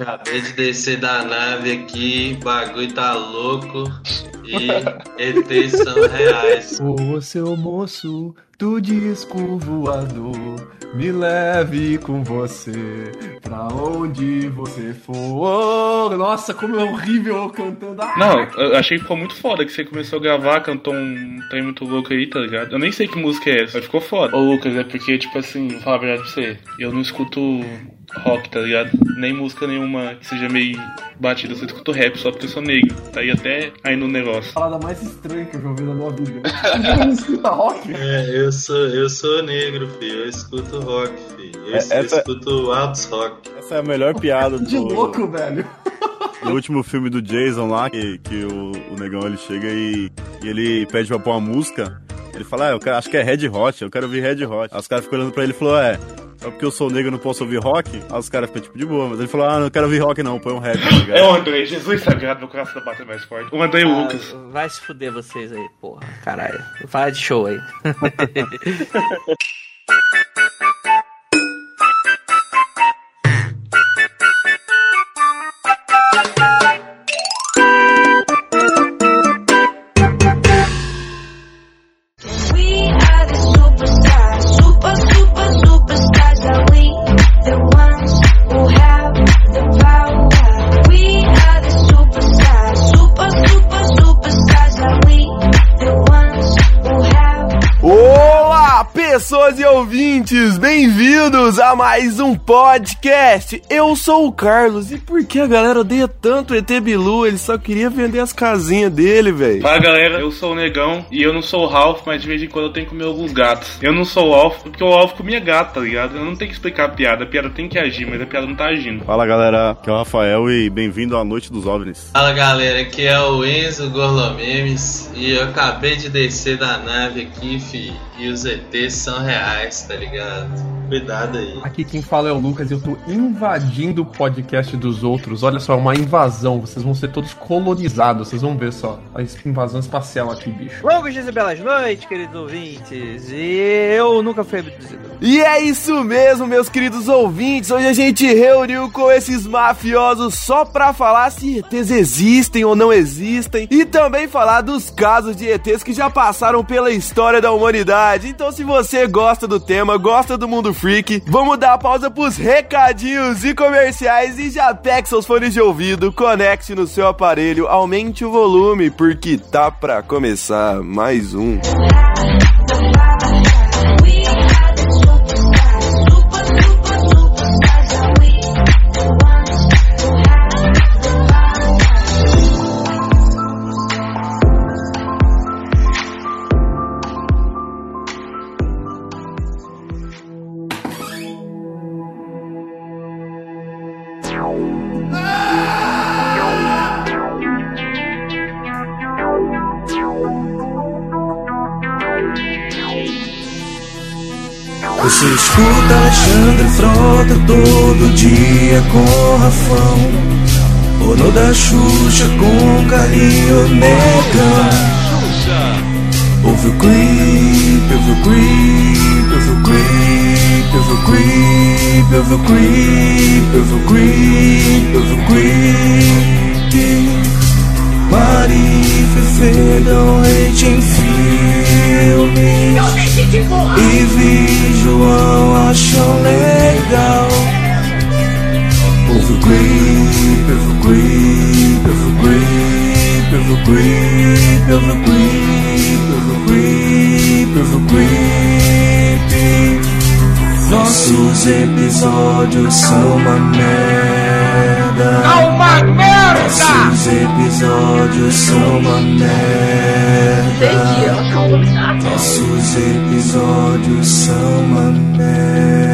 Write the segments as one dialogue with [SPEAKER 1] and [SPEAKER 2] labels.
[SPEAKER 1] Acabei de descer da nave aqui, bagulho tá louco e ETs são reais.
[SPEAKER 2] Ô seu moço do disco voador, me leve com você pra onde você for. Nossa, como é horrível eu cantando. Ah!
[SPEAKER 3] Não, eu achei que ficou muito foda que você começou a gravar, cantou um trem muito louco aí, tá ligado? Eu nem sei que música é essa, mas ficou foda. Ô Lucas, é porque, tipo assim, vou falar a verdade pra você, eu não escuto rock, tá ligado? Nem música nenhuma que seja meio batida, eu só escuto rap só porque eu sou negro. Tá aí até aí no negócio.
[SPEAKER 2] Parada mais estranha que eu já ouvi na minha vida. Você não escuta rock?
[SPEAKER 1] É, eu sou, eu sou negro, filho. Eu escuto rock, filho. Eu,
[SPEAKER 4] É,
[SPEAKER 1] eu
[SPEAKER 4] essa-
[SPEAKER 1] escuto altos rock.
[SPEAKER 4] Essa é a melhor piada
[SPEAKER 2] De
[SPEAKER 4] do,
[SPEAKER 2] louco, velho.
[SPEAKER 4] do último filme do Jason lá, que, que o, o negão ele chega e, e ele pede pra pôr uma música. Ele fala, ah, eu quero- acho que é Red Hot, eu quero ouvir Red Hot. Aí os caras ficam olhando pra ele e falou, é, só porque eu sou negro eu não posso ouvir rock? Aí os caras ficam tipo de boa, mas ele falou, ah, não quero ouvir rock não, põe um rap, tá?
[SPEAKER 3] É o André, Jesus sagrado, meu coração tá batendo mais forte. O André e o
[SPEAKER 5] Ah,
[SPEAKER 3] Lucas.
[SPEAKER 5] vai se fuder vocês aí, porra. Caralho. Fala de show aí.
[SPEAKER 6] pessoas e ouvintes, bem-vindos a mais um podcast. Eu sou o Carlos e por que a galera odeia tanto o ET Bilu? Ele só queria vender as casinhas dele, velho.
[SPEAKER 3] Fala galera, eu sou o Negão e eu não sou o Ralph, mas de vez em quando eu tenho que comer alguns gatos. Eu não sou o Alf porque o Alf comia gato, tá ligado? Eu não tenho que explicar a piada, a piada tem que agir, mas a piada não tá agindo.
[SPEAKER 4] Fala galera, aqui é o Rafael e bem-vindo à Noite dos OVNIs.
[SPEAKER 1] Fala galera, aqui é o Enzo Gorlomemes e eu acabei de descer da nave aqui, fi. E os ETs são reais, tá ligado? Cuidado aí.
[SPEAKER 2] Aqui quem fala é o Lucas e eu tô invadindo o podcast dos outros. Olha só, é uma invasão. Vocês vão ser todos colonizados. Vocês vão ver só. A invasão espacial aqui, bicho.
[SPEAKER 5] Longos dias e belas noites, queridos ouvintes. E eu nunca fui abduzido.
[SPEAKER 6] E é isso mesmo, meus queridos ouvintes. Hoje a gente reuniu com esses mafiosos só pra falar se ETs existem ou não existem e também falar dos casos de ETs que já passaram pela história da humanidade. Então, se você gosta do tema, gosta do mundo freak, vamos dar pausa pros recadinhos e comerciais e já pegue seus fones de ouvido, conecte no seu aparelho, aumente o volume porque tá pra começar mais um.
[SPEAKER 7] Escuta Alexandre Frota todo dia com Rafão. Ou no da Xuxa com Carinho Negão. Ouve o creep, ouve o creep, ouve o creep, ouve o creep, ouve o creep, ouve o creep, ouve o creep Mari e Fefe dão hate em filmes E vi João acham legal. Ouve o creep, ouve o creep, ouve o creep, ouve o creep, ouve o creep, ouve o creep, ouve o creep Nossos episódios são uma merda
[SPEAKER 8] Uma merda!
[SPEAKER 7] Nossos episódios são uma merda. Nossos episódios são uma merda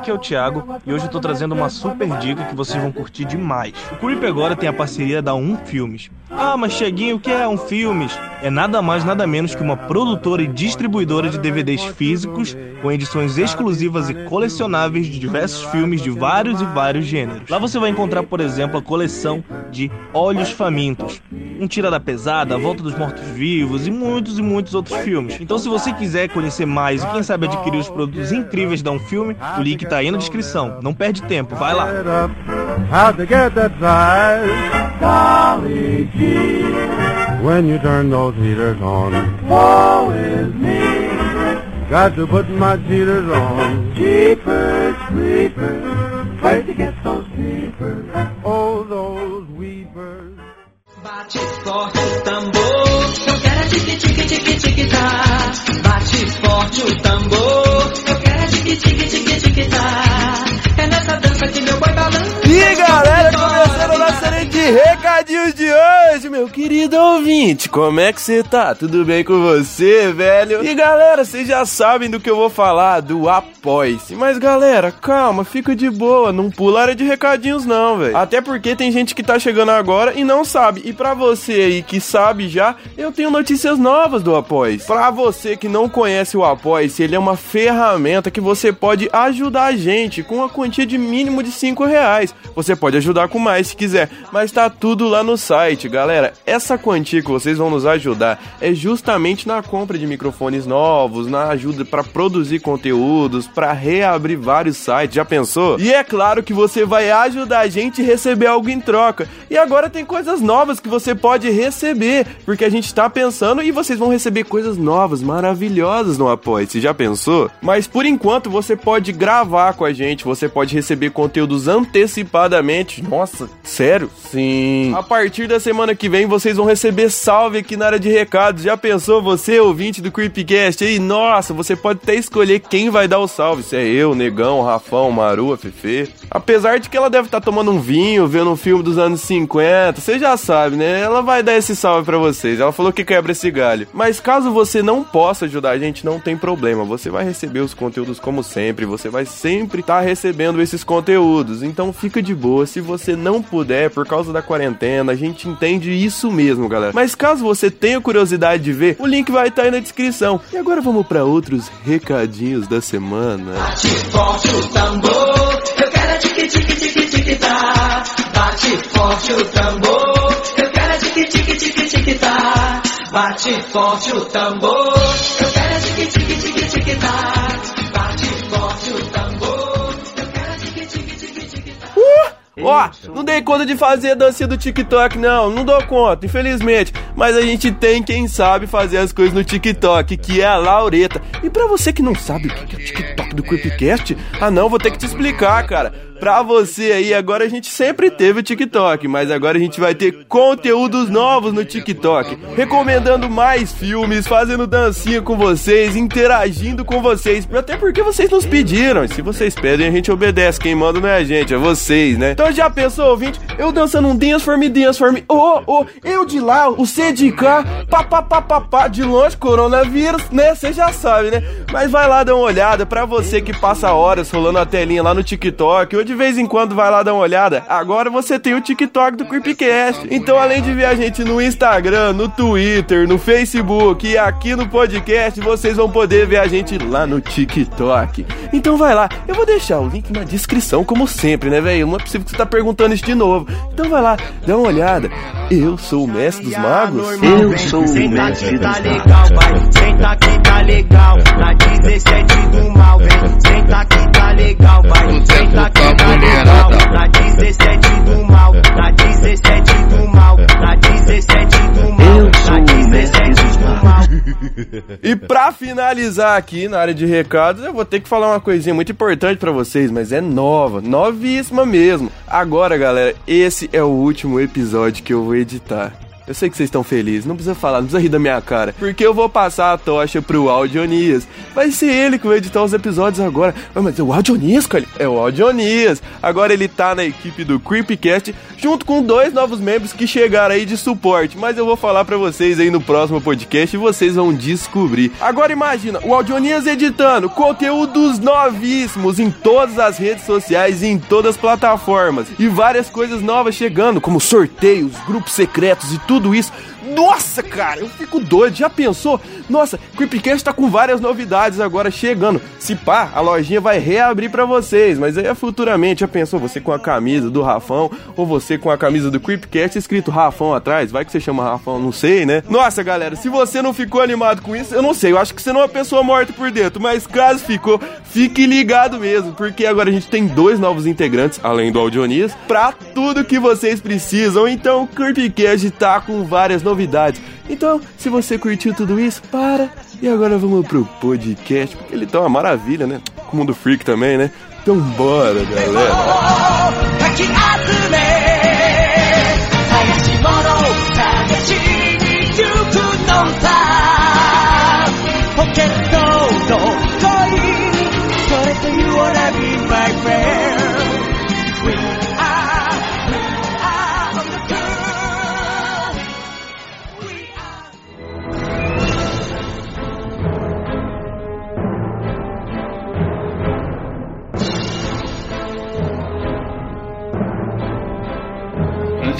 [SPEAKER 8] aqui é o Thiago e hoje eu tô trazendo uma super dica que vocês vão curtir demais. O Creep agora tem a parceria da Um Filmes. Ah, mas Cheguinho, o que é Um Filmes? É nada mais nada menos que uma produtora e distribuidora de DVDs físicos com edições exclusivas e colecionáveis de diversos filmes de vários e vários gêneros. Lá você vai encontrar, por exemplo, a coleção de Olhos Famintos, Um Tira da Pesada, A Volta dos Mortos-Vivos e muitos e muitos outros filmes. Então, se você quiser conhecer mais e quem sabe adquirir os produtos incríveis da Um Filme, o link tá aí na descrição. Não perde tempo, vai lá.
[SPEAKER 7] To when you turn those heaters on, woe is me. Got to put my cheaters on. Jeepers, creepers, where'd you get those creepers? Oh, those weepers.
[SPEAKER 9] Bate forte o tambor, eu quero tique tique tique tique tá. Bate forte o tambor, tá. É nessa dança que meu boi balança.
[SPEAKER 6] E galera, começando a nossa de recadinhos de hoje, meu querido ouvinte. Como é que você tá? Tudo bem com você, velho? E galera, vocês já sabem do que eu vou falar, do Apoie-se. Mas galera, calma, fica de boa, não pula área de recadinhos não, velho. Até porque tem gente que tá chegando agora e não sabe. E pra você aí que sabe já, eu tenho notícias novas do Apoie-se. Pra você que não conhece o Apoie-se, ele é uma ferramenta que você pode ajudar a gente com uma quantia de mínimo de 5 reais. Você pode ajudar com mais se quiser, mas tá tudo lá no site, galera. Essa quantia que vocês vão nos ajudar é justamente na compra de microfones novos, na ajuda para produzir conteúdos, para reabrir vários sites. Já pensou? E é claro que você vai ajudar a gente a receber algo em troca. E agora tem coisas novas que você pode receber, porque a gente tá pensando e vocês vão receber coisas novas, maravilhosas no Apoia. Você já pensou? Mas por enquanto você pode gravar com a gente, você pode receber conteúdos antecipadamente. Nossa, sério? Sim. A partir da semana que vem vocês vão receber salve aqui na área de recados. Já pensou você, ouvinte do Creepcast? aí? Nossa, você pode até escolher quem vai dar o salve. Se é eu, Negão, Rafão, Maru, a Fefe. Apesar de que ela deve estar tomando um vinho, vendo um filme dos anos 50, você já sabe, né? Ela vai dar esse salve pra vocês. Ela falou que quebra esse galho. Mas caso você não possa ajudar a gente, não tem problema. Você vai receber os conteúdos como sempre. Você vai sempre estar recebendo esses conteúdos. Então fica de boa. Se você não puder, por causa da quarentena, a gente entende isso mesmo, galera. Mas caso você tenha curiosidade de ver, o link vai estar aí na descrição. E agora vamos para outros recadinhos da semana.
[SPEAKER 9] Bate forte o tambor, eu quero tique tique tique tique tá. Bate forte o tambor, eu quero tique tique tique tique tá. Bate forte o tambor, eu quero tique tique tique tique tá.
[SPEAKER 6] Ó, não dei conta de fazer a dancinha do TikTok, não. Não dou conta, infelizmente. Mas a gente tem quem sabe fazer as coisas no TikTok, que é a Laureta. E pra você que não sabe o que é o TikTok do Creepcast, ah não, vou ter que te explicar, cara. Pra você aí, agora a gente sempre teve o TikTok, mas agora a gente vai ter conteúdos novos no TikTok. Recomendando mais filmes, fazendo dancinha com vocês, interagindo com vocês. Até porque vocês nos pediram. Se vocês pedem, a gente obedece. Quem manda não é a gente, é vocês, né? Então já pensou, ouvinte? Eu dançando um Dance for Me, Dance for Me. Oh, oh, eu de lá, o C de cá, pá, pá, pá, pá, pá, de longe, coronavírus, né? Você já sabe, né? Mas vai lá dar uma olhada pra você que passa horas rolando a telinha lá no TikTok, ou de vez em quando vai lá dar uma olhada. Agora você tem o TikTok do Creepcast. Então, além de ver a gente no Instagram, no Twitter, no Facebook e aqui no podcast, vocês vão poder ver a gente lá no TikTok. Então vai lá, eu vou deixar o link na descrição, como sempre, né, velho? Não é possível que você tá perguntando isso de novo. Então vai lá, dá uma olhada. Eu sou o mestre dos magos.
[SPEAKER 9] Eu sou o mestre tá legal, vai. Senta que tá legal. Na 17 do mal, vem. Senta que tá legal, vai. Senta que tá legal. Na 17 do mal. Na 17 do mal. Na 17 do mal. Na 17 do mal.
[SPEAKER 6] E pra finalizar aqui na área de recados, eu vou ter que falar uma coisinha muito importante pra vocês, mas é nova, novíssima mesmo. Agora, galera, esse é o último episódio que eu vou editar. Eu sei que vocês estão felizes, não precisa falar, não precisa rir da minha cara. Porque eu vou passar a tocha pro Audionias. Vai ser ele que vai editar os episódios agora. Ah, Mas é o Audionias, cara. É o Audionias. Agora ele tá na equipe do Creepcast, junto com dois novos membros que chegaram aí de suporte. Mas eu vou falar pra vocês aí no próximo podcast e vocês vão descobrir. Agora imagina, o Audionias editando conteúdos novíssimos em todas as redes sociais e em todas as plataformas. E várias coisas novas chegando, como sorteios, grupos secretos e tudo isso. Nossa, cara, eu fico doido. Já pensou? Nossa, Creepcast tá com várias novidades agora chegando. Se pá, a lojinha vai reabrir pra vocês, mas aí é futuramente. Já pensou você com a camisa do Rafão ou você com a camisa do Creepcast escrito Rafão atrás? Vai que você chama Rafão, não sei, né? Nossa, galera, se você não ficou animado com isso, eu não sei. Eu acho que você não é uma pessoa morta por dentro, mas caso ficou, fique ligado mesmo, porque agora a gente tem dois novos integrantes, além do Audionias, pra tudo que vocês precisam. Então, o Creepcast tá com várias novidades. Então, se você curtiu tudo isso, para. E agora vamos pro podcast, porque ele tá uma maravilha, né? O mundo freak também, né? Então bora, galera.
[SPEAKER 9] か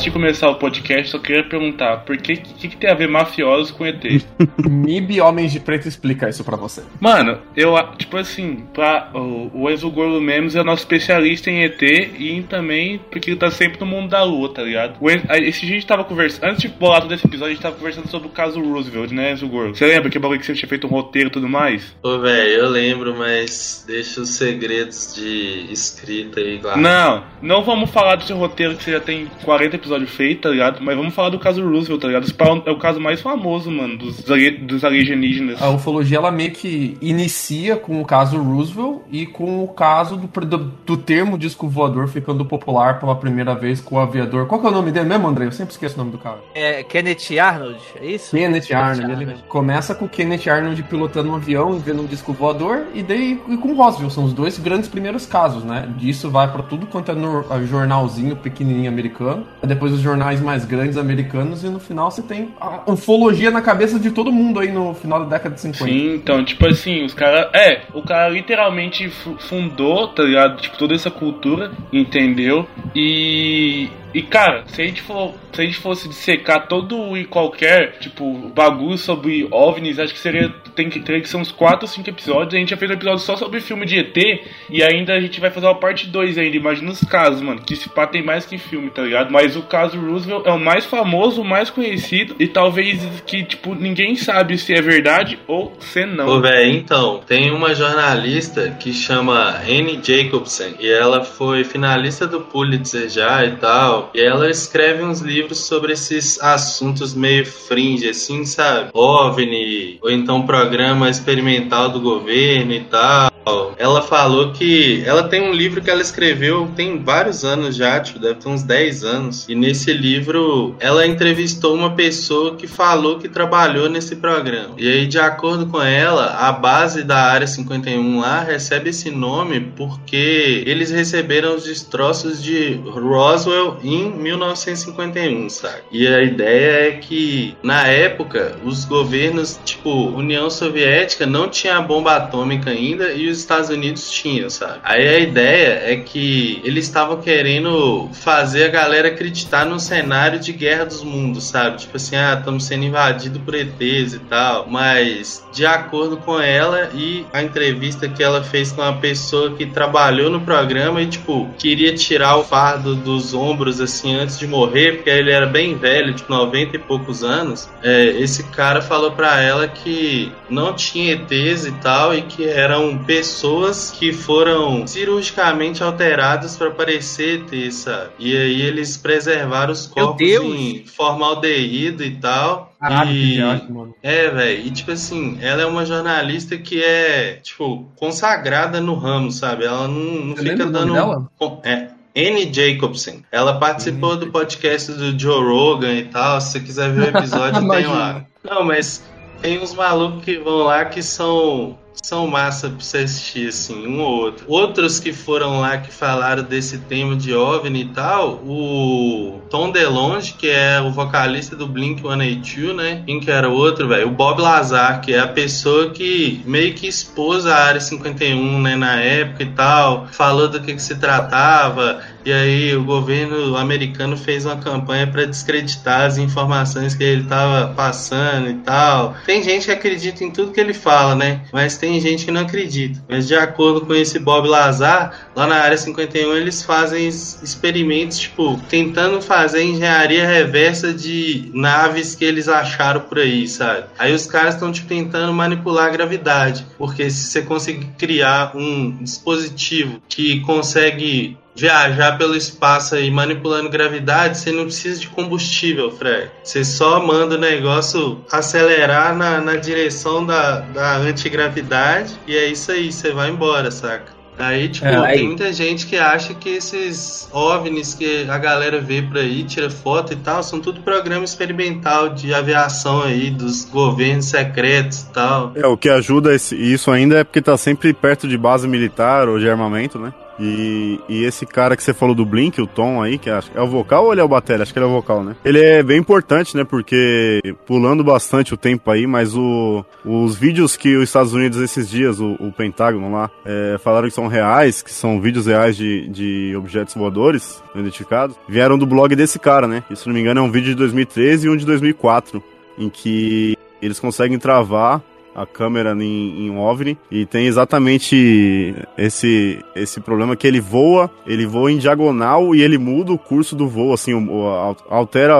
[SPEAKER 3] Antes de começar o podcast, só queria perguntar, por que, que, que tem a ver mafiosos com ET?
[SPEAKER 2] MIB Homens de Preto explica isso pra você.
[SPEAKER 3] Mano, eu, a- tipo assim, pra, o, o Enzo Gordo Memes é nosso especialista em ET e em também porque ele tá sempre no mundo da lua, tá ligado? O Enzo, esse dia a gente tava conversando, antes de bolar todo esse episódio, a gente tava conversando sobre o caso Roosevelt, né, Enzo Gordo? Você lembra que bagulho que você tinha feito um roteiro e tudo mais?
[SPEAKER 1] Ô, velho, eu lembro, mas deixa os segredos de escrita aí lá.
[SPEAKER 3] Não, não vamos falar do seu roteiro que você já tem 40 episódios feito, tá ligado? Mas vamos falar do caso Roosevelt, tá ligado? Esse pau É o caso mais famoso, mano, dos, ali- dos alienígenas.
[SPEAKER 2] A ufologia ela meio que inicia com o caso Roosevelt e com o caso do, do, do termo disco voador ficando popular pela primeira vez com o aviador. Qual que é o nome dele mesmo, André? Eu sempre esqueço o nome do cara.
[SPEAKER 5] É Kenneth Arnold, é isso?
[SPEAKER 2] Kenneth Arnold. Ele começa com o Kenneth Arnold pilotando um avião e vendo um disco voador e daí e com o Roswell. São os dois grandes primeiros casos, né? Disso vai pra tudo quanto é no, jornalzinho pequenininho americano. Depois os jornais mais grandes americanos e no final você tem a ufologia na cabeça de todo mundo aí no final da década de 50.
[SPEAKER 3] Sim, então, tipo assim, os caras. É, o cara literalmente fu- fundou, tá ligado? Tipo, toda essa cultura, entendeu? E. E, cara, se a gente for. Se a gente fosse dissecar todo e qualquer, tipo, bagulho sobre OVNIs, acho que seria. Tem que, teria que ser uns 4 ou 5 episódios. A gente já fez um episódio só sobre filme de ET. E ainda a gente vai fazer uma parte 2 ainda. Imagina os casos, mano. Que esse pá tem mais que filme, tá ligado? Mas o caso Roosevelt é o mais famoso, o mais conhecido. E talvez que, tipo, ninguém sabe se é verdade ou se não.
[SPEAKER 1] Ô, velho, então, tem uma jornalista que chama Anne Jacobson e ela foi finalista do Pulitzer já e tal. E ela escreve uns livros sobre esses assuntos meio fringe, assim, sabe? OVNI, ou então programa experimental do governo e tal. Ela falou que ela tem um livro que ela escreveu tem vários anos já, tipo, deve ter uns 10 anos. E nesse livro ela entrevistou uma pessoa que falou que trabalhou nesse programa. E aí, de acordo com ela, a base da Área 51 lá recebe esse nome porque eles receberam os destroços de Roswell em 1951, sabe? E a ideia é que, na época, os governos, tipo, União Soviética não tinha bomba atômica ainda e os Estados Unidos tinham, sabe? Aí a ideia é que eles estavam querendo fazer a galera acreditar num cenário de guerra dos mundos, sabe? Tipo assim, ah, estamos sendo invadidos por ETs e tal. Mas, de acordo com ela e a entrevista que ela fez com uma pessoa que trabalhou no programa e, tipo, queria tirar o fardo dos ombros, assim, antes de morrer, porque ele era bem velho, tipo, 90 e poucos anos. É, esse cara falou pra ela que não tinha ETs e tal, e que eram pessoas que foram cirurgicamente alteradas pra parecer ET, sabe? E aí eles preservaram os corpos em formaldeído e tal.
[SPEAKER 2] Caralho,
[SPEAKER 1] e...
[SPEAKER 2] que mano.
[SPEAKER 1] É, velho. E tipo assim, ela é uma jornalista que é, tipo, consagrada no ramo, sabe? Ela não, não
[SPEAKER 2] Você
[SPEAKER 1] fica dando.
[SPEAKER 2] dela?
[SPEAKER 1] É. Anne Jacobson. Ela participou do podcast do Joe Rogan e tal. Se você quiser ver o episódio, tem lá. Não, mas tem uns malucos que vão lá que são são massa pra você assistir, assim, um ou outro. Outros que foram lá que falaram desse tema de OVNI e tal, o Tom DeLonge, que é o vocalista do Blink-182, né? Quem que era o outro, velho? O Bob Lazar, que é a pessoa que meio que expôs a Área 51, né, na época e tal, falou do que, que se tratava, e aí o governo americano fez uma campanha para descreditar as informações que ele estava passando e tal. Tem gente que acredita em tudo que ele fala, né? Mas tem gente que não acredita. Mas de acordo com esse Bob Lazar, lá na área 51 eles fazem experimentos, tipo, tentando fazer engenharia reversa de naves que eles acharam por aí, sabe? Aí os caras estão tipo tentando manipular a gravidade, porque se você conseguir criar um dispositivo que consegue viajar pelo espaço aí manipulando gravidade, você não precisa de combustível, Fred. Você só manda o negócio acelerar na, na direção da, da antigravidade e é isso aí, você vai embora, saca? Aí, tipo,
[SPEAKER 5] É, aí-
[SPEAKER 1] tem muita gente que acha que esses OVNIs que a galera vê por aí, tira foto e tal, são tudo programa experimental de aviação aí, dos governos secretos e tal.
[SPEAKER 4] É, o que ajuda esse- isso ainda é porque tá sempre perto de base militar ou de armamento, né? E, e esse cara que você falou do Blink, o Tom aí, que acho, é o vocal ou ele é o batera? Acho que ele é o vocal, né? Ele é bem importante, né? Porque pulando bastante o tempo aí, mas o, os vídeos que os Estados Unidos esses dias, o, o Pentágono lá, é, falaram que são reais, que são vídeos reais de, de objetos voadores identificados, vieram do blog desse cara, né? E, se não me engano é um vídeo de 2013 e um de 2004, em que eles conseguem travar a câmera em, em OVNI e tem exatamente esse esse problema que ele voa, ele voa em diagonal e ele muda o curso do voo, assim, altera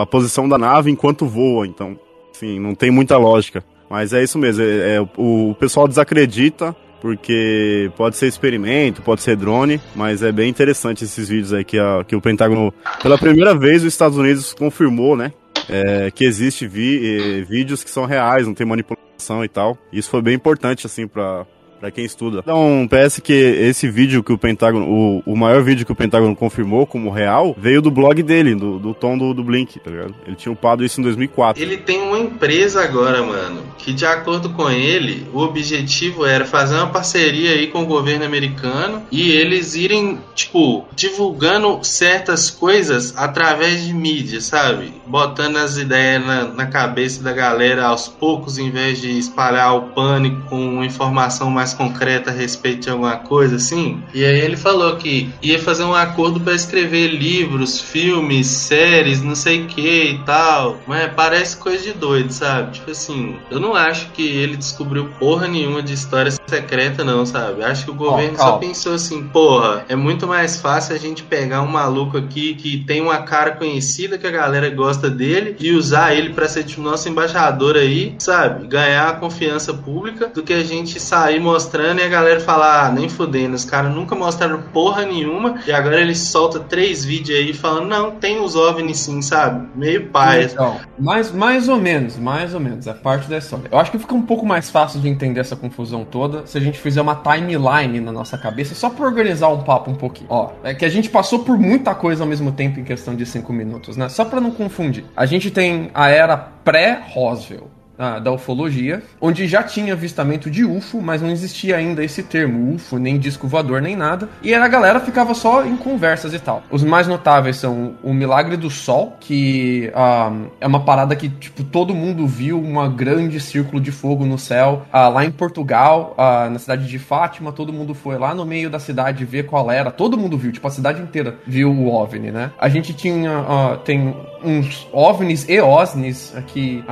[SPEAKER 4] a posição da nave enquanto voa, então, assim, não tem muita lógica. Mas é isso mesmo, é, é, o, o pessoal desacredita porque pode ser experimento, pode ser drone, mas é bem interessante esses vídeos aí que, a- que o Pentágono, pela primeira vez, os Estados Unidos confirmou, né? é, que existe vi- eh, vídeos que são reais, não tem manipulação e tal. Isso foi bem importante, assim, pra, pra quem estuda. Então, parece que esse vídeo que o Pentágono, o, o maior vídeo que o Pentágono confirmou como real, veio do blog dele, do, do tom do, do Blink, tá ligado? Ele tinha upado isso em 2004.
[SPEAKER 1] Ele tem uma empresa agora, mano, que de acordo com ele, o objetivo era fazer uma parceria aí com o governo americano e eles irem, tipo, divulgando certas coisas através de mídia, sabe? Botando as ideias na, na cabeça da galera aos poucos, em vez de espalhar o pânico com informação mais concreta a respeito de alguma coisa, assim. E aí ele falou que ia fazer um acordo para escrever livros, filmes, séries, não sei o que e tal. Mas parece coisa de doido, sabe? Tipo assim, eu não acho que ele descobriu porra nenhuma de história secreta, não, sabe? Acho que o governo só
[SPEAKER 2] calma.
[SPEAKER 1] pensou assim, porra, é muito mais fácil a gente pegar um maluco aqui que tem uma cara conhecida, que a galera gosta dele, e usar ele pra ser tipo nosso embaixador aí, sabe? Ganhar a confiança pública, do que a gente sair mostrando e a galera falar, ah, nem fudendo, os caras nunca mostraram porra nenhuma, e agora ele solta três vídeos aí falando, não, tem os OVNIs sim, sabe? Meio pai.
[SPEAKER 2] Então, mais, mais ou menos, mais ou menos, é parte da história. Eu acho que fica um pouco mais fácil de entender essa confusão toda se a gente fizer uma timeline na nossa cabeça, só pra organizar um papo um pouquinho. Ó, é que a gente passou por muita coisa ao mesmo tempo em questão de cinco minutos, né? Só pra não confundir. A gente tem a era pré-Roswell. Ah, da ufologia, onde já tinha avistamento de UFO, mas não existia ainda esse termo UFO, nem disco voador, nem nada. E a galera ficava só em conversas e tal. Os mais notáveis são o Milagre do Sol, que ah, é uma parada que tipo todo mundo viu, um grande círculo de fogo no céu. Ah, lá em Portugal, na cidade de Fátima, todo mundo foi lá no meio da cidade ver qual era. Todo mundo viu, tipo a cidade inteira viu o OVNI, né? A gente tinha, tem uns OVNIs e OSNIs que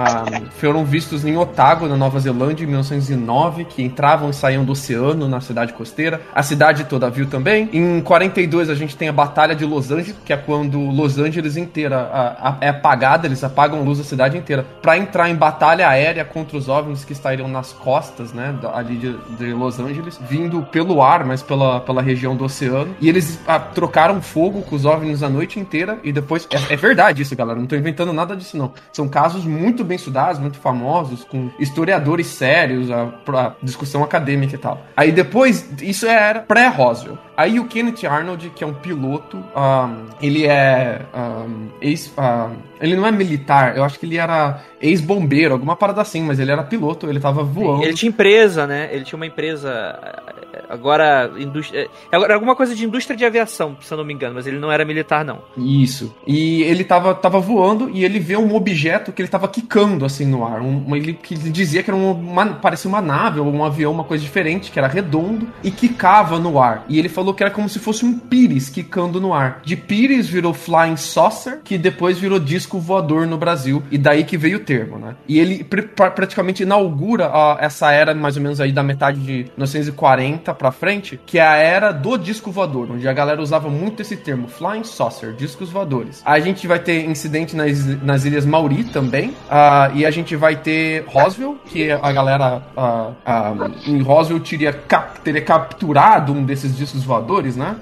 [SPEAKER 2] foram vistos em Otago, na Nova Zelândia, em 1909, que entravam e saíam do oceano na cidade costeira. A cidade toda viu também. Em 42 a gente tem a Batalha de Los Angeles, que é quando Los Angeles inteira ah, ah, é apagada, eles apagam a luz da cidade inteira, para entrar em batalha aérea contra os OVNIs que estariam nas costas, né, ali de, de Los Angeles, vindo pelo ar, mas pela, pela região do oceano. E eles ah, trocaram fogo com os OVNIs a noite inteira e depois... É, é verdade isso, galera, não tô inventando nada disso não. São casos muito bem estudados, muito famosos, famosos, com historiadores sérios, a, pra discussão acadêmica e tal. Aí depois, isso era pré-Roswell. Aí o Kenneth Arnold, que é um piloto, um, ele é um, ex, um, ele não é militar, eu acho que ele era ex-bombeiro, alguma parada assim, mas ele era piloto, ele tava voando.
[SPEAKER 5] Ele tinha empresa, né? Ele tinha uma empresa. Agora, indústria. eh, Agora, alguma coisa de indústria de aviação, se eu não me engano, mas ele não era militar, não.
[SPEAKER 2] Isso. E ele tava, tava voando e ele vê um objeto que ele tava quicando assim no ar. Um, ele, que dizia que era um, uma, parecia uma nave ou um avião, uma coisa diferente, que era redondo e quicava no ar. E ele falou que era como se fosse um pires quicando no ar. De pires virou flying saucer, que depois virou disco voador no Brasil. E daí que veio o termo, né? E ele pr- pra- praticamente inaugura essa era mais ou menos aí da metade de 1940 pra frente, que é a era do disco voador, onde a galera usava muito esse termo, flying saucer, discos voadores. A gente vai ter incidente nas, nas Ilhas Mauri também, ah, e a gente vai ter Roswell, que a galera ah, ah, em Roswell teria, cap- teria capturado um desses discos voadores, né?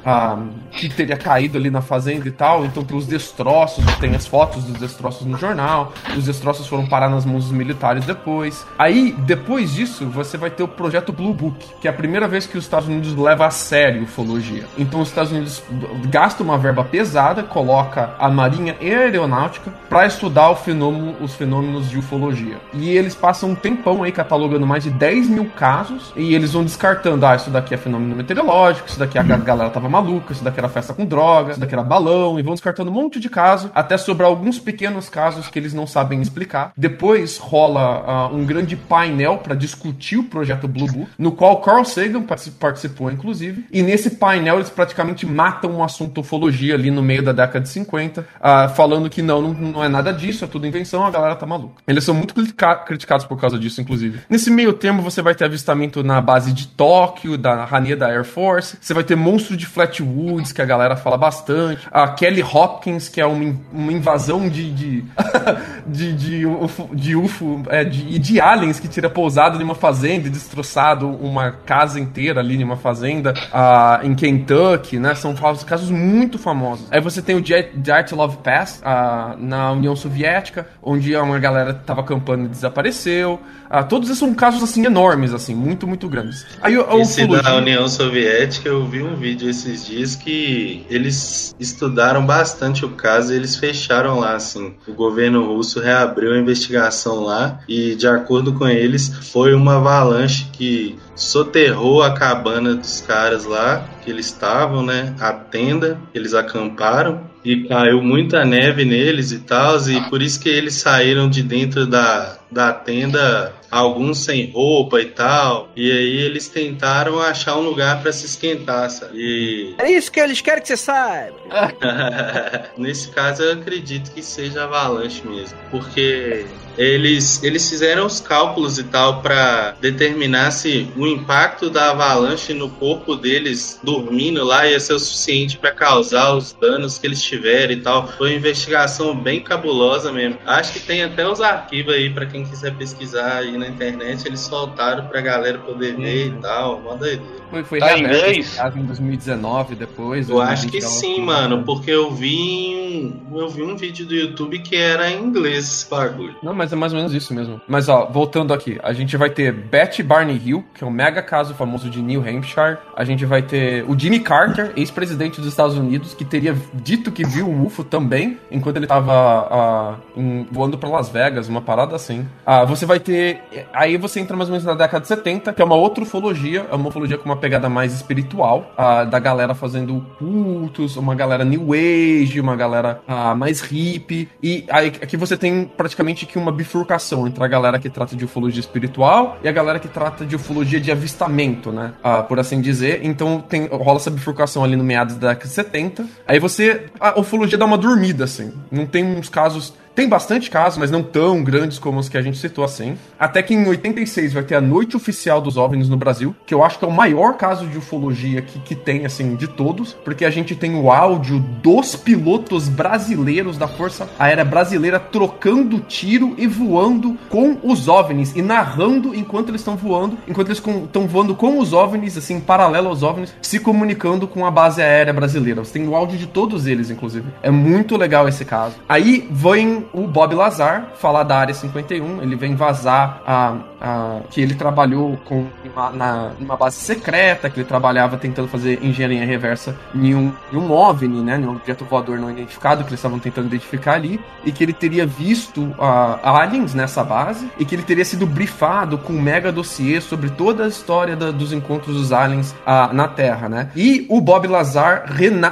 [SPEAKER 2] Que teria caído ali na fazenda e tal, então tem os destroços, tem as fotos dos destroços no jornal, os destroços foram parar nas mãos dos militares depois. Aí, depois disso, você vai ter o projeto Blue Book, que é a primeira vez que os Estados Unidos leva a sério ufologia. Então os Estados Unidos gasta uma verba pesada, coloca a Marinha e a Aeronáutica para estudar o fenômeno, os fenômenos de ufologia. E eles passam um tempão aí catalogando mais de 10 mil casos e eles vão descartando, ah, isso daqui é fenômeno meteorológico, isso daqui a ga- galera tava maluca, isso daqui era festa com drogas, isso daqui era balão, e vão descartando um monte de casos, até sobrar alguns pequenos casos que eles não sabem explicar. Depois rola ah, um grande painel para discutir o projeto Blue Book, no qual Carl Sagan participou, inclusive, e nesse painel eles praticamente matam o assunto ufologia ali no meio da década de 50, ah, falando que não, não, não é nada disso, é tudo invenção, a galera tá maluca. Eles são muito critica- criticados por causa disso, inclusive. Nesse meio termo, você vai ter avistamento na base de Tóquio, da Haneda Air Force, você vai ter monstro de Flatwoods, que a galera fala bastante, a Kelly Hopkins, que é uma, uma invasão de, de, de, de UFO, de, UFO é, de, de aliens que tira pousado em uma fazenda e destroçado uma casa inteira ali em uma fazenda ah, em Kentucky, né? São casos, muito famosos. Aí você tem o Jet Love Pass ah, na União Soviética, onde uma galera tava acampando e desapareceu. Ah, todos esses são casos assim enormes, assim, muito, muito grandes. Aí a
[SPEAKER 1] Esse da União Soviética, eu vi um vídeo esses dias que eles estudaram bastante o caso e eles fecharam lá, assim. O governo russo reabriu a investigação lá e, de acordo com eles, foi uma avalanche que soterrou a cabana dos caras lá, que eles estavam, né? A tenda, eles acamparam e caiu muita neve neles e tal, e por isso que eles saíram de dentro da, da tenda, alguns sem roupa e tal, e aí eles tentaram achar um lugar para se esquentar, sabe? E
[SPEAKER 5] É isso que eles querem que você saiba.
[SPEAKER 1] nesse caso eu acredito que seja avalanche mesmo, porque eles, eles fizeram os cálculos e tal para determinar se o impacto da avalanche no corpo deles dormindo lá ia ser o suficiente para causar os danos que eles tiveram e tal. Foi uma investigação bem cabulosa mesmo. Acho que tem até os arquivos aí para quem quiser pesquisar aí na internet, eles soltaram pra galera poder ver e tal, uma doideira.
[SPEAKER 2] Foi, foi
[SPEAKER 3] Tá em inglês?
[SPEAKER 2] em 2019, depois.
[SPEAKER 1] Eu acho que
[SPEAKER 2] 2020,
[SPEAKER 1] sim,
[SPEAKER 2] ela-
[SPEAKER 1] mano, porque eu vi um, eu vi um vídeo do YouTube que era em inglês esse bagulho.
[SPEAKER 2] Não, mas é mais ou menos isso mesmo. Mas ó, voltando aqui, a gente vai ter Betty Barney Hill, que é um mega caso famoso de New Hampshire. A gente vai ter o Jimmy Carter, ex-presidente dos Estados Unidos, que teria dito que viu um UFO também, enquanto ele tava em- voando pra Las Vegas, uma parada assim. Ah, você vai ter. Aí você entra mais ou menos na década de 70, que é uma outra ufologia, é uma ufologia com uma pegada mais espiritual, da galera fazendo cultos, uma galera New Age, uma galera ah, mais hippie. E aí aqui você tem praticamente que uma bifurcação entre a galera que trata de ufologia espiritual e a galera que trata de ufologia de avistamento, né? Ah, por assim dizer. Então tem, rola essa bifurcação ali no meados da década de 70. Aí você. A ufologia dá uma dormida, assim. Não tem uns casos. Tem bastante casos, mas não tão grandes como os que a gente citou assim. Até que em 86 vai ter a Noite Oficial dos OVNIs no Brasil, que eu acho que é o maior caso de ufologia que, que tem, assim, de todos, porque a gente tem o áudio dos pilotos brasileiros da Força Aérea Brasileira trocando tiro e voando com os OVNIs e narrando enquanto eles estão voando, enquanto eles estão voando com os OVNIs, assim, paralelo aos OVNIs, se comunicando com a base aérea brasileira. Você tem o áudio de todos eles, inclusive. É muito legal esse caso. Aí vem o Bob Lazar falar da Área 51, ele vem vazar a, que ele trabalhou com uma, na, numa base secreta, que ele trabalhava tentando fazer engenharia reversa em um, em um OVNI, né, em um objeto voador não identificado, que eles estavam tentando identificar ali, e que ele teria visto ah, aliens nessa base, e que ele teria sido brifado com um mega dossiê sobre toda a história da- dos encontros dos aliens ah, na Terra, né? E o Bob Lazar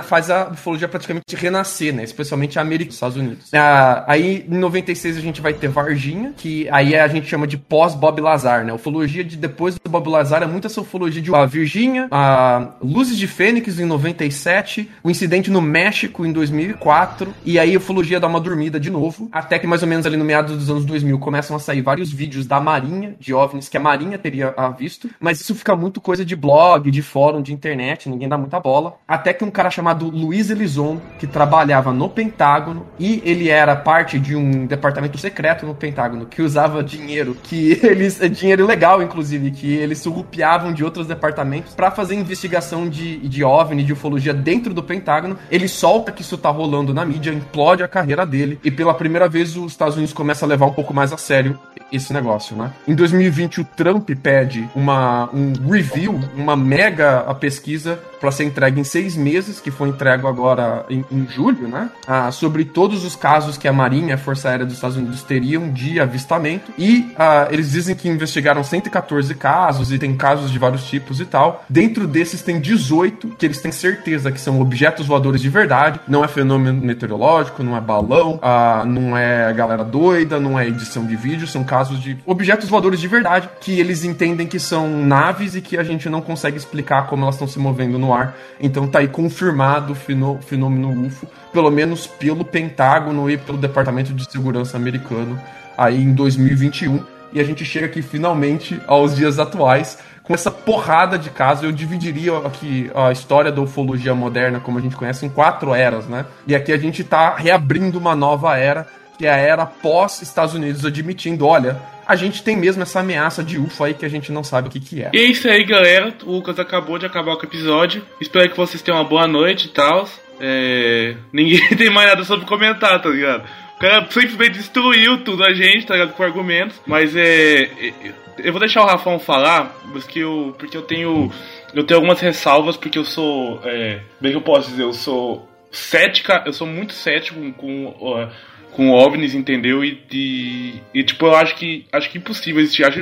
[SPEAKER 2] faz a ufologia praticamente renascer, né? Especialmente a América dos Estados Unidos. Ah, aí, em 96, a gente vai ter Varginha, que aí a gente chama de pós-Bob Lazar, né? Ufologia de depois do Bob Lazar é muito essa ufologia de a Virgínia, a Luzes de Fênix em 97, o incidente no México em 2004, e aí a ufologia dá uma dormida de novo, até que mais ou menos ali no meados dos anos 2000 começam a sair vários vídeos da Marinha, de OVNIs que a Marinha teria ah, visto, mas isso fica muito coisa de blog, de fórum, de internet, ninguém dá muita bola, até que um cara chamado Luiz Elizondo, que trabalhava no Pentágono, e ele era parte de um departamento secreto no Pentágono, que usava dinheiro, que eles, é dinheiro legal, inclusive, que eles surrupiavam de outros departamentos para fazer investigação de, de OVNI, de ufologia dentro do Pentágono. Ele solta que isso tá rolando na mídia, implode a carreira dele, e pela primeira vez os Estados Unidos começam a levar um pouco mais a sério esse negócio, né? Em 2020, o Trump pede uma, um review, uma mega pesquisa para ser entregue em seis meses, que foi entregue agora em, em julho, né? Ah, sobre todos os casos que a Marinha a Força Aérea dos Estados Unidos teriam de avistamento. E ah, eles dizem que investigaram 114 casos e tem casos de vários tipos e tal. Dentro desses tem 18 que eles têm certeza que são objetos voadores de verdade, não é fenômeno meteorológico, não é balão, ah, não é galera doida, não é edição de vídeo, são casos de objetos voadores de verdade que eles entendem que são naves e que a gente não consegue explicar como elas estão se movendo no ar. Então tá aí confirmado o fenô- fenômeno UFO, pelo menos pelo Pentágono e pelo Departamento de Segurança americano aí em 2021. E a gente chega aqui finalmente aos dias atuais com essa porrada de casos. Eu dividiria aqui a história da ufologia moderna, como a gente conhece, em quatro eras, né? E aqui a gente tá reabrindo uma nova era, que é a era pós-Estados Unidos admitindo, olha, a gente tem mesmo essa ameaça de UFO aí que a gente não sabe o que que é.
[SPEAKER 3] E é isso aí, galera. O Lucas acabou de acabar com o episódio. Espero que vocês tenham uma boa noite e tal. É... Ninguém tem mais nada sobre comentar, tá ligado? O cara simplesmente destruiu tudo a gente, tá ligado? Com argumentos. Mas é. é- Eu vou deixar o Rafão falar, porque eu, porque eu tenho. Eu tenho algumas ressalvas, porque eu sou. É, bem que eu posso dizer, eu sou cética, eu sou muito cético com. ó, com OVNIs, entendeu? E, e, e, tipo, eu acho que acho que é impossível existir. Acho,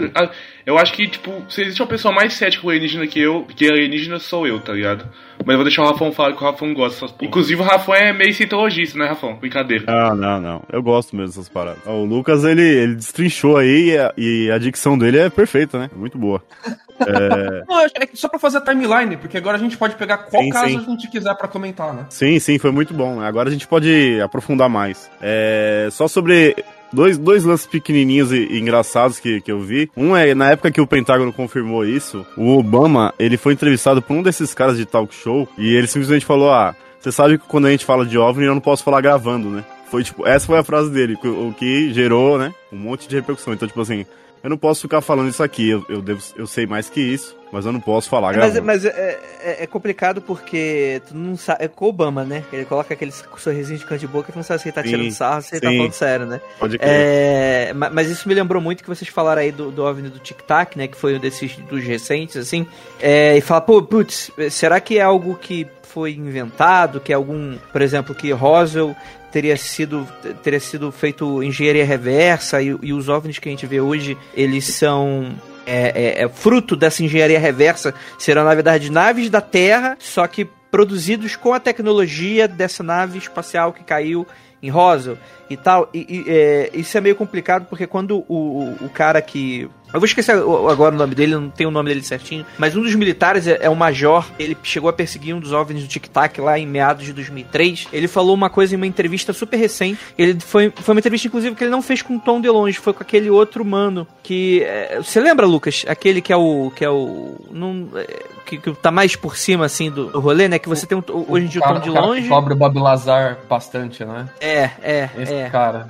[SPEAKER 3] eu acho que, tipo, se existe uma pessoa mais cética com alienígena que eu, que alienígena sou eu, tá ligado? Mas eu vou deixar o Rafão falar que o Rafão gosta dessas porra. Inclusive o Rafão é meio cientologista, né, Rafão? Brincadeira.
[SPEAKER 4] Não, não, não. Eu gosto mesmo dessas paradas. O Lucas, ele, ele destrinchou aí e a, e a dicção dele é perfeita, né? Muito boa. É,
[SPEAKER 2] Não, é que só pra fazer a timeline, porque agora a gente pode pegar qual
[SPEAKER 4] Sim,
[SPEAKER 2] caso
[SPEAKER 4] sim.
[SPEAKER 2] a gente quiser pra comentar, né?
[SPEAKER 4] sim, sim, foi muito bom. Agora a gente pode aprofundar mais. É, só sobre dois, dois lances pequenininhos e, engraçados que, que eu vi. Um é, na época que o Pentágono confirmou isso, o Obama, ele foi entrevistado por um desses caras de talk show e ele simplesmente falou, ah, você sabe que quando a gente fala de OVNI eu não posso falar gravando, né? Foi tipo, essa foi a frase dele, o que gerou, né, um monte de repercussão. Então, tipo assim, eu não posso ficar falando isso aqui, eu, eu, devo, eu sei mais que isso, mas eu não posso falar
[SPEAKER 5] Mas,
[SPEAKER 4] gravando.
[SPEAKER 5] mas é, é- é complicado porque tu não sabe. É com o Obama, né? Ele coloca aquele sorrisinho de canto de boca, tu não sabe se ele tá
[SPEAKER 4] Sim,
[SPEAKER 5] tirando sarro, se ele tá falando sério, né?
[SPEAKER 4] Pode crer.
[SPEAKER 5] É, ma- mas isso me lembrou muito que vocês falaram aí do, do OVNI do Tic Tac, né? Que foi um desses dos recentes, assim. É, e fala, pô, putz, será que é algo que foi inventado? Que é algum, por exemplo, que Roswell teria sido teria sido feito engenharia reversa e, e os OVNIs que a gente vê hoje, eles são é, é- é fruto dessa engenharia reversa, serão na verdade naves da Terra, só que produzidos com a tecnologia dessa nave espacial que caiu em Roswell e tal. E, e, é, isso é meio complicado porque quando o, o, o cara que. Eu vou esquecer o- agora o nome dele, não tenho o nome dele certinho. Mas um dos militares é, é um major. Ele chegou a perseguir um dos OVNIs do Tic Tac lá em meados de 2003. Ele falou uma coisa em uma entrevista super recente. Ele foi, foi uma entrevista, inclusive, que ele não fez com o Tom DeLonge, foi com aquele outro mano. Que. é, você lembra, Lucas? Aquele que é o. Que é o. Não, é, que, que tá mais por cima, assim, do, do rolê, né? Que você tem um, hoje em dia o Tom
[SPEAKER 2] cara, o cara que
[SPEAKER 5] DeLonge.
[SPEAKER 2] cobra o Bob Lazar bastante, né?
[SPEAKER 5] É, é,
[SPEAKER 2] Esse
[SPEAKER 5] é.
[SPEAKER 2] cara.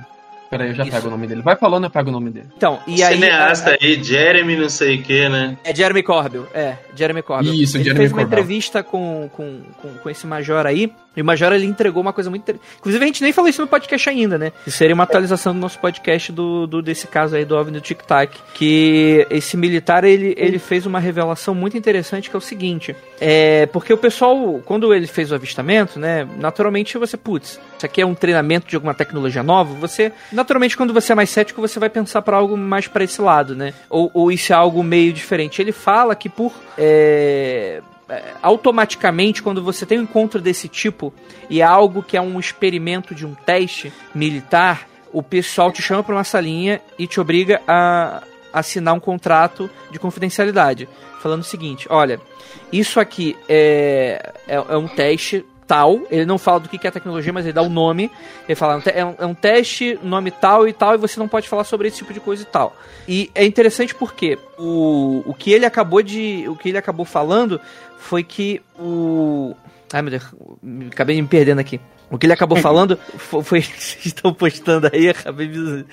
[SPEAKER 2] Peraí, eu já
[SPEAKER 5] Isso.
[SPEAKER 2] pego o nome dele. Vai falando, eu pego o nome dele.
[SPEAKER 5] Então, e aí.
[SPEAKER 1] Cineasta aí, Jeremy não sei o que, né?
[SPEAKER 5] É Jeremy Corbell, é, Jeremy Corbell.
[SPEAKER 2] Isso,
[SPEAKER 5] ele
[SPEAKER 2] Jeremy
[SPEAKER 5] fez uma
[SPEAKER 2] Corbell.
[SPEAKER 5] entrevista com, com, com, com esse Major aí, e o Major ele entregou uma coisa muito interessante. Inclusive, a gente nem falou isso no podcast ainda, né? Isso seria uma atualização do nosso podcast do, do desse caso aí do OVNI do Tic Tac. Que esse militar, ele, ele fez uma revelação muito interessante, que é o seguinte. É, porque o pessoal, quando ele fez o avistamento, né? Naturalmente você, putz, isso aqui é um treinamento de alguma tecnologia nova, você, naturalmente, quando você é mais cético, você vai pensar para algo mais para esse lado, né? Ou, ou isso é algo meio diferente. Ele fala que por. é, automaticamente, quando você tem um encontro desse tipo e é algo que é um experimento de um teste militar, o pessoal te chama para uma salinha e te obriga a assinar um contrato de confidencialidade, falando o seguinte: olha, isso aqui é, é, é um teste tal, ele não fala do que é a tecnologia, mas ele dá o nome, ele fala, é um, é um teste, nome tal e tal, e você não pode falar sobre esse tipo de coisa e tal. E é interessante porque o, o que ele acabou de. O que ele acabou falando foi que o. Ai meu Deus, acabei me perdendo aqui. O que ele acabou falando fo- foi. Vocês estão postando aí, acabei me,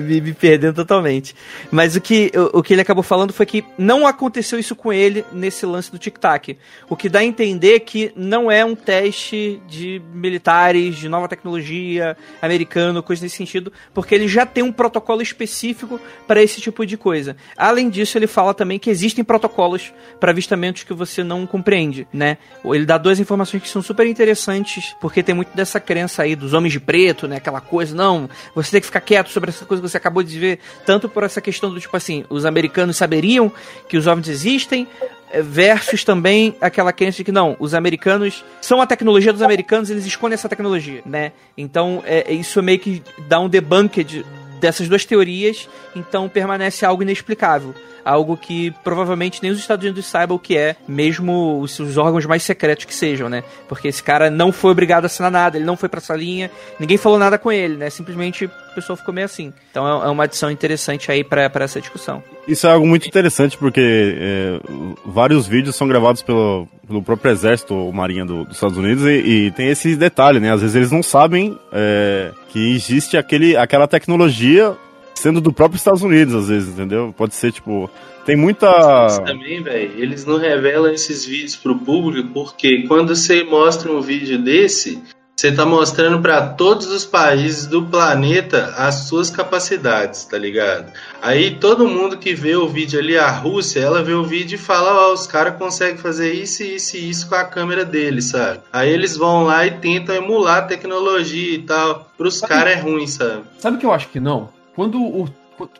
[SPEAKER 5] me- me- perdendo totalmente. Mas o que, o, o que ele acabou falando foi que não aconteceu isso com ele nesse lance do Tic Tac. O que dá a entender que não é um teste de militares, de nova tecnologia, americano, coisa nesse sentido, porque ele já tem um protocolo específico para esse tipo de coisa. Além disso, ele fala também que existem protocolos para avistamentos que você não compreende, né? Ele dá duas informações que são super interessantes, porque tem muito dessa crença aí dos homens de preto, né? Aquela coisa, não, você tem que ficar quieto sobre essa coisa que você acabou de ver, tanto por essa questão do tipo assim, os americanos saberiam que os OVNIs existem, eh, versus também aquela crença de que não, os americanos são a tecnologia dos americanos, eles escondem essa tecnologia, né? Então, é, isso meio que dá um debunked dessas duas teorias, então permanece algo inexplicável. Algo que provavelmente nem os Estados Unidos saibam o que é, mesmo os, os órgãos mais secretos que sejam, né? Porque esse cara não foi obrigado a assinar nada, ele não foi pra essa linha, ninguém falou nada com ele, né? Simplesmente o pessoal ficou meio assim. Então é, é uma adição interessante aí pra essa discussão.
[SPEAKER 4] Isso é algo muito interessante porque é, vários vídeos são gravados pelo, pelo próprio exército ou marinha do- dos Estados Unidos e, e tem esse detalhe, né? Às vezes eles não sabem é, que existe aquele, aquela tecnologia sendo do próprio Estados Unidos, às vezes, entendeu? Pode ser, tipo... Tem muita...
[SPEAKER 1] Mas também, velho, eles não revelam esses vídeos pro público porque quando você mostra um vídeo desse, você tá mostrando pra todos os países do planeta as suas capacidades, tá ligado? Aí todo mundo que vê o vídeo ali, a Rússia, ela vê o vídeo e fala, ó, os caras conseguem fazer isso, isso e isso com a câmera deles, sabe? Aí eles vão lá e tentam emular a tecnologia e tal. Pros caras é ruim, sabe?
[SPEAKER 2] Sabe o que eu acho que não? Quando o.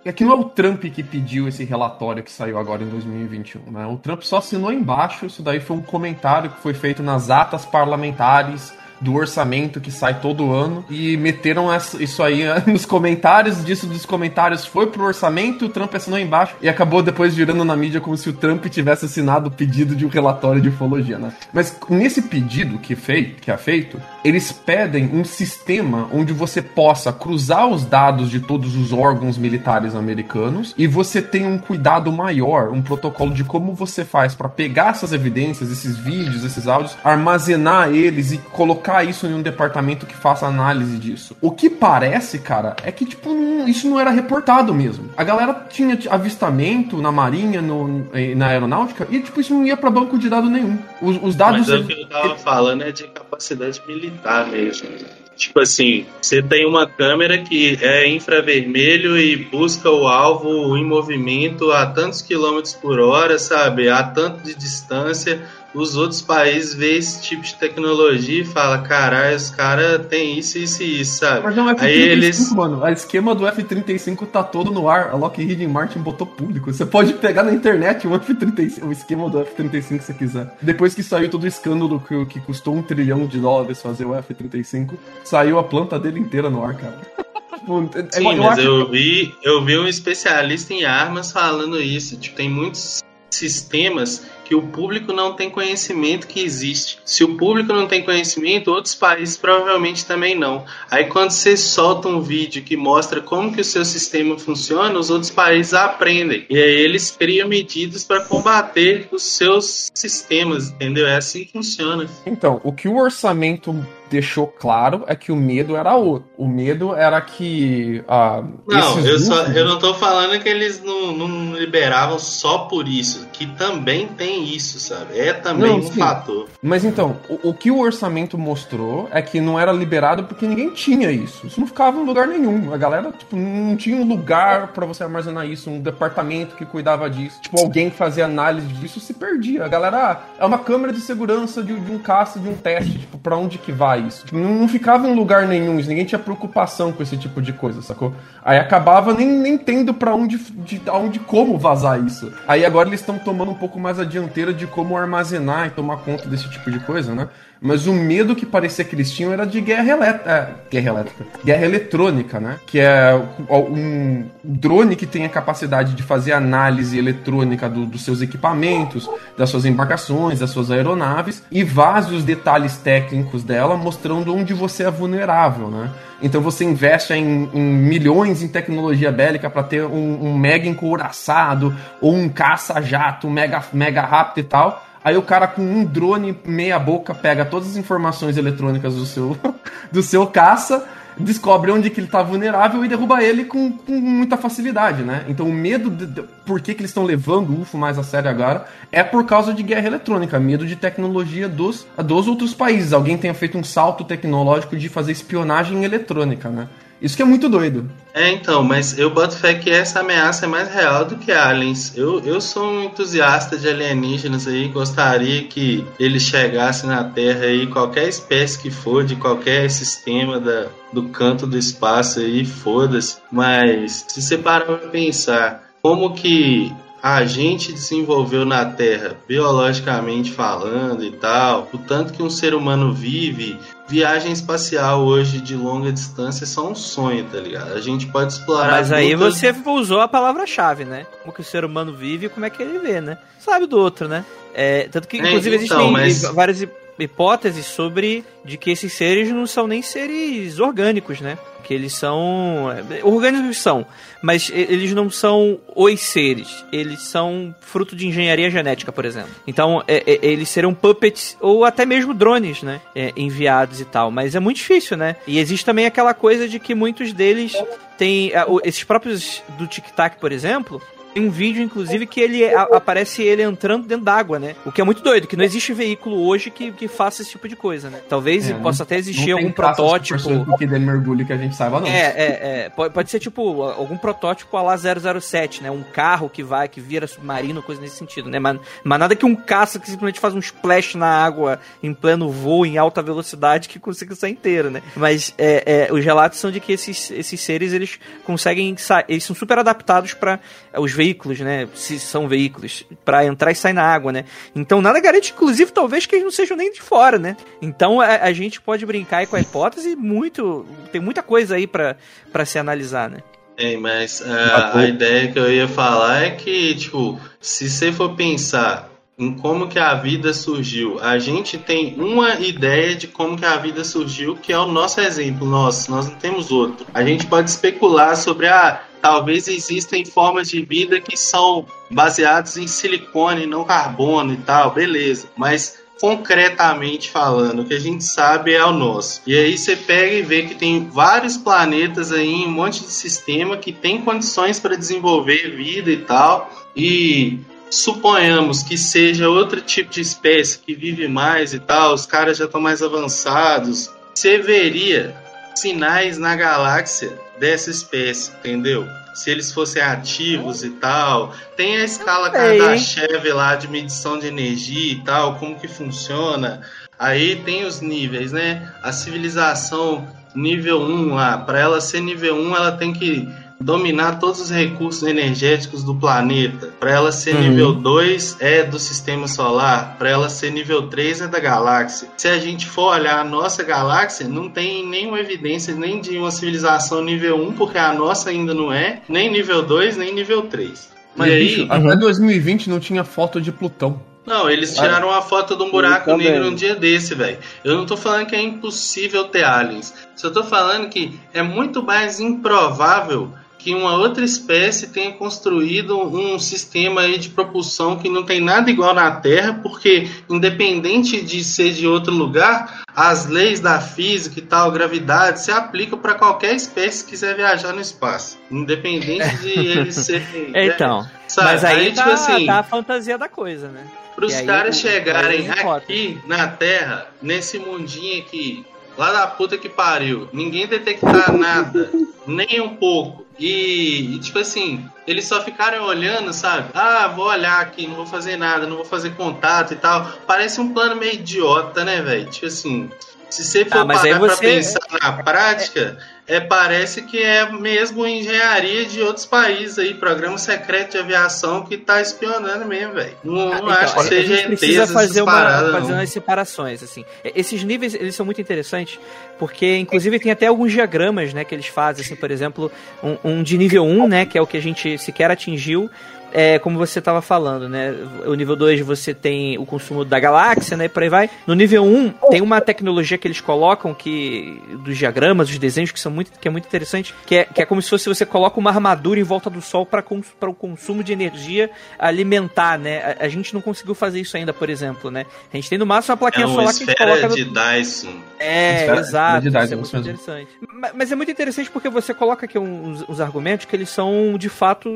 [SPEAKER 2] É que não é o Trump que pediu esse relatório que saiu agora em 2021, né? O Trump só assinou embaixo, isso daí foi um comentário que foi feito nas atas parlamentares do orçamento que sai todo ano e meteram isso aí nos comentários, disso dos comentários foi pro orçamento, o Trump assinou embaixo e acabou depois girando na mídia como se o Trump tivesse assinado o pedido de um relatório de ufologia, né? Mas nesse pedido que, fei- que é feito, eles pedem um sistema onde você possa cruzar os dados de todos os órgãos militares americanos e você tem um cuidado maior, um protocolo de como você faz para pegar essas evidências, esses vídeos, esses áudios, armazenar eles e colocar isso em um departamento que faça análise disso. O que parece, cara, é que tipo não- isso não era reportado mesmo. A galera tinha avistamento na marinha, no, eh, na aeronáutica e tipo isso não ia para banco de dados nenhum. Os, os dados
[SPEAKER 1] Mas é o que eu tava falando é de capacidade militar mesmo. Tipo assim, você tem uma câmera que é infravermelho e busca o alvo em movimento a tantos quilômetros por hora, sabe? A tanto de distância. Os outros países veem esse tipo de tecnologia e falam, caralho, os caras têm isso, isso e isso, sabe?
[SPEAKER 2] Mas não, o F-35,
[SPEAKER 1] Aí eles.
[SPEAKER 2] mano, o esquema do F-35 tá todo no ar. A Lockheed Martin botou público. Você pode pegar na internet o F-35, o esquema do F-35 se você quiser. Depois que saiu todo o escândalo que, que custou um trilhão de dólares fazer o F-35, saiu a planta dele inteira no ar, cara. Tipo, é-
[SPEAKER 1] Sim,
[SPEAKER 2] eu
[SPEAKER 1] mas
[SPEAKER 2] acho-
[SPEAKER 1] eu vi, eu vi um especialista em armas falando isso. Tipo, tem muitos sistemas que o público não tem conhecimento que existe. Se o público não tem conhecimento, outros países provavelmente também não. Aí quando você solta um vídeo que mostra como que o seu sistema funciona, os outros países aprendem. E aí eles criam medidas para combater os seus sistemas, entendeu? É assim que funciona.
[SPEAKER 2] Então, o que o orçamento deixou claro é que o medo era outro. O medo era que. ah,
[SPEAKER 1] Não, eu, só, eu não tô falando que eles não, não liberavam só por isso, que também tem isso, sabe? É também
[SPEAKER 2] Não,
[SPEAKER 1] um
[SPEAKER 2] sim.
[SPEAKER 1] fator.
[SPEAKER 2] Mas então, o, o que o orçamento mostrou é que não era liberado porque ninguém tinha isso. Isso não ficava em lugar nenhum. A galera, tipo, não tinha um lugar pra você armazenar isso, um departamento que cuidava disso. Tipo, alguém que fazia análise disso se perdia. A galera, ah, é uma câmera de segurança de, de um caça, de um teste. Tipo, pra onde que vai Tipo, não, não ficava em lugar nenhum. Ninguém tinha preocupação com esse tipo de coisa, sacou? Aí acabava nem, nem tendo pra onde, de, aonde como vazar isso. Aí agora eles estão tomando um pouco mais a dianteira de como armazenar e tomar conta desse tipo de coisa, né? Mas o medo que parecia que eles tinham era de guerra elétrica. É, guerra elétrica. Guerra eletrônica, né? Que é um drone que tem a capacidade de fazer análise eletrônica do- dos seus equipamentos, das suas embarcações, das suas aeronaves, e vários detalhes técnicos dela mostrando onde você é vulnerável, né? Então você investe em, em milhões em tecnologia bélica para ter um, um mega encouraçado ou um caça-jato mega, mega rápido e tal. Aí o cara com um drone meia boca pega todas as informações eletrônicas do seu, do seu caça, descobre onde que ele tá vulnerável e derruba ele com, com muita facilidade, né? Então o medo de, de- por que, que eles estão levando o UFO mais a sério agora é por causa de guerra eletrônica, medo de tecnologia dos, dos outros países. Alguém tenha feito um salto tecnológico de fazer espionagem eletrônica, né? Isso que é muito doido.
[SPEAKER 1] É, então, mas eu boto fé que essa ameaça é mais real do que aliens. Eu, eu sou um entusiasta de alienígenas aí, gostaria que eles chegassem na Terra aí, qualquer espécie que for, de qualquer sistema da, do canto do espaço aí, foda-se. Mas se você parar pra pensar, como que a gente desenvolveu na Terra, biologicamente falando e tal, o tanto que um ser humano vive, viagem espacial hoje de longa distância é só um sonho, tá ligado? A gente pode explorar.
[SPEAKER 5] Mas aí você usou a palavra-chave, né? Como que o ser humano vive e como é que ele vê, né? Sabe do outro, né? É, tanto que,
[SPEAKER 1] É,
[SPEAKER 5] inclusive,
[SPEAKER 1] então,
[SPEAKER 5] existem
[SPEAKER 1] mas-
[SPEAKER 5] várias hipóteses sobre de que esses seres não são nem seres orgânicos, né? Que eles são. é, Orgânicos são, mas eles não são os seres. Eles são fruto de engenharia genética, por exemplo. Então, é- é- eles serão puppets ou até mesmo drones, né? É, enviados e tal. Mas é muito difícil, né? E existe também aquela coisa de que muitos deles têm. Esses próprios do Tic Tac, por exemplo. Tem um vídeo, inclusive, que ele a- aparece ele entrando dentro d'água, né? O que é muito doido, que não existe veículo hoje que, que faça esse tipo de coisa, né? Talvez
[SPEAKER 2] É,
[SPEAKER 5] possa até existir algum protótipo.
[SPEAKER 2] que dê mergulho que a gente saiba, não.
[SPEAKER 5] É, é, é. Pode, pode ser tipo algum protótipo a lá 007, né? Um carro que vai, que vira submarino, coisa nesse sentido, né? Mas, mas nada que um caça que simplesmente faz um splash na água em pleno voo, em alta velocidade, que consiga sair inteiro, né? Mas é, é, os relatos são de que esses, esses seres, eles conseguem sa- eles são super adaptados para os veículos, né? Se são veículos, para entrar e sair na água, né? Então nada garante, inclusive, talvez que eles não sejam nem de fora, né? Então a, a gente pode brincar aí com a hipótese muito. Tem muita coisa aí pra pra se analisar, né?
[SPEAKER 1] É, mas a, a ideia que eu ia falar é que, tipo, se você for pensar em como que a vida surgiu, a gente tem uma ideia de como que a vida surgiu, que é o nosso exemplo, nosso, nós não temos outro. A gente pode especular sobre a talvez existem formas de vida que são baseadas em silicone, não carbono e tal, beleza. Mas concretamente falando, o que a gente sabe é o nosso. E aí você pega e vê que tem vários planetas aí, um monte de sistema que tem condições para desenvolver vida e tal. E suponhamos que seja outro tipo de espécie que vive mais e tal, os caras já estão mais avançados. Você veria sinais na galáxia dessa espécie, entendeu? Se eles fossem ativos e tal. Tem a escala? Kardashev lá de medição de energia e tal, como que funciona. Aí tem os níveis, né? A civilização nível 1 lá, para ela ser nível 1, ela tem que dominar todos os recursos energéticos do planeta. Para ela ser
[SPEAKER 2] Uhum.
[SPEAKER 1] nível 2 é do sistema solar, para ela ser nível 3 é da galáxia. Se a gente for olhar a nossa galáxia, não tem nenhuma evidência nem de uma civilização nível 1, porque a nossa ainda não é, nem nível 2, nem nível 3.
[SPEAKER 2] Mas,
[SPEAKER 1] e aí,
[SPEAKER 2] bicho, até 2020 não tinha foto de Plutão.
[SPEAKER 1] não, eles tiraram uma foto de um buraco negro um dia desse, velho. Eu não tô falando que é impossível ter aliens. Só tô falando que é muito mais improvável que uma outra espécie tenha construído um sistema aí de propulsão que não tem nada igual na Terra, porque independente de ser de outro lugar, as leis da física e tal, gravidade, se aplicam para qualquer espécie que quiser viajar no espaço, independente de eles serem.
[SPEAKER 5] Então,
[SPEAKER 1] sabe?
[SPEAKER 5] mas aí,
[SPEAKER 1] tipo
[SPEAKER 5] tá,
[SPEAKER 1] assim,
[SPEAKER 5] tá a fantasia da coisa, né?
[SPEAKER 1] para os
[SPEAKER 5] aí
[SPEAKER 1] caras chegarem
[SPEAKER 5] aí
[SPEAKER 1] aqui na Terra, nesse mundinho aqui, lá da puta que pariu, ninguém detectar nada, nem um pouco. E, e, tipo assim, eles só ficaram olhando, sabe? Ah, vou olhar aqui, não vou fazer nada, não vou fazer contato e tal. Parece um plano meio idiota, né, velho? Tipo assim, se você for
[SPEAKER 5] Ah,
[SPEAKER 1] parar pra
[SPEAKER 5] você-
[SPEAKER 1] pensar na prática, é, parece que é mesmo engenharia de outros países aí, programa secreto de aviação que tá espionando mesmo, velho. Não, não
[SPEAKER 5] Então,
[SPEAKER 1] acho que
[SPEAKER 5] a
[SPEAKER 1] seja
[SPEAKER 5] gente precisa fazer, uma, fazer umas separações, assim. Esses níveis, eles são muito interessantes, porque, inclusive, tem até alguns diagramas, né, que eles fazem, assim, por exemplo, um, um de nível 1, né, que é o que a gente sequer atingiu, é, como você estava falando, né? O nível 2 você tem o consumo da galáxia, né? E por aí vai. No nível 1 tem uma tecnologia que eles colocam que dos diagramas, dos desenhos que são muito que é muito interessante, que é, que é como se fosse você coloca uma armadura em volta do sol para o consumo de energia alimentar, né? A, a gente não conseguiu fazer isso ainda, por exemplo, né? A gente tem no máximo uma
[SPEAKER 1] É
[SPEAKER 5] plaquinha
[SPEAKER 1] uma
[SPEAKER 5] solar que a gente
[SPEAKER 1] esfera
[SPEAKER 5] coloca no
[SPEAKER 1] de Dyson.
[SPEAKER 5] é,
[SPEAKER 2] Esfera-
[SPEAKER 5] exato.
[SPEAKER 2] de Dyson,
[SPEAKER 5] isso é muito interessante. Ma- Mas é muito interessante porque você coloca aqui uns, uns argumentos que eles são de fato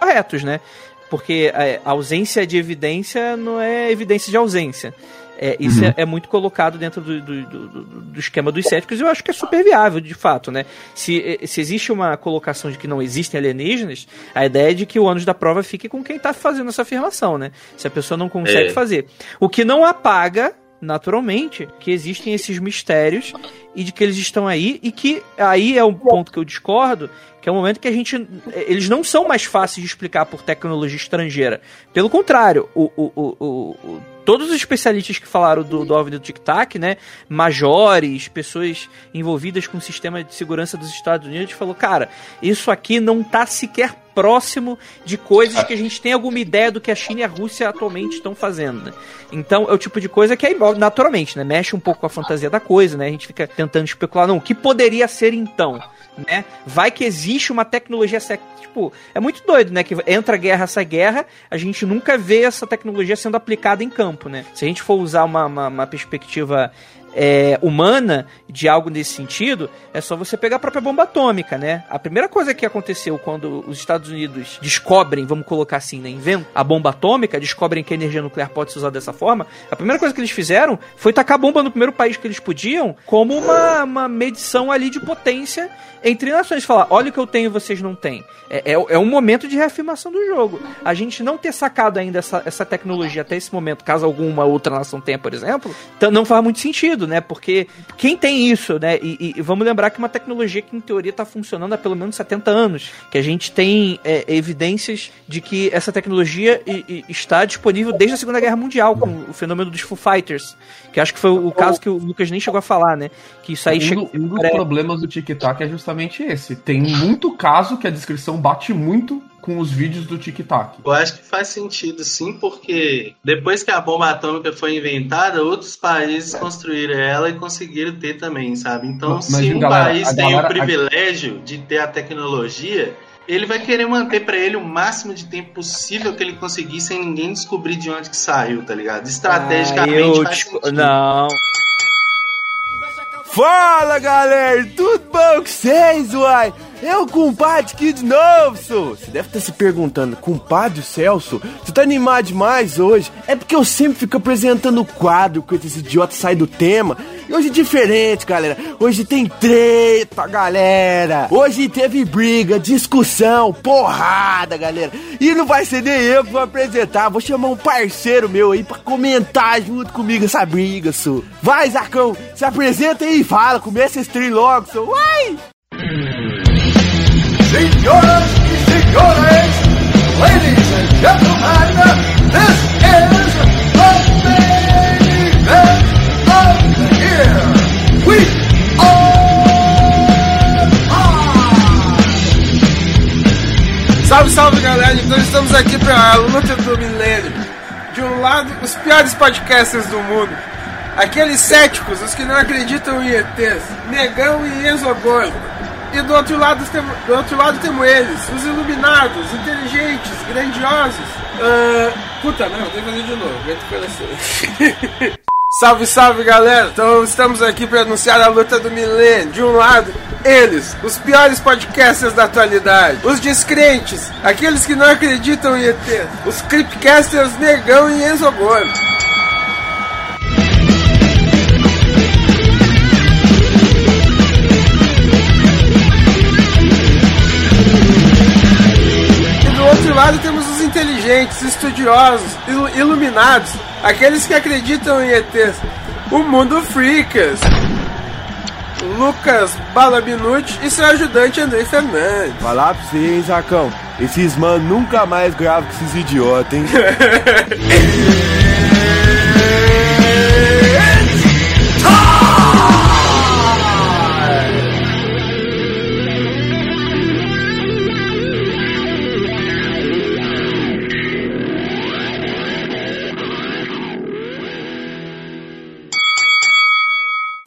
[SPEAKER 5] corretos, né? Porque é, a ausência de evidência não é evidência de ausência. É, isso
[SPEAKER 2] Uhum.
[SPEAKER 5] é, é muito colocado dentro do, do, do- do- esquema dos céticos e eu acho que é super viável, de fato, né? Se, eh, se existe uma colocação de que não existem alienígenas, a ideia é de que o ônus da prova fique com quem está fazendo essa afirmação, né? Se a pessoa não consegue
[SPEAKER 1] É.
[SPEAKER 5] fazer. O que não apaga, naturalmente, que existem esses mistérios e de que eles estão aí e que aí é um ponto que eu discordo, que é o momento que a gente eles não são mais fáceis de explicar por tecnologia estrangeira. Pelo contrário, o, o, o, o- todos os especialistas que falaram do, do do Tic Tac, né, majores, pessoas envolvidas com o sistema de segurança dos Estados Unidos, falou, cara, isso aqui não tá sequer próximo de coisas que a gente tem alguma ideia do que a China e a Rússia atualmente estão fazendo, né? Então é o tipo de coisa que é naturalmente, né, mexe um pouco com a fantasia da coisa, né? A gente fica tentando especular, não, o que poderia ser então? Né? Vai que existe uma tecnologia sec- tipo, é muito doido, né? Que entra guerra, sai guerra, a gente nunca vê essa tecnologia sendo aplicada em campo, né? Se a gente for usar uma, uma, uma perspectiva é, humana de algo nesse sentido, é só você pegar a própria bomba atômica, né? A primeira coisa que aconteceu quando os Estados Unidos descobrem, vamos colocar assim, né, inventam a bomba atômica, descobrem que a energia nuclear pode ser usada dessa forma, a primeira coisa que eles fizeram foi tacar a bomba no primeiro país que eles podiam, como uma, uma medição ali de potência entre nações. Falar, olha o que eu tenho e vocês não têm. É, é, é um momento de reafirmação do jogo. A gente não ter sacado ainda essa, essa tecnologia até esse momento, caso alguma outra nação tenha, por exemplo, não faz muito sentido, né? Porque quem tem isso, né? E, e vamos lembrar que é uma tecnologia que em teoria está funcionando há pelo menos 70 anos. Que a gente tem é, evidências de que essa tecnologia i- i- está disponível desde a Segunda Guerra Mundial, com o fenômeno dos Foo Fighters. Que acho que foi o caso que o Lucas nem chegou a falar, né? Que isso aí
[SPEAKER 2] um,
[SPEAKER 5] chega.
[SPEAKER 2] um dos
[SPEAKER 5] É.
[SPEAKER 2] problemas do TikTok é justamente esse. Tem muito caso que a descrição bate muito com os vídeos do TikTok.
[SPEAKER 1] Eu acho que faz sentido sim, porque depois que a bomba atômica foi inventada, outros países construíram ela e conseguiram ter também, sabe? Então,
[SPEAKER 2] Mas,
[SPEAKER 1] se um
[SPEAKER 2] galera,
[SPEAKER 1] país
[SPEAKER 2] a
[SPEAKER 1] tem
[SPEAKER 2] galera-
[SPEAKER 1] o privilégio de ter a tecnologia, ele vai querer manter pra ele o máximo de tempo possível que ele conseguir sem ninguém descobrir de onde que saiu, tá ligado? Estrategicamente
[SPEAKER 5] Ah, eu
[SPEAKER 1] faz sentido.
[SPEAKER 5] Não.
[SPEAKER 6] Fala galera, tudo bom com vocês, uai? É o compadre aqui de novo, sou. Você deve estar se perguntando, compadre Celso, você tá animado demais hoje? É porque eu sempre fico apresentando o quadro quando esse idiota sai do tema. E hoje é diferente, galera. Hoje tem treta, galera. Hoje teve briga, discussão, porrada, galera. E não vai ser nem eu que vou apresentar. Vou chamar um parceiro meu aí pra comentar junto comigo essa briga, sou. Vai, Zacão, se apresenta aí e fala. Começa esse trem logo, sou. Vai!
[SPEAKER 7] Senhoras e senhores, ladies and gentlemen, this is the main event of the year. We
[SPEAKER 10] Salve, salve galera! Então estamos aqui para a luta do milênio. De um lado, os piores podcasters do mundo. Aqueles céticos, os que não acreditam em ETs, Negão e Exogorgo. E do outro lado, temos, do outro lado temos eles, os iluminados, inteligentes, grandiosos. Ah, puta, não, tem que fazer de novo. aguenta o coração. Salve, salve galera! Então estamos aqui para anunciar a luta do milênio. De um lado, eles, os piores podcasters da atualidade, os descrentes, aqueles que não acreditam em ET, os creepcasters Negão e Enzo inteligentes, estudiosos, ilu- iluminados, aqueles que acreditam em ETs. O Mundo Freakers. Lucas Balabinucci e seu ajudante André Fernandes.
[SPEAKER 6] Falar pra você, hein, Zacão. Esses mano nunca mais gravam com esses idiotas, hein?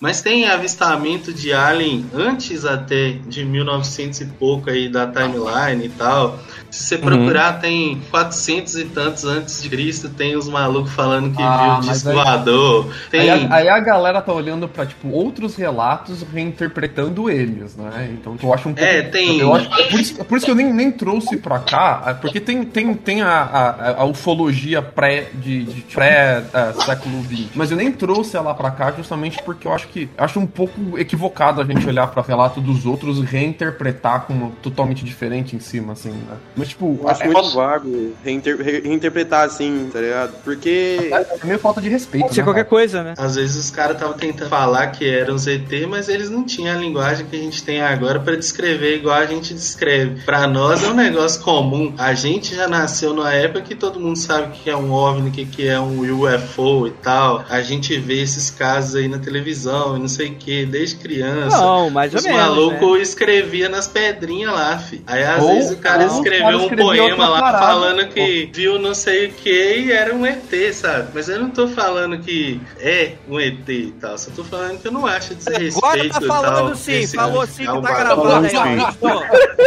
[SPEAKER 1] Mas tem avistamento de alien antes até de 1900 e pouco aí da timeline e tal. Se você procurar, tem 400 e tantos antes de Cristo, tem os malucos falando que
[SPEAKER 2] Ah,
[SPEAKER 1] viu o disco
[SPEAKER 2] aí-
[SPEAKER 1] voador. Tem...
[SPEAKER 2] Aí, a, aí a galera tá olhando pra, tipo, outros relatos reinterpretando eles, né? Então eu acho um pouco.
[SPEAKER 1] É, tem-
[SPEAKER 2] Eu acho, é por, isso, é por isso que eu nem, nem trouxe pra cá, é porque tem, tem, tem a, a, a ufologia pré, de, de pré-século XX. Mas eu nem trouxe ela pra cá justamente porque eu acho que. Acho um pouco equivocado a gente olhar pra relato dos outros e reinterpretar como totalmente diferente em cima, assim, né? Mas, tipo,
[SPEAKER 11] Eu acho
[SPEAKER 2] é,
[SPEAKER 11] muito vago reinter- re- reinterpretar assim, tá ligado? Porque.
[SPEAKER 2] é meio falta de respeito.
[SPEAKER 5] Pode ser
[SPEAKER 2] né,
[SPEAKER 5] qualquer
[SPEAKER 2] cara?
[SPEAKER 5] coisa, né?
[SPEAKER 1] Às vezes os caras estavam tentando falar que eram ZT, mas eles não tinham a linguagem que a gente tem agora pra descrever igual a gente descreve. Pra nós é um negócio comum. A gente já nasceu numa época que todo mundo sabe o que é um OVNI, o que é um UFO e tal. A gente vê esses casos aí na televisão e não sei o que, desde criança.
[SPEAKER 5] Não, mais ou
[SPEAKER 1] Os malucos
[SPEAKER 5] né?
[SPEAKER 1] escrevia nas pedrinhas lá, fi. Aí às
[SPEAKER 2] Ou-
[SPEAKER 1] vezes o cara
[SPEAKER 2] os
[SPEAKER 1] escreveu um poema lá
[SPEAKER 2] parada.
[SPEAKER 1] falando que viu não sei o que e era um ET, sabe? Mas eu não tô falando que é um ET e tal. Só tô falando que eu não acho desrespeito
[SPEAKER 5] Agora tá falando
[SPEAKER 1] tal.
[SPEAKER 5] sim, falou sim que
[SPEAKER 1] ao
[SPEAKER 5] tá gravando aí.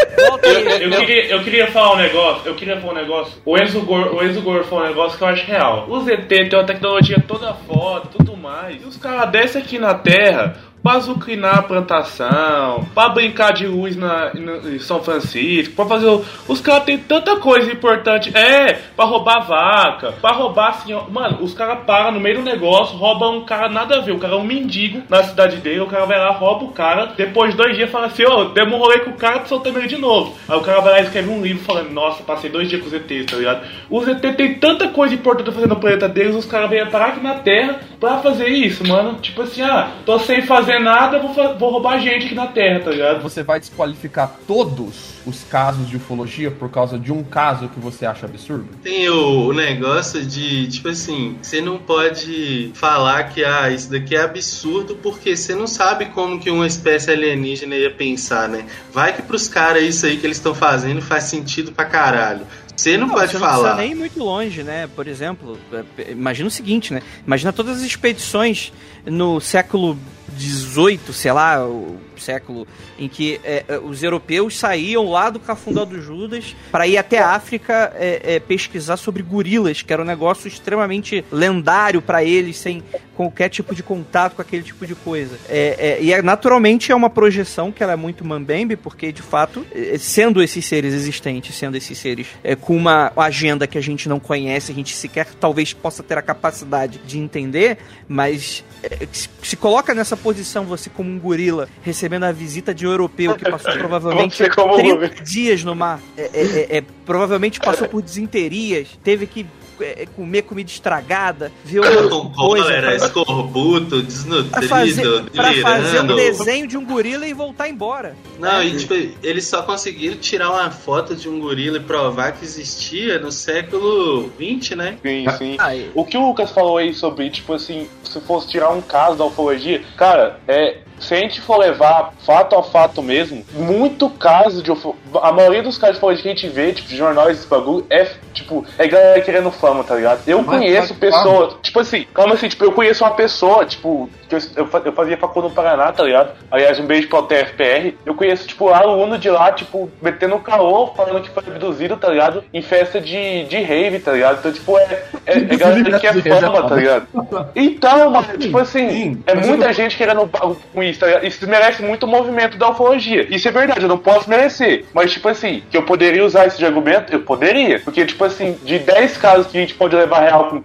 [SPEAKER 3] Eu, eu queria, eu queria falar um negócio, eu queria falar um negócio. O Enzo Gor, o Enzo Gor falou um negócio que eu acho real. O ZT tem uma tecnologia toda foda, tudo mais. E os caras descem aqui na Terra pra azucrinar a plantação, pra brincar de luz na, na- em São Francisco, pra fazer. o- Os caras têm tanta coisa importante. É, pra roubar vaca, pra roubar assim. ó. Mano, os caras param no meio do negócio, roubam um cara nada a ver. O cara é um mendigo na cidade dele, o cara vai lá, rouba o cara. Depois de dois dias fala assim: Ô, demos um com o cara, soltamos ele de novo. Aí o cara vai lá e escreve um livro falando: Nossa, passei dois dias com os ETs, tá ligado? Os ET tem tanta coisa importante fazer no planeta deles, os caras vêm parar aqui na Terra pra fazer isso, mano. Tipo assim, ah, tô sem fazer nada, vou, vou roubar gente aqui na Terra, tá ligado?
[SPEAKER 2] Você vai desqualificar todos os casos de ufologia por causa de um caso que você acha absurdo?
[SPEAKER 1] Tem o, negócio de, tipo assim, você não pode falar que ah, isso daqui é absurdo porque você não sabe como que uma espécie alienígena ia pensar, né? Vai que pros caras isso aí que eles estão fazendo faz sentido pra caralho. Você não,
[SPEAKER 5] Não,
[SPEAKER 1] pode
[SPEAKER 5] você não
[SPEAKER 1] falar.
[SPEAKER 5] precisa nem ir muito longe, né? Por exemplo, é, imagina o seguinte, né? Imagina todas as expedições no século XVIII, sei lá, o século em que é, é, os europeus saíam lá do Cafundó do Judas para ir até a África é, é, pesquisar sobre gorilas, que era um negócio extremamente lendário para eles, sem qualquer tipo de contato com aquele tipo de coisa. É, é, e é, naturalmente é uma projeção que ela é muito mambembe, porque de fato, sendo esses seres existentes, sendo esses seres é, com uma agenda que a gente não conhece, a gente sequer talvez possa ter a capacidade de entender, mas se, coloca nessa posição você como um gorila recebendo a visita de um europeu que passou provavelmente
[SPEAKER 3] Você como um
[SPEAKER 5] 30 dias no mar, é, é, é, é, provavelmente passou por desinterias, teve que é, comer comida estragada, ver
[SPEAKER 1] Com
[SPEAKER 5] coisa,
[SPEAKER 1] cólera,
[SPEAKER 5] pra-
[SPEAKER 1] escorbuto,
[SPEAKER 5] pra
[SPEAKER 1] desnutrido,
[SPEAKER 5] fazer, pra fazer um desenho de um gorila e voltar embora.
[SPEAKER 1] Não, e tipo, eles só conseguiram tirar uma foto de um gorila e provar que existia no século XX, né?
[SPEAKER 3] Sim, sim.
[SPEAKER 5] Aí,
[SPEAKER 3] O que o Lucas falou aí sobre, tipo assim, se fosse tirar um caso da ufologia, cara, é. Se a gente for levar fato a fato mesmo, muito caso de ufo... A maioria dos casos de ufologia que a gente vê, tipo, de jornais, esse bagulho, é tipo, é galera querendo
[SPEAKER 12] fama, tá ligado? Eu
[SPEAKER 2] Mas,
[SPEAKER 12] conheço
[SPEAKER 2] mas,
[SPEAKER 12] pessoas, tipo assim, calma assim, tipo, eu conheço uma pessoa, tipo, que eu, eu, fa- eu fazia faculdade no Paraná, tá ligado? Aliás, um beijo pro TFPR. Eu conheço, tipo, aluno de lá, tipo, metendo caô, falando que foi abduzido, tá ligado? Em festa de, de rave, tá ligado? Então, tipo, é, é, é galera que é fama, tá ligado? Então, mano, tipo assim, é muita gente querendo com isso, tá ligado? Isso merece muito movimento da ufologia. Isso é verdade, eu não posso merecer. Mas, tipo assim, que eu poderia usar isso de argumento, eu poderia. Porque, tipo assim, de 10 casos que a gente pode levar real com,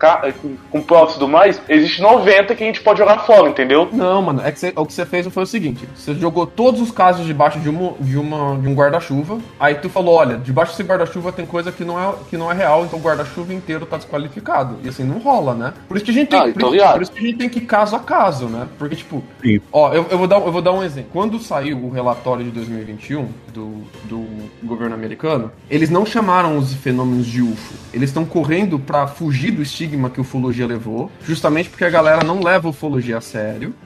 [SPEAKER 12] com, com e tudo mais, existe 90 que a gente pode jogar fora, entendeu?
[SPEAKER 2] Não, mano, é que você- o que você fez foi o seguinte: você jogou todos os casos debaixo de, uma, de, uma, de um guarda-chuva, aí tu falou: olha, debaixo desse guarda-chuva tem coisa que não, é, que não é real, então o guarda-chuva inteiro tá desqualificado. E assim, não rola, né? Por isso que a gente tem,
[SPEAKER 12] Ah,
[SPEAKER 2] por,
[SPEAKER 12] então
[SPEAKER 2] isso-
[SPEAKER 12] ligado.
[SPEAKER 2] por isso que a gente tem que ir caso a caso, né? Porque, tipo,
[SPEAKER 4] Sim.
[SPEAKER 2] ó, eu, eu, vou dar, eu vou dar um exemplo. Quando saiu o relatório de 2021 do, do governo americano, eles não chamaram os fenômenos de UFO. Eles estão correndo pra fugir do estigma que a ufologia levou, justamente porque a galera não leva a ufologia a sério.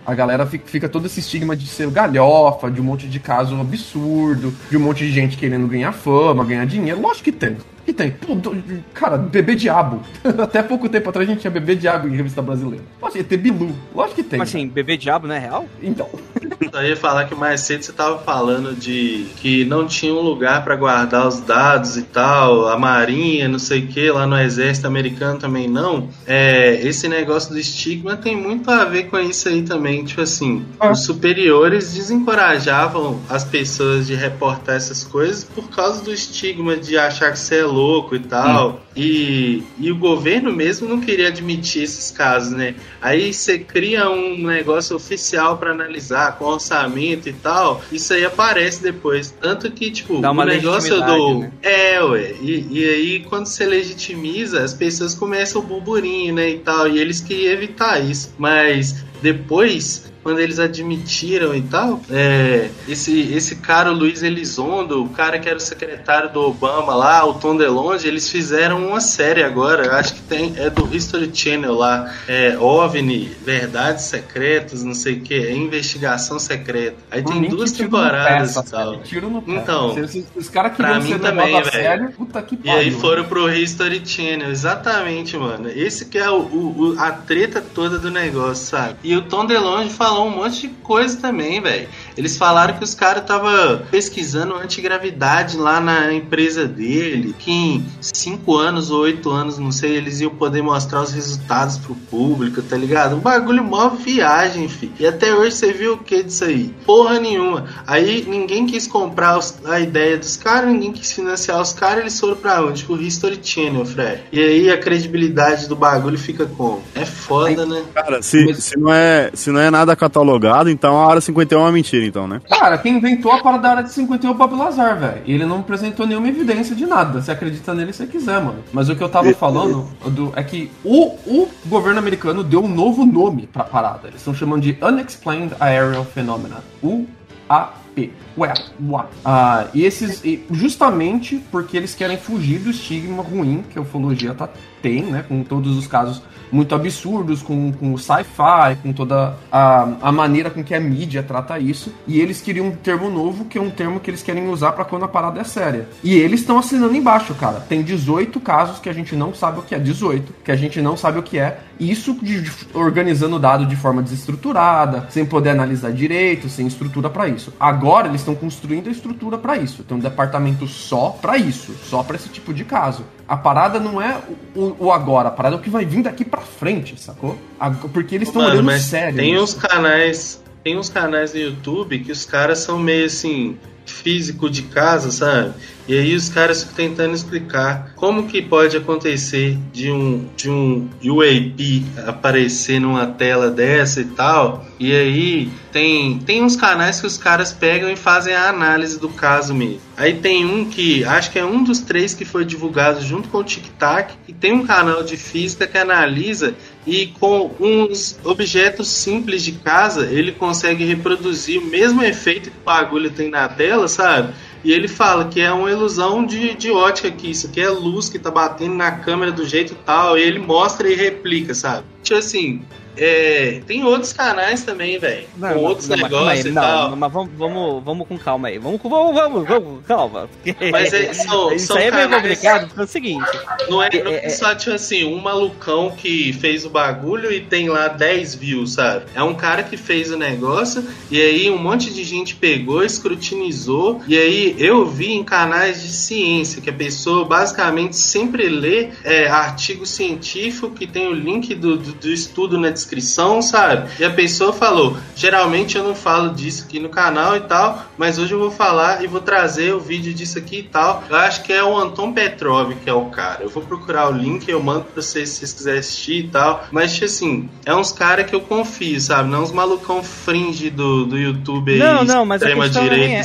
[SPEAKER 2] A galera fica todo esse estigma de ser galhofa, de um monte de caso absurdo, de um monte de gente querendo ganhar fama, ganhar dinheiro. Lógico que tem. Que tem. Pô, do- cara, bebê diabo. Até pouco tempo atrás a gente tinha bebê diabo em revista brasileira. Lógico que tem Bilu. Lógico que tem.
[SPEAKER 5] Mas assim, bebê diabo não é real?
[SPEAKER 2] Então.
[SPEAKER 1] Só ia falar que mais cedo você tava falando de que não tinha um lugar pra guardar os dados e tal, a marinha, não sei o que, lá no exército americano também não. É, esse negócio do estigma tem muito a ver com isso aí também. Tipo assim, os superiores desencorajavam as pessoas de reportar essas coisas por causa do estigma de achar que você é louco e tal. E, e o governo mesmo não queria admitir esses casos, né? Aí você cria um negócio oficial pra analisar com orçamento e tal, isso aí aparece depois. Tanto que, tipo,
[SPEAKER 5] Dá uma
[SPEAKER 1] o negócio do.
[SPEAKER 5] né?
[SPEAKER 1] É, ué. E, e aí, quando você legitimiza, as pessoas começam o burburinho, né? E tal. E eles queriam evitar isso. Mas depois. Quando eles admitiram e tal, é, esse, esse cara, o Luiz Elizondo, o cara que era o secretário do Obama lá, o Tom DeLonge, eles fizeram uma série agora, acho que tem, é do History Channel lá, é OVNI, Verdades Secretas, não sei o que, é Investigação Secreta. Aí
[SPEAKER 2] Por
[SPEAKER 1] tem duas temporadas e tal. Então,
[SPEAKER 2] Se os caras queriam
[SPEAKER 1] mim
[SPEAKER 2] ser
[SPEAKER 1] também, velho.
[SPEAKER 2] sério, puta que
[SPEAKER 1] E
[SPEAKER 2] pariu.
[SPEAKER 1] aí foram pro History Channel, exatamente, mano. Esse que é o- o- a treta toda do negócio, sabe? E o Tom DeLonge falou um monte de coisa também, velho. Eles falaram que os caras estavam pesquisando antigravidade lá na empresa dele, que em 5 anos ou 8 anos, não sei, eles iam poder mostrar os resultados pro público, tá ligado? Um bagulho mó viagem, fi. E até hoje você viu o que disso aí? Porra nenhuma. Aí ninguém quis comprar os- a ideia dos caras, ninguém quis financiar os caras, eles foram pra onde? Pro History Channel, Fred. E aí a credibilidade do bagulho fica como? É foda, né?
[SPEAKER 4] Cara, se, se, não é, se não é nada catalogado, então a área 51 é uma mentira, então, né?
[SPEAKER 2] Cara, quem inventou a parada da área de 51 é o Bob Lazar, velho. E ele não apresentou nenhuma evidência de nada. Você acredita nele se você quiser, mano. Mas o que eu tava falando do- é que o, o governo americano deu um novo nome pra parada. Eles estão chamando de Unexplained Aerial Phenomena. UAP. Ué, ué. Ah, e esses. justamente porque eles querem fugir do estigma ruim que a ufologia tá, tem, né? Com todos os casos muito absurdos, com, com o sci-fi, com toda a, a maneira com que a mídia trata isso. E eles queriam um termo novo, que é um termo que eles querem usar pra quando a parada é séria. E eles estão assinando embaixo, cara. Tem 18 casos que a gente não sabe o que é. 18, que a gente não sabe o que é. Isso de, de- organizando o dado de forma desestruturada, sem poder analisar direito, sem estrutura pra isso. Agora eles estão construindo a estrutura pra isso. Tem um departamento só pra isso, só pra esse tipo de caso. A parada não é o, o- agora, a parada é o que vai vir daqui pra frente, sacou? A- porque eles estão olhando sério.
[SPEAKER 1] Tem
[SPEAKER 2] nisso.
[SPEAKER 1] uns canais, tem uns canais no YouTube que os caras são meio assim físico de casa, sabe? E aí os caras tentando explicar como que pode acontecer de um de um UAP aparecer numa tela dessa e tal. E aí tem tem uns canais que os caras pegam e fazem a análise do caso mesmo. Aí tem um que acho que é um dos três que foi divulgado junto com o Tic Tac e tem um canal de física que analisa e com uns objetos simples de casa ele consegue reproduzir o mesmo efeito que o bagulho tem na tela, sabe? E ele fala que é uma ilusão de, de ótica que isso aqui é luz que tá batendo na câmera do jeito tal, e ele mostra e replica, sabe? Tipo assim, é, tem outros canais também, velho.
[SPEAKER 5] Não,
[SPEAKER 1] Com
[SPEAKER 5] não,
[SPEAKER 1] outros
[SPEAKER 5] não,
[SPEAKER 1] negócios
[SPEAKER 5] aí,
[SPEAKER 1] e
[SPEAKER 5] não,
[SPEAKER 1] tal.
[SPEAKER 5] não, mas vamos, vamos, vamos com calma aí. Vamos, vamos, vamos, vamos, calma.
[SPEAKER 1] Mas é- são-
[SPEAKER 5] isso
[SPEAKER 1] são
[SPEAKER 5] aí é meio complicado, porque é o seguinte.
[SPEAKER 1] Não é, não
[SPEAKER 5] É,
[SPEAKER 1] é só, tipo assim, um malucão que fez o bagulho e tem lá 10 views, sabe? É um cara que fez o negócio e aí um monte de gente pegou, escrutinizou. E aí eu vi em canais de ciência que a pessoa basicamente sempre lê é, artigo científico que tem o link do, do, do estudo na descrição, sabe? E a pessoa falou: geralmente eu não falo disso aqui no canal e tal, mas hoje eu vou falar e vou trazer o vídeo disso aqui e tal. Eu acho que é o Anton Petrov que é o cara. Eu vou procurar o link, eu mando pra vocês se vocês quiserem assistir e tal. Mas, tipo assim, é uns caras que eu confio, sabe? Não uns malucão fringe do, do YouTube aí,
[SPEAKER 5] Não, não, mas a
[SPEAKER 1] extrema
[SPEAKER 5] questão
[SPEAKER 1] direita.
[SPEAKER 5] nem é,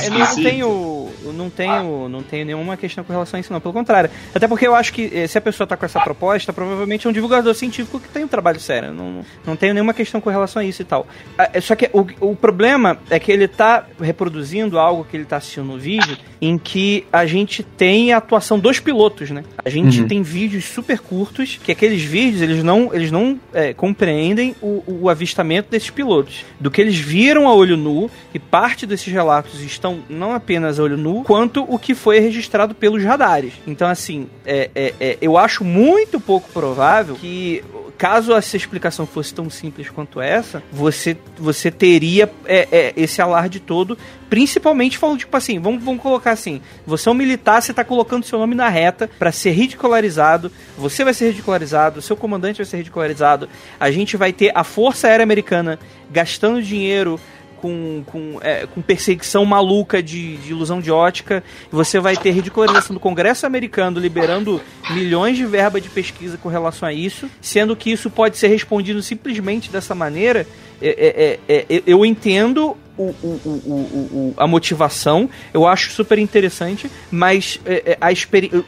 [SPEAKER 5] eu não tenho, eu não tenho, nenhuma questão com relação a isso não, pelo contrário. Até porque eu acho que eh, se a pessoa tá com essa proposta, provavelmente é um divulgador científico que tem um trabalho sério. Não, não tenho nenhuma questão com relação a isso e tal. Ah, é Só que o, o problema é que ele tá reproduzindo algo que ele tá assistindo no vídeo em que a gente tem a atuação dos pilotos, né? A gente
[SPEAKER 2] Uhum.
[SPEAKER 5] tem vídeos super curtos, que aqueles vídeos, eles não, eles não é, compreendem o, o avistamento desses pilotos. Do que eles viram a olho nu, e parte desses relatos estão não apenas a olho nu, quanto o que foi registrado pelos radares. Então, assim, é, é, é, eu acho muito pouco provável que caso essa explicação fosse tão simples quanto essa, você, você teria é, é, esse alarde todo, principalmente falando, tipo assim, vamos, vamos colocar assim, você é um militar, você tá colocando seu nome na reta pra ser ridicularizado, você vai ser ridicularizado, seu comandante vai ser ridicularizado, a gente vai ter a Força Aérea Americana gastando dinheiro com, com, é, com perseguição maluca de, de ilusão de ótica. Você vai ter ridicularização do Congresso americano liberando milhões de verba de pesquisa com relação a isso, sendo que isso pode ser respondido simplesmente dessa maneira. É, é, é, é, eu entendo o, o, o, a motivação, eu acho super interessante, mas é, é, a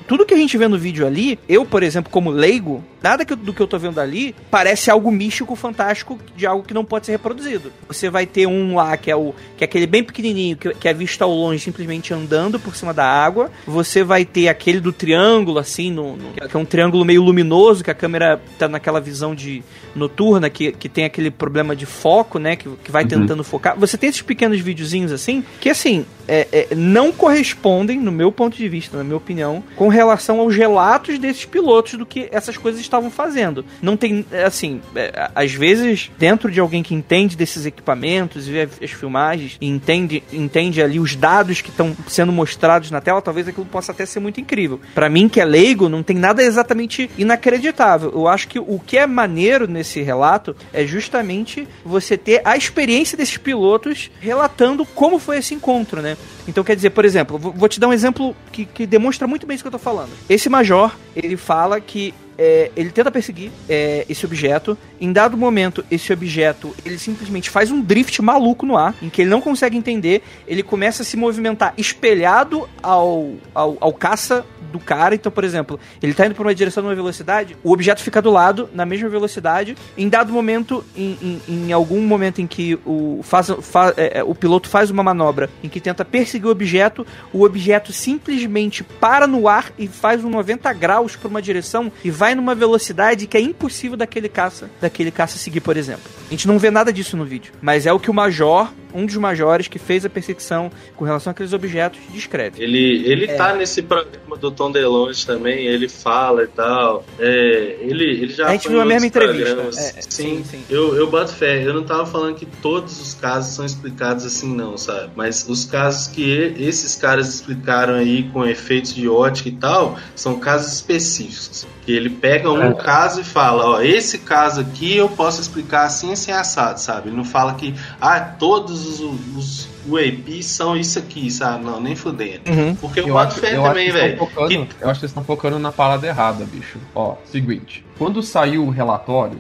[SPEAKER 5] tudo que a gente vê no vídeo ali, eu, por exemplo, como leigo, nada que do que eu tô vendo ali parece algo místico, fantástico, de algo que não pode ser reproduzido. Você vai ter um lá que é o que é aquele bem pequenininho, que, que é visto ao longe simplesmente andando por cima da água. Você vai ter aquele do triângulo, assim, no, no- que é um triângulo meio luminoso, que a câmera tá naquela visão de noturna, que, que tem aquele problema de foco, né, que, que vai
[SPEAKER 2] Uhum.
[SPEAKER 5] tentando focar. Você tem esses pequenos videozinhos assim, que assim, é, é, não correspondem, no meu ponto de vista, na minha opinião, com relação aos relatos desses pilotos do que essas coisas estavam fazendo. Não tem, assim, é, às vezes, dentro de alguém que entende desses equipamentos, vê as filmagens, e entende, entende ali os dados que estão sendo mostrados na tela, talvez aquilo possa até ser muito incrível. Pra mim, que é leigo, não tem nada exatamente inacreditável. Eu acho que o que é maneiro nesse relato é justamente você ter a experiência desses pilotos relatando como foi esse encontro, né? है Então, quer dizer, por exemplo, vou te dar um exemplo que, que demonstra muito bem isso que eu tô falando. Esse major, ele fala que é, ele tenta perseguir é, esse objeto. Em dado momento, esse objeto ele simplesmente faz um drift maluco no ar, em que ele não consegue entender. Ele começa a se movimentar espelhado ao, ao, ao caça do cara. Então, por exemplo, ele tá indo por uma direção numa velocidade, o objeto fica do lado, na mesma velocidade. Em dado momento, em, em, em algum momento em que o, faz, fa- é, é, o piloto faz uma manobra em que tenta perseguir o objeto, o objeto simplesmente para no ar e faz um 90 graus para uma direção e vai numa velocidade que é impossível daquele caça, daquele caça seguir, por exemplo. A gente não vê nada disso no vídeo, mas é o que o major, um dos majores que fez a perseguição com relação àqueles objetos, descreve.
[SPEAKER 1] Ele, ele
[SPEAKER 5] É.
[SPEAKER 1] tá nesse programa do Tom DeLonge também, ele fala e tal. É, ele, ele já
[SPEAKER 5] A gente viu a mesma entrevista. É,
[SPEAKER 1] sim,
[SPEAKER 5] sim, sim.
[SPEAKER 1] Eu, eu boto fé. Eu não tava falando que todos os casos são explicados assim, não, sabe? Mas os casos que esses caras explicaram aí com efeitos de ótica e tal, são casos específicos. Que ele pega um
[SPEAKER 12] É.
[SPEAKER 1] caso e fala, ó, esse caso aqui eu posso explicar assim, assim, assado, sabe? Ele não fala que, ah, todos os, os UAPs são isso aqui, sabe? Não, nem fudendo.
[SPEAKER 5] Uhum.
[SPEAKER 1] Porque eu,
[SPEAKER 2] Eu
[SPEAKER 1] boto fé também, velho. Que-
[SPEAKER 2] eu acho que eles estão focando na parada errada, bicho. Ó, seguinte. Quando saiu o relatório,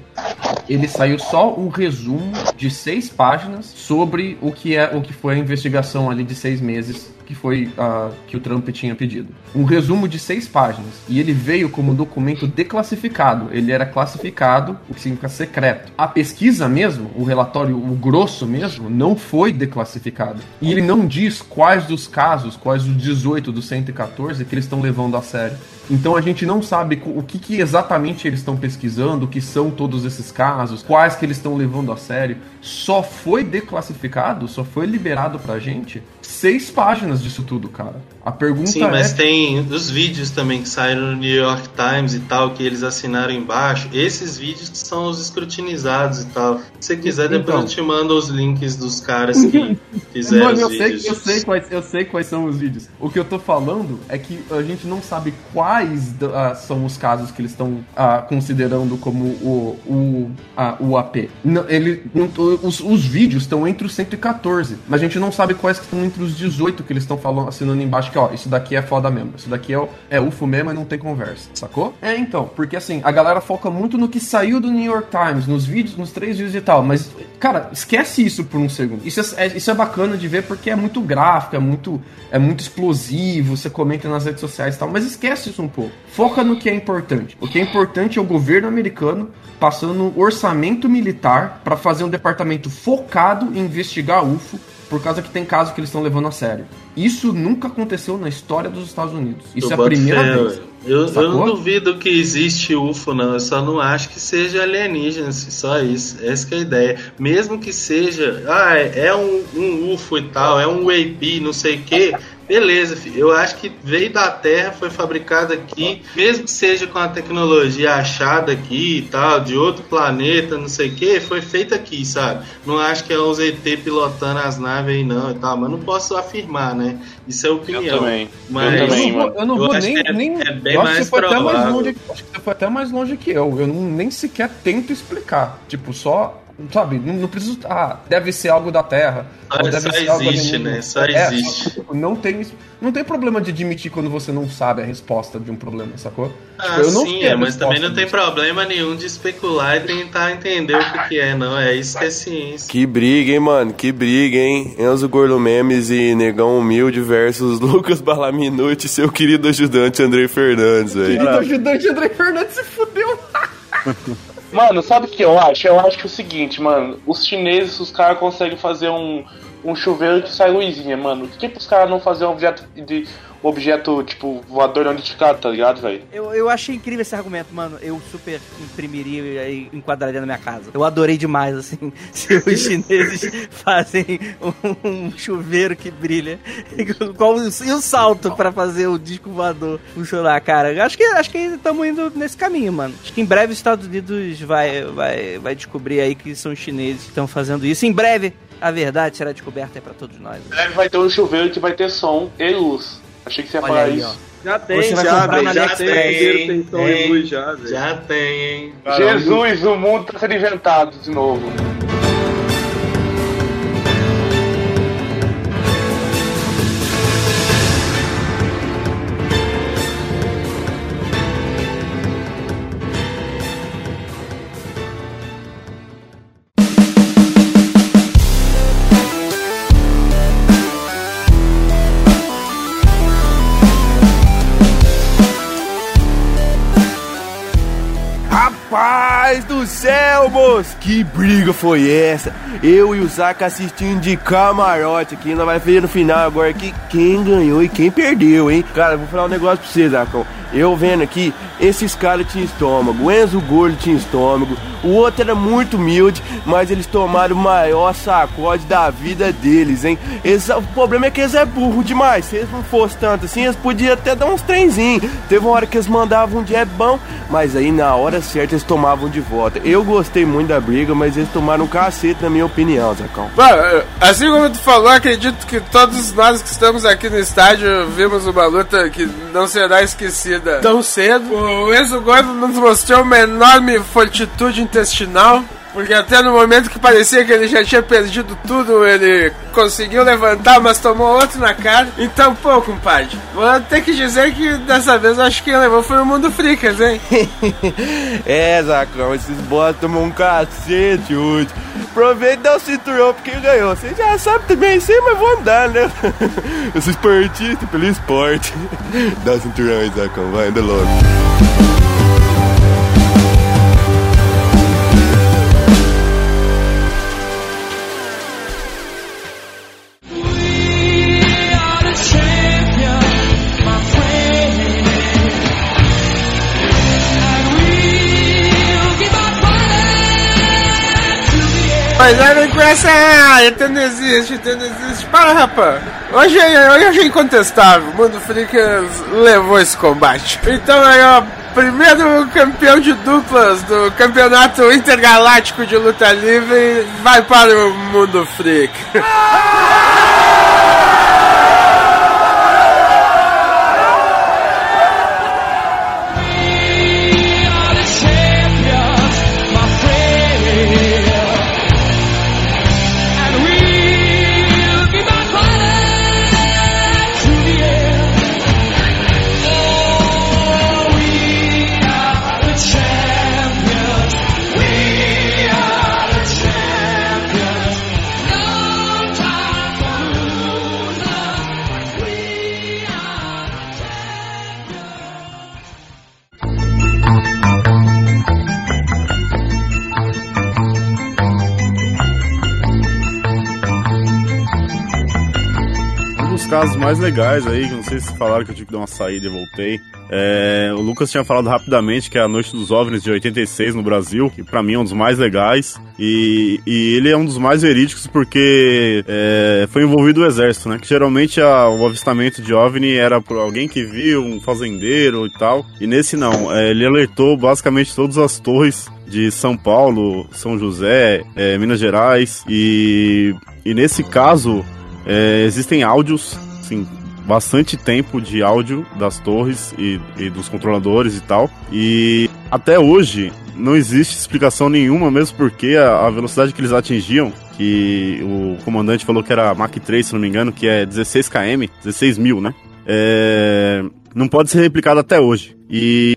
[SPEAKER 2] ele saiu só um resumo de seis páginas sobre o que é o que foi a investigação ali de seis meses que foi ah, que o Trump tinha pedido. Um resumo de seis páginas. E ele veio como documento declassificado. Ele era classificado, o que significa secreto. A pesquisa mesmo, o relatório, o grosso mesmo, não foi declassificado. E ele não diz quais dos casos, quais os 18 dos 114 que eles estão levando a sério. Então a gente não sabe o que, que exatamente eles estão pesquisando, o que são todos esses casos, quais que eles estão levando a sério. Só foi declassificado, só foi liberado pra gente seis páginas disso tudo, cara. A pergunta
[SPEAKER 1] Sim,
[SPEAKER 2] é.
[SPEAKER 1] mas tem os vídeos também que saíram no New York Times e tal, que eles assinaram embaixo. Esses vídeos que são os escrutinizados e tal. Se você quiser, depois
[SPEAKER 2] Então.
[SPEAKER 1] eu te mando os links dos caras que fizeram
[SPEAKER 2] Mano, eu
[SPEAKER 1] os
[SPEAKER 2] sei,
[SPEAKER 1] vídeos.
[SPEAKER 2] eu, sei quais, eu sei quais são os vídeos. O que eu tô falando é que a gente não sabe quais da- ah, são os casos que eles estão ah, considerando como o, o, ah, o AP. Não, ele, não- os, os vídeos estão entre os 114, mas a gente não sabe quais que estão entre os 18 que eles estão falando, assinando embaixo que, ó, isso daqui é foda mesmo. Isso daqui é, é UFO mesmo e não tem conversa, sacou? É, então, porque assim, a galera foca muito no que saiu do New York Times, nos vídeos, nos três vídeos e tal, mas, cara, esquece isso por um segundo. Isso é, é- isso é bacana de ver porque é muito gráfico, é muito, é muito explosivo, você comenta nas redes sociais e tal, mas esquece isso um pouco. Foca no que é importante. O que é importante é o governo americano passando um orçamento militar para fazer um departamento focado em investigar UFO, por causa que tem casos que eles estão levando a sério. Isso nunca aconteceu na história dos Estados Unidos. Isso
[SPEAKER 1] Eu
[SPEAKER 2] é a primeira
[SPEAKER 1] fé,
[SPEAKER 2] vez.
[SPEAKER 1] Eu, eu não duvido que existe UFO, não. Eu só não acho que seja alienígena, assim, só isso. Essa que é a ideia. Mesmo que seja, ah, é é um, um UFO e tal, é um UAP, não sei o que. Beleza, filho. eu acho que veio da Terra, foi fabricado aqui, mesmo que seja com a tecnologia achada aqui e tal, de outro planeta, não sei o que, foi feito aqui, sabe? Não acho que é os ET pilotando as naves aí, não e tal, mas não posso afirmar, né? Isso é opinião.
[SPEAKER 12] também.
[SPEAKER 1] Mas
[SPEAKER 12] Eu também,
[SPEAKER 2] eu não vou, eu não vou
[SPEAKER 1] acho
[SPEAKER 2] nem.
[SPEAKER 1] é,
[SPEAKER 2] nem
[SPEAKER 1] é bem
[SPEAKER 2] eu que você foi até mais longe, acho que você foi até mais longe que eu. Eu não, nem sequer tento explicar. Tipo, só. Sabe, não, não preciso. Ah, deve ser algo da Terra.
[SPEAKER 1] Só-
[SPEAKER 2] ou deve
[SPEAKER 1] só
[SPEAKER 2] ser algo
[SPEAKER 1] existe, né? Só
[SPEAKER 2] É,
[SPEAKER 1] existe.
[SPEAKER 2] tipo, não tem, não tem problema de admitir quando você não sabe a resposta de um problema, sacou?
[SPEAKER 1] Ah,
[SPEAKER 2] Tipo, eu não
[SPEAKER 1] sim, é, mas também não tem problema nenhum de especular e tentar entender o que, que é, não. É isso que é ciência.
[SPEAKER 11] Que briga, hein, mano? Que briga, hein? Enzo Gordo Memes e Negão Humilde versus Lucas Balaminuti e seu querido ajudante Andrei Fernandes, velho.
[SPEAKER 2] Querido ajudante André Fernandes se fudeu.
[SPEAKER 12] Mano, sabe o que eu acho? Eu acho que é o seguinte, mano. Os chineses, os caras conseguem fazer um, um chuveiro que sai luzinha, mano. Por que os caras não fazer um objeto de. objeto, tipo, voador não identificado, tá ligado, velho?
[SPEAKER 5] Eu, eu achei incrível esse argumento, mano. Eu super imprimiria e enquadraria na minha casa. Eu adorei demais, assim, se os chineses fazem um, um chuveiro que brilha. E o salto pra fazer o disco voador funcionar, cara? Acho que acho que estamos indo nesse caminho, mano. Acho que em breve os Estados Unidos vai, vai, vai descobrir aí que são os chineses que estão fazendo isso. Em breve a verdade será descoberta aí pra todos nós.
[SPEAKER 12] Em breve vai ter um chuveiro que vai ter som e luz. Achei que você ia
[SPEAKER 5] Olha
[SPEAKER 12] falar
[SPEAKER 5] aí,
[SPEAKER 12] isso.
[SPEAKER 11] Já tem,
[SPEAKER 5] Você vai
[SPEAKER 11] já,
[SPEAKER 5] comprar na
[SPEAKER 11] Já tem, tem som e luz já, velho.
[SPEAKER 1] Já tem, hein?
[SPEAKER 12] Jesus, o mundo tá sendo inventado de novo.
[SPEAKER 6] Moço! Que briga foi essa? Eu e o Zaca assistindo de camarote aqui. Nós vai ver no final agora aqui quem ganhou e quem perdeu, hein? Cara, vou falar um negócio pra você, Zacão. Eu vendo aqui, esses caras tinham estômago. O Enzo Gordo tinha estômago. O outro era muito humilde, mas eles tomaram o maior sacode da vida deles, hein? Eles- o problema é que eles é burro demais. Se eles não fossem tanto assim, eles podiam até dar uns trenzinhos. Teve uma hora que eles mandavam um jab bom, mas aí na hora certa eles tomavam de volta. Eu gostei muito da briga, mas eles tomaram um cacete, na minha opinião, Zacão.
[SPEAKER 10] Mano, assim como tu falou, acredito que todos nós que estamos aqui no estádio vimos uma luta que não será esquecida tão cedo. O Enzo Gordo nos mostrou uma enorme fortitude intestinal. Porque até no momento que parecia que ele já tinha perdido tudo, ele conseguiu levantar, mas tomou outro na cara. Então, pô, compadre, vou ter que dizer que dessa vez acho que quem levou foi o Mundo Fricas, hein?
[SPEAKER 6] é, Zacão, esses bots tomam um cacete hoje. Aproveita e dá o cinturão porque ganhou. Você já sabe também, sei, mas vou andar, né? Eu sou esportista pelo esporte. Dá o cinturão aí, Zacão, vai, anda logo.
[SPEAKER 10] Mas aí vem com essa. Ah, Eterno existe, Eterno existe. Para, rapaz. Hoje, é- hoje é incontestável. O Mundo Freakers levou esse combate. Então é o primeiro campeão de duplas do campeonato intergaláctico de luta livre. Vai para o Mundo Freak.
[SPEAKER 4] Casos mais legais aí, que não sei se falaram que eu tive que dar uma saída e voltei. É, o Lucas tinha falado rapidamente que é a Noite dos OVNIs de 86 no Brasil, que pra mim é um dos mais legais. E, e ele é um dos mais verídicos porque é, foi envolvido o exército, né? Que geralmente a- o avistamento de OVNI era por alguém que viu, um fazendeiro e tal. E nesse não, é, ele alertou basicamente todas as torres de São Paulo, São José, é, Minas Gerais. E, e nesse caso, é, existem áudios, sim, bastante tempo de áudio das torres e, e dos controladores e tal. E até hoje não existe explicação nenhuma, mesmo porque a, a velocidade que eles atingiam, que o comandante falou que era Mach 3, se não me engano, que é 16 km, 16 mil, né? É, não pode ser replicado até hoje. E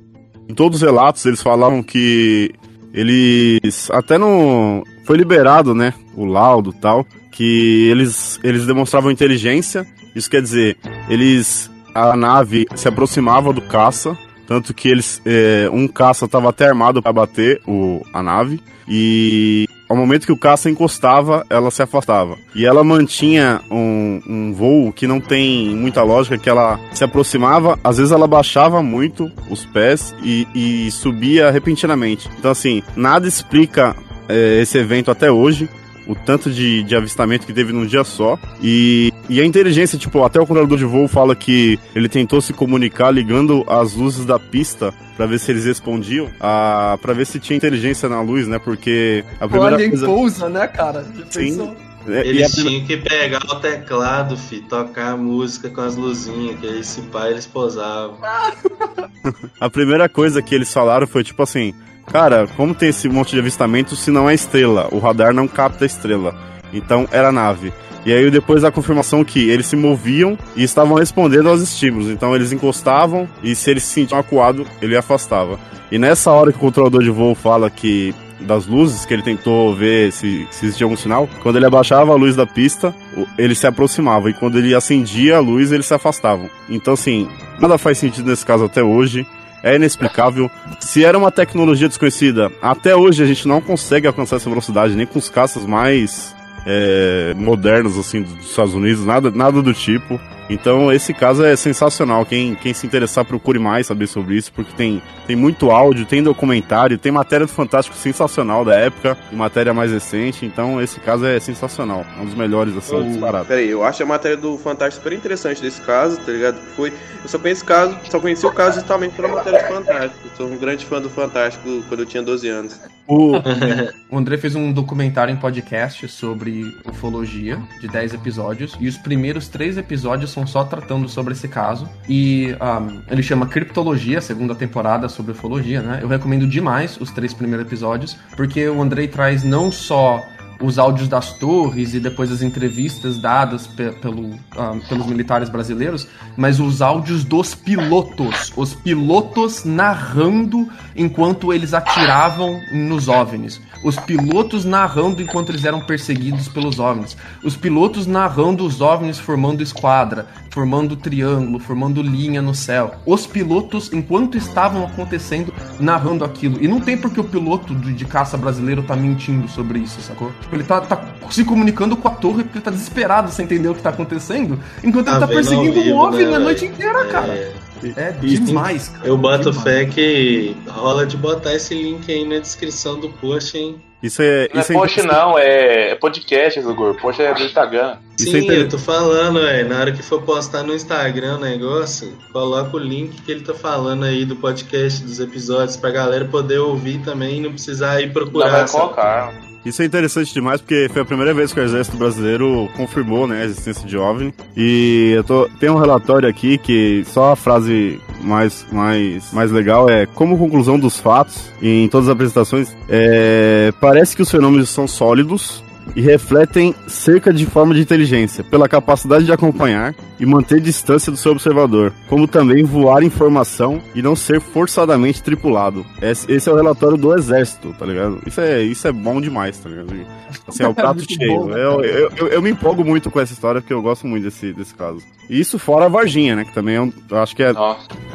[SPEAKER 4] em todos os relatos eles falavam que eles até não foi liberado, né, o laudo tal, que eles eles demonstravam inteligência. Isso quer dizer, eles a nave se aproximava do caça, tanto que eles é, um caça estava até armado para bater o a nave e ao momento que o caça encostava, ela se afastava. E ela mantinha um, um voo que não tem muita lógica, que ela se aproximava, às vezes ela baixava muito os pés e, e subia repentinamente. Então, assim, nada explica é, esse evento até hoje. O tanto de, de avistamento que teve num dia só. E, e a inteligência, tipo, até o controlador de voo fala que ele tentou se comunicar ligando as luzes da pista pra ver se eles respondiam, a, pra ver se tinha inteligência na luz, né? Porque a primeira
[SPEAKER 2] Alien
[SPEAKER 4] coisa.
[SPEAKER 2] pousa, né, cara?
[SPEAKER 4] Sim.
[SPEAKER 2] pensou?
[SPEAKER 4] É,
[SPEAKER 1] Eles tinham que pegar o teclado, fi, tocar a música com as luzinhas, que aí esse pai eles posavam.
[SPEAKER 4] A primeira coisa que eles falaram foi tipo assim: Cara, como tem esse monte de avistamento se não é estrela? O radar não capta a estrela. Então era nave. E aí depois a confirmação que eles se moviam e estavam respondendo aos estímulos. Então eles encostavam e se eles se sentiam acuado, ele afastava. E nessa hora que o controlador de voo fala que das luzes, que ele tentou ver se, se existia algum sinal, quando ele abaixava a luz da pista, ele se aproximava. E quando ele acendia a luz, eles se afastavam. Então assim, nada faz sentido nesse caso até hoje. É inexplicável. Se era uma tecnologia desconhecida, até hoje a gente não consegue alcançar essa velocidade, nem com os caças mais é, modernos assim dos Estados Unidos, nada, nada do tipo. Então esse caso é sensacional. Quem, quem se interessar procure mais saber sobre isso, porque tem, tem muito áudio, tem documentário, tem matéria do Fantástico sensacional da época e matéria mais recente. Então esse caso é sensacional, é um dos melhores assim disparado.
[SPEAKER 11] Peraí, eu acho a matéria do Fantástico super interessante desse caso, tá ligado? Foi, eu só conheço o caso, só conheci o caso justamente pela matéria do Fantástico. Sou um grande fã do Fantástico quando eu tinha 12 anos.
[SPEAKER 4] O...
[SPEAKER 2] O André fez um documentário em podcast sobre ufologia, de 10 episódios, e os primeiros três episódios são só tratando sobre esse caso. E um, ele chama Criptologia, segunda temporada sobre ufologia, né? Eu recomendo demais os três primeiros episódios, porque o Andrei traz não só os áudios das torres e depois as entrevistas dadas pe- pelo, ah, pelos militares brasileiros, mas os áudios dos pilotos, os pilotos narrando enquanto eles atiravam nos OVNIs, os pilotos narrando enquanto eles eram perseguidos pelos OVNIs, os pilotos narrando os OVNIs formando esquadra, formando triângulo, formando linha no céu, os pilotos enquanto estavam acontecendo narrando aquilo. E não tem porque o piloto de, de caça brasileiro tá mentindo sobre isso, sacou? Tipo, ele tá, tá se comunicando com a torre porque ele tá desesperado sem entender o que tá acontecendo, enquanto ele tá
[SPEAKER 1] ao
[SPEAKER 2] perseguindo um OVNI
[SPEAKER 1] né,
[SPEAKER 2] a noite inteira, cara. É, demais, cara.
[SPEAKER 1] Eu boto
[SPEAKER 2] demais.
[SPEAKER 1] fé que rola de botar esse link aí na descrição do post, hein?
[SPEAKER 4] Isso é.
[SPEAKER 3] Não é
[SPEAKER 4] Isso
[SPEAKER 3] post não, é, é podcast, Zugor. Post é do Instagram.
[SPEAKER 4] Isso
[SPEAKER 1] Sim,
[SPEAKER 4] é inter-
[SPEAKER 1] eu tô falando, velho. Na hora que for postar no Instagram o negócio, coloca o link que ele tá falando aí do podcast, dos episódios, pra galera poder ouvir também e não precisar ir
[SPEAKER 3] Não
[SPEAKER 1] procurar.
[SPEAKER 3] vai
[SPEAKER 1] sabe?
[SPEAKER 4] Isso é interessante demais porque foi a primeira vez que o Exército Brasileiro confirmou né, a existência de OVNI. E eu tô, tem um relatório aqui que só a frase mais, mais, mais legal é como conclusão dos fatos em todas as apresentações, é, parece que os fenômenos são sólidos e refletem cerca de forma de inteligência, pela capacidade de acompanhar e manter distância do seu observador, como também voar informação e não ser forçadamente tripulado. Esse, é o relatório do exército, tá ligado? Isso é, isso é bom demais, tá ligado? Assim, é o prato
[SPEAKER 2] Muito
[SPEAKER 4] cheio.
[SPEAKER 2] bom, né,
[SPEAKER 4] eu, eu, eu, eu me empolgo muito com essa história porque eu gosto muito desse, desse caso. E isso fora a Varginha, né? Que também é um, eu acho que é,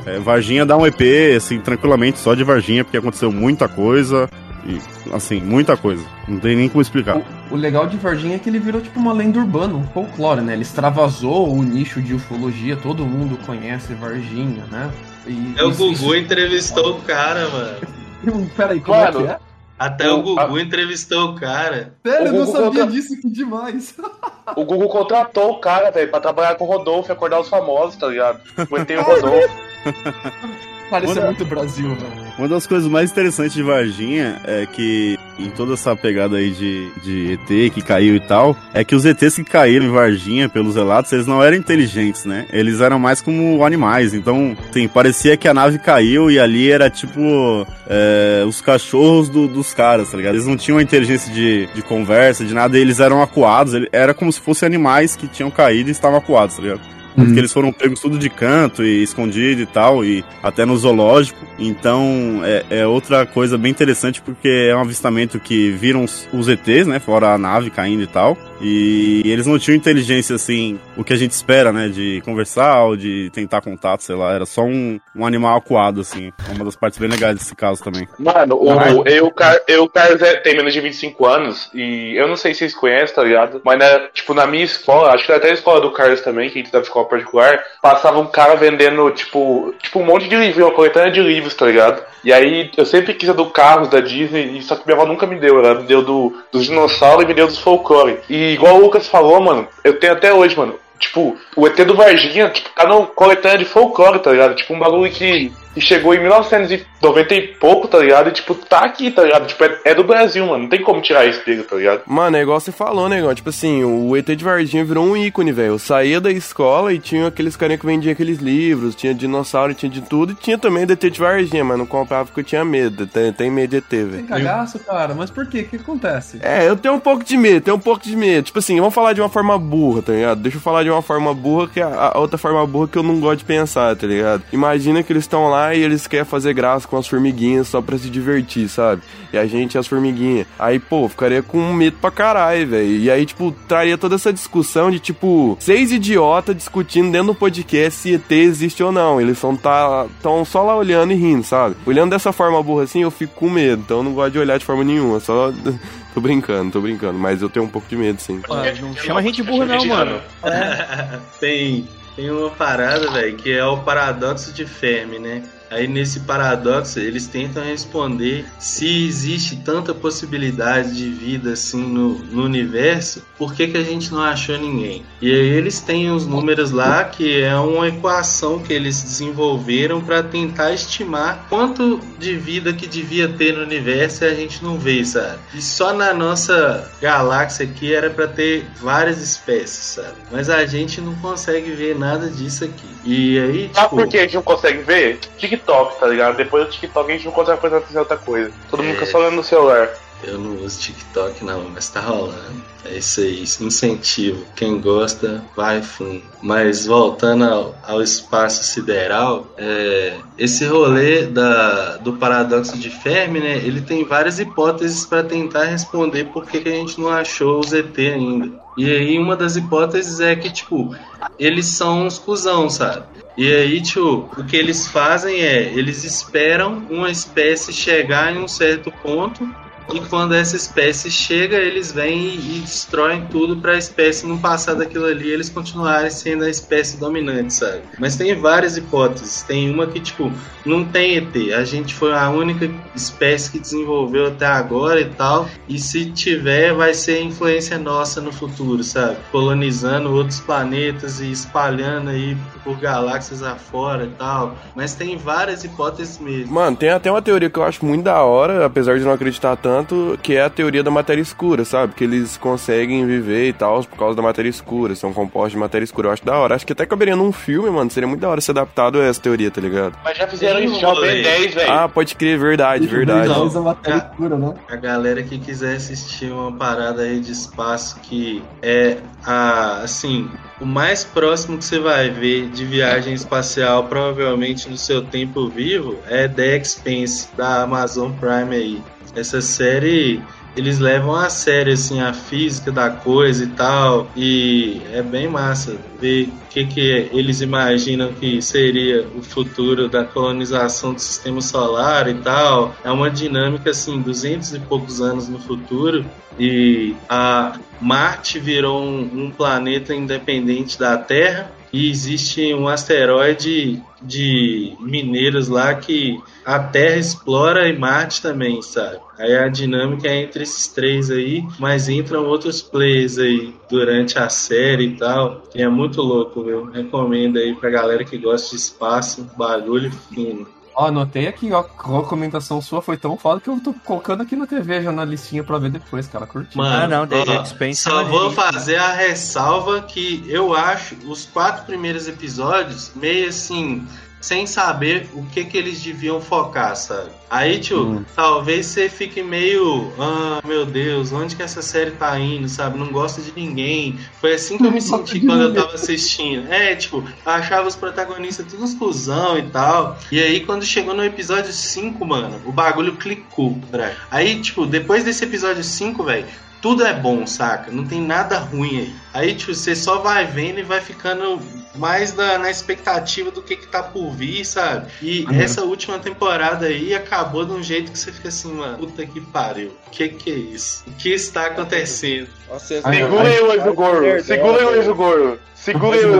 [SPEAKER 4] é, Varginha dá um EP, assim, tranquilamente, só de Varginha, porque aconteceu muita coisa. E, assim, muita coisa. Não tem nem como explicar.
[SPEAKER 2] O legal de Varginha é que ele virou tipo uma lenda urbana, um folclore, né? Ele extravasou o nicho de ufologia, todo mundo conhece Varginha, né? E
[SPEAKER 1] É o
[SPEAKER 2] isso-
[SPEAKER 1] Gugu entrevistou o cara, mano.
[SPEAKER 2] isso- Peraí, como é
[SPEAKER 3] Mano,
[SPEAKER 2] que é?
[SPEAKER 1] Até o
[SPEAKER 3] O-
[SPEAKER 1] Gugu entrevistou o cara.
[SPEAKER 2] Sério, eu
[SPEAKER 3] o
[SPEAKER 2] não
[SPEAKER 3] Gugu
[SPEAKER 2] sabia
[SPEAKER 3] contra-
[SPEAKER 2] disso, que demais.
[SPEAKER 3] O Google contratou o cara, velho, pra trabalhar com o Rodolfo e acordar os famosos, tá ligado? Aguentei o Rodolfo.
[SPEAKER 2] Parece
[SPEAKER 4] Olha-
[SPEAKER 2] muito Brasil, velho.
[SPEAKER 4] Uma das coisas mais interessantes de Varginha é que, em toda essa pegada aí de, de ET que caiu e tal, é que os ETs que caíram em Varginha, pelos relatos, eles não eram inteligentes, né? Eles eram mais como animais. Então, assim, parecia que a nave caiu e ali era tipo é, os cachorros do- dos caras, tá ligado? Eles não tinham inteligência de, de conversa, de nada, eles eram acuados. ele- Era como se fossem animais que tinham caído e estavam acuados, tá ligado? Porque eles foram pegos tudo de canto e escondido e tal, e até no zoológico. Então é, é outra coisa bem interessante porque é um avistamento que viram os, os ETs, né? Fora a nave caindo e tal. E eles não tinham inteligência assim, o que a gente espera, né? De conversar ou de tentar contato, sei lá. Era só um, um animal acuado, assim. É uma das partes bem legais desse caso também.
[SPEAKER 3] Mano, o, eu, o Car- eu, o Carlos é- tem menos de 25 anos e eu não sei se vocês conhecem, tá ligado? Mas, né, tipo, na minha escola, acho que até a escola do Carlos também, que a gente da escola particular, passava um cara vendendo, tipo, tipo um monte de livro, uma coletânea de livros, tá ligado? E aí eu sempre quis a do Carlos da Disney, só que minha avó nunca me deu, ela me deu do, dos dinossauros e me deu dos folclore. E igual o Lucas falou, mano, eu tenho até hoje, mano. Tipo, o ET do Varginha, tipo, tá no coletânea de folclore, tá ligado? Tipo, um bagulho que, que chegou em 1990 e pouco, tá ligado? E, tipo, tá aqui, tá ligado? Tipo, é, é do Brasil, mano. Não tem como tirar esse dele, tá ligado?
[SPEAKER 6] Mano, é igual você falou, negão. Tipo assim, o ET de Varginha virou um ícone, velho. Eu saía da escola e tinha aqueles carinha que vendiam aqueles livros, tinha dinossauro, tinha de tudo, e tinha também do ET de Varginha, mas não comprava porque eu tinha medo. Tem, tem medo de ET,
[SPEAKER 2] Tem
[SPEAKER 6] velho.
[SPEAKER 2] cagaço, cara. Mas por quê? O que acontece?
[SPEAKER 6] É, eu tenho um pouco de medo, tenho um pouco de medo. Tipo assim, vamos falar de uma forma burra, tá ligado? Deixa eu falar de uma forma burra que é a, a outra forma burra que eu não gosto de pensar, tá ligado? Imagina que eles estão lá e eles querem fazer graça com as formiguinhas só pra se divertir, sabe? E a gente é as formiguinhas. Aí, pô, ficaria com medo pra caralho, velho. E aí, tipo, traria toda essa discussão de, tipo, seis idiotas discutindo dentro do podcast se ET existe ou não. Eles são tá, tão só lá olhando e rindo, sabe? Olhando dessa forma burra assim, eu fico com medo. Então eu não gosto de olhar de forma nenhuma. Só. tô brincando, tô brincando. Mas eu tenho um pouco de medo, sim.
[SPEAKER 5] não chama a gente burro não, mano.
[SPEAKER 1] tem, tem uma parada, velho, que é o paradoxo de Fermi, né? Aí nesse paradoxo, eles tentam responder se existe tanta possibilidade de vida assim no, no universo, por que, que a gente não achou ninguém? E aí eles têm os números lá que é uma equação que eles desenvolveram para tentar estimar quanto de vida que devia ter no universo e a gente não vê, sabe? E só na nossa galáxia aqui era para ter várias espécies, sabe? Mas a gente não consegue ver nada disso aqui. E aí,
[SPEAKER 12] Sabe
[SPEAKER 1] tipo,
[SPEAKER 12] por que a gente não consegue ver? TikTok, tá ligado? Depois do TikTok a gente não consegue fazer outra coisa. Todo mundo
[SPEAKER 1] É.
[SPEAKER 12] fica só olhando no celular.
[SPEAKER 1] Eu não uso TikTok não, mas tá rolando. É isso aí, incentivo. Quem gosta, vai fundo. Mas voltando ao, ao espaço sideral, é, esse rolê da, do paradoxo de Fermi, né? Ele tem várias hipóteses para tentar responder por que, que a gente não achou o ZT ainda. E aí uma das hipóteses é que, tipo, eles são uns cuzão, sabe? E aí, tio, o que eles fazem é, eles esperam uma espécie chegar em um certo ponto e quando essa espécie chega, eles vêm e, destroem tudo para a espécie não passar daquilo ali eles continuarem sendo a espécie dominante, sabe? Mas tem várias hipóteses. Tem uma que, tipo, não tem ET. A gente foi a única espécie que desenvolveu até agora e tal. E se tiver, vai ser influência nossa no futuro, sabe? Colonizando outros planetas e espalhando aí por galáxias afora e tal. Mas tem várias hipóteses mesmo.
[SPEAKER 11] Mano, tem até uma teoria que eu acho muito da hora, apesar de não acreditar tanto, que é a teoria da matéria escura, sabe? Que eles conseguem viver e tal por causa da matéria escura, são compostos de matéria escura. Eu acho da hora. Acho que até caberia num filme, mano. Seria muito da hora ser adaptado a essa teoria, tá ligado?
[SPEAKER 12] Mas já fizeram isso, já o Ben 10, velho.
[SPEAKER 11] Ah, pode crer, verdade, verdade.
[SPEAKER 2] Usa matéria escura, né?
[SPEAKER 1] A galera que quiser assistir uma parada aí de espaço que é a, assim, o mais próximo que você vai ver de viagem espacial, provavelmente no seu tempo vivo, é The Expanse da Amazon Prime aí. Essa série eles levam a sério assim a física da coisa e tal e é bem massa ver o que que eles imaginam que seria o futuro da colonização do sistema solar e tal. É uma dinâmica assim 200 e poucos anos no futuro e a Marte virou um, um planeta independente da Terra e existe um asteroide de mineiros lá que a Terra explora e Marte também, sabe? Aí a dinâmica é entre esses três aí, mas entram outros players aí durante a série e tal. E é muito louco, viu? Recomendo aí pra galera que gosta de espaço, bagulho fino.
[SPEAKER 2] Ó, anotei aqui, ó. A comentação sua foi tão foda que eu tô colocando aqui na TV já na listinha pra ver depois, cara. Curti.
[SPEAKER 1] Mano,
[SPEAKER 5] Ah, não, The
[SPEAKER 1] ó,
[SPEAKER 5] Expanse
[SPEAKER 1] só vou
[SPEAKER 5] maneiríssimo.
[SPEAKER 1] fazer a ressalva que eu acho os quatro primeiros episódios meio assim, sem saber o que que eles deviam focar, sabe? Aí, tio, talvez você fique meio, ah, meu Deus, onde que essa série tá indo, sabe? Não gosta de ninguém. Foi assim que eu me senti quando eu tava assistindo. É, tipo, achava os protagonistas tudo uns cuzão e tal. E aí, quando chegou no episódio 5, mano, o bagulho clicou, velho. Aí, tipo, depois desse episódio 5, velho, tudo é bom, saca? Não tem nada ruim aí. Aí, tipo, você só vai vendo e vai ficando mais na, na expectativa do que, que tá por vir, sabe? E
[SPEAKER 2] Uhum.
[SPEAKER 1] essa última temporada aí acabou de um jeito que você fica assim, mano, puta que pariu. O que que é isso? O que está acontecendo?
[SPEAKER 13] Nossa, Enzo,
[SPEAKER 12] Segurem o Gordo.
[SPEAKER 13] Nerdola,
[SPEAKER 12] Segurem o. Enzo Gordo. Segurem o.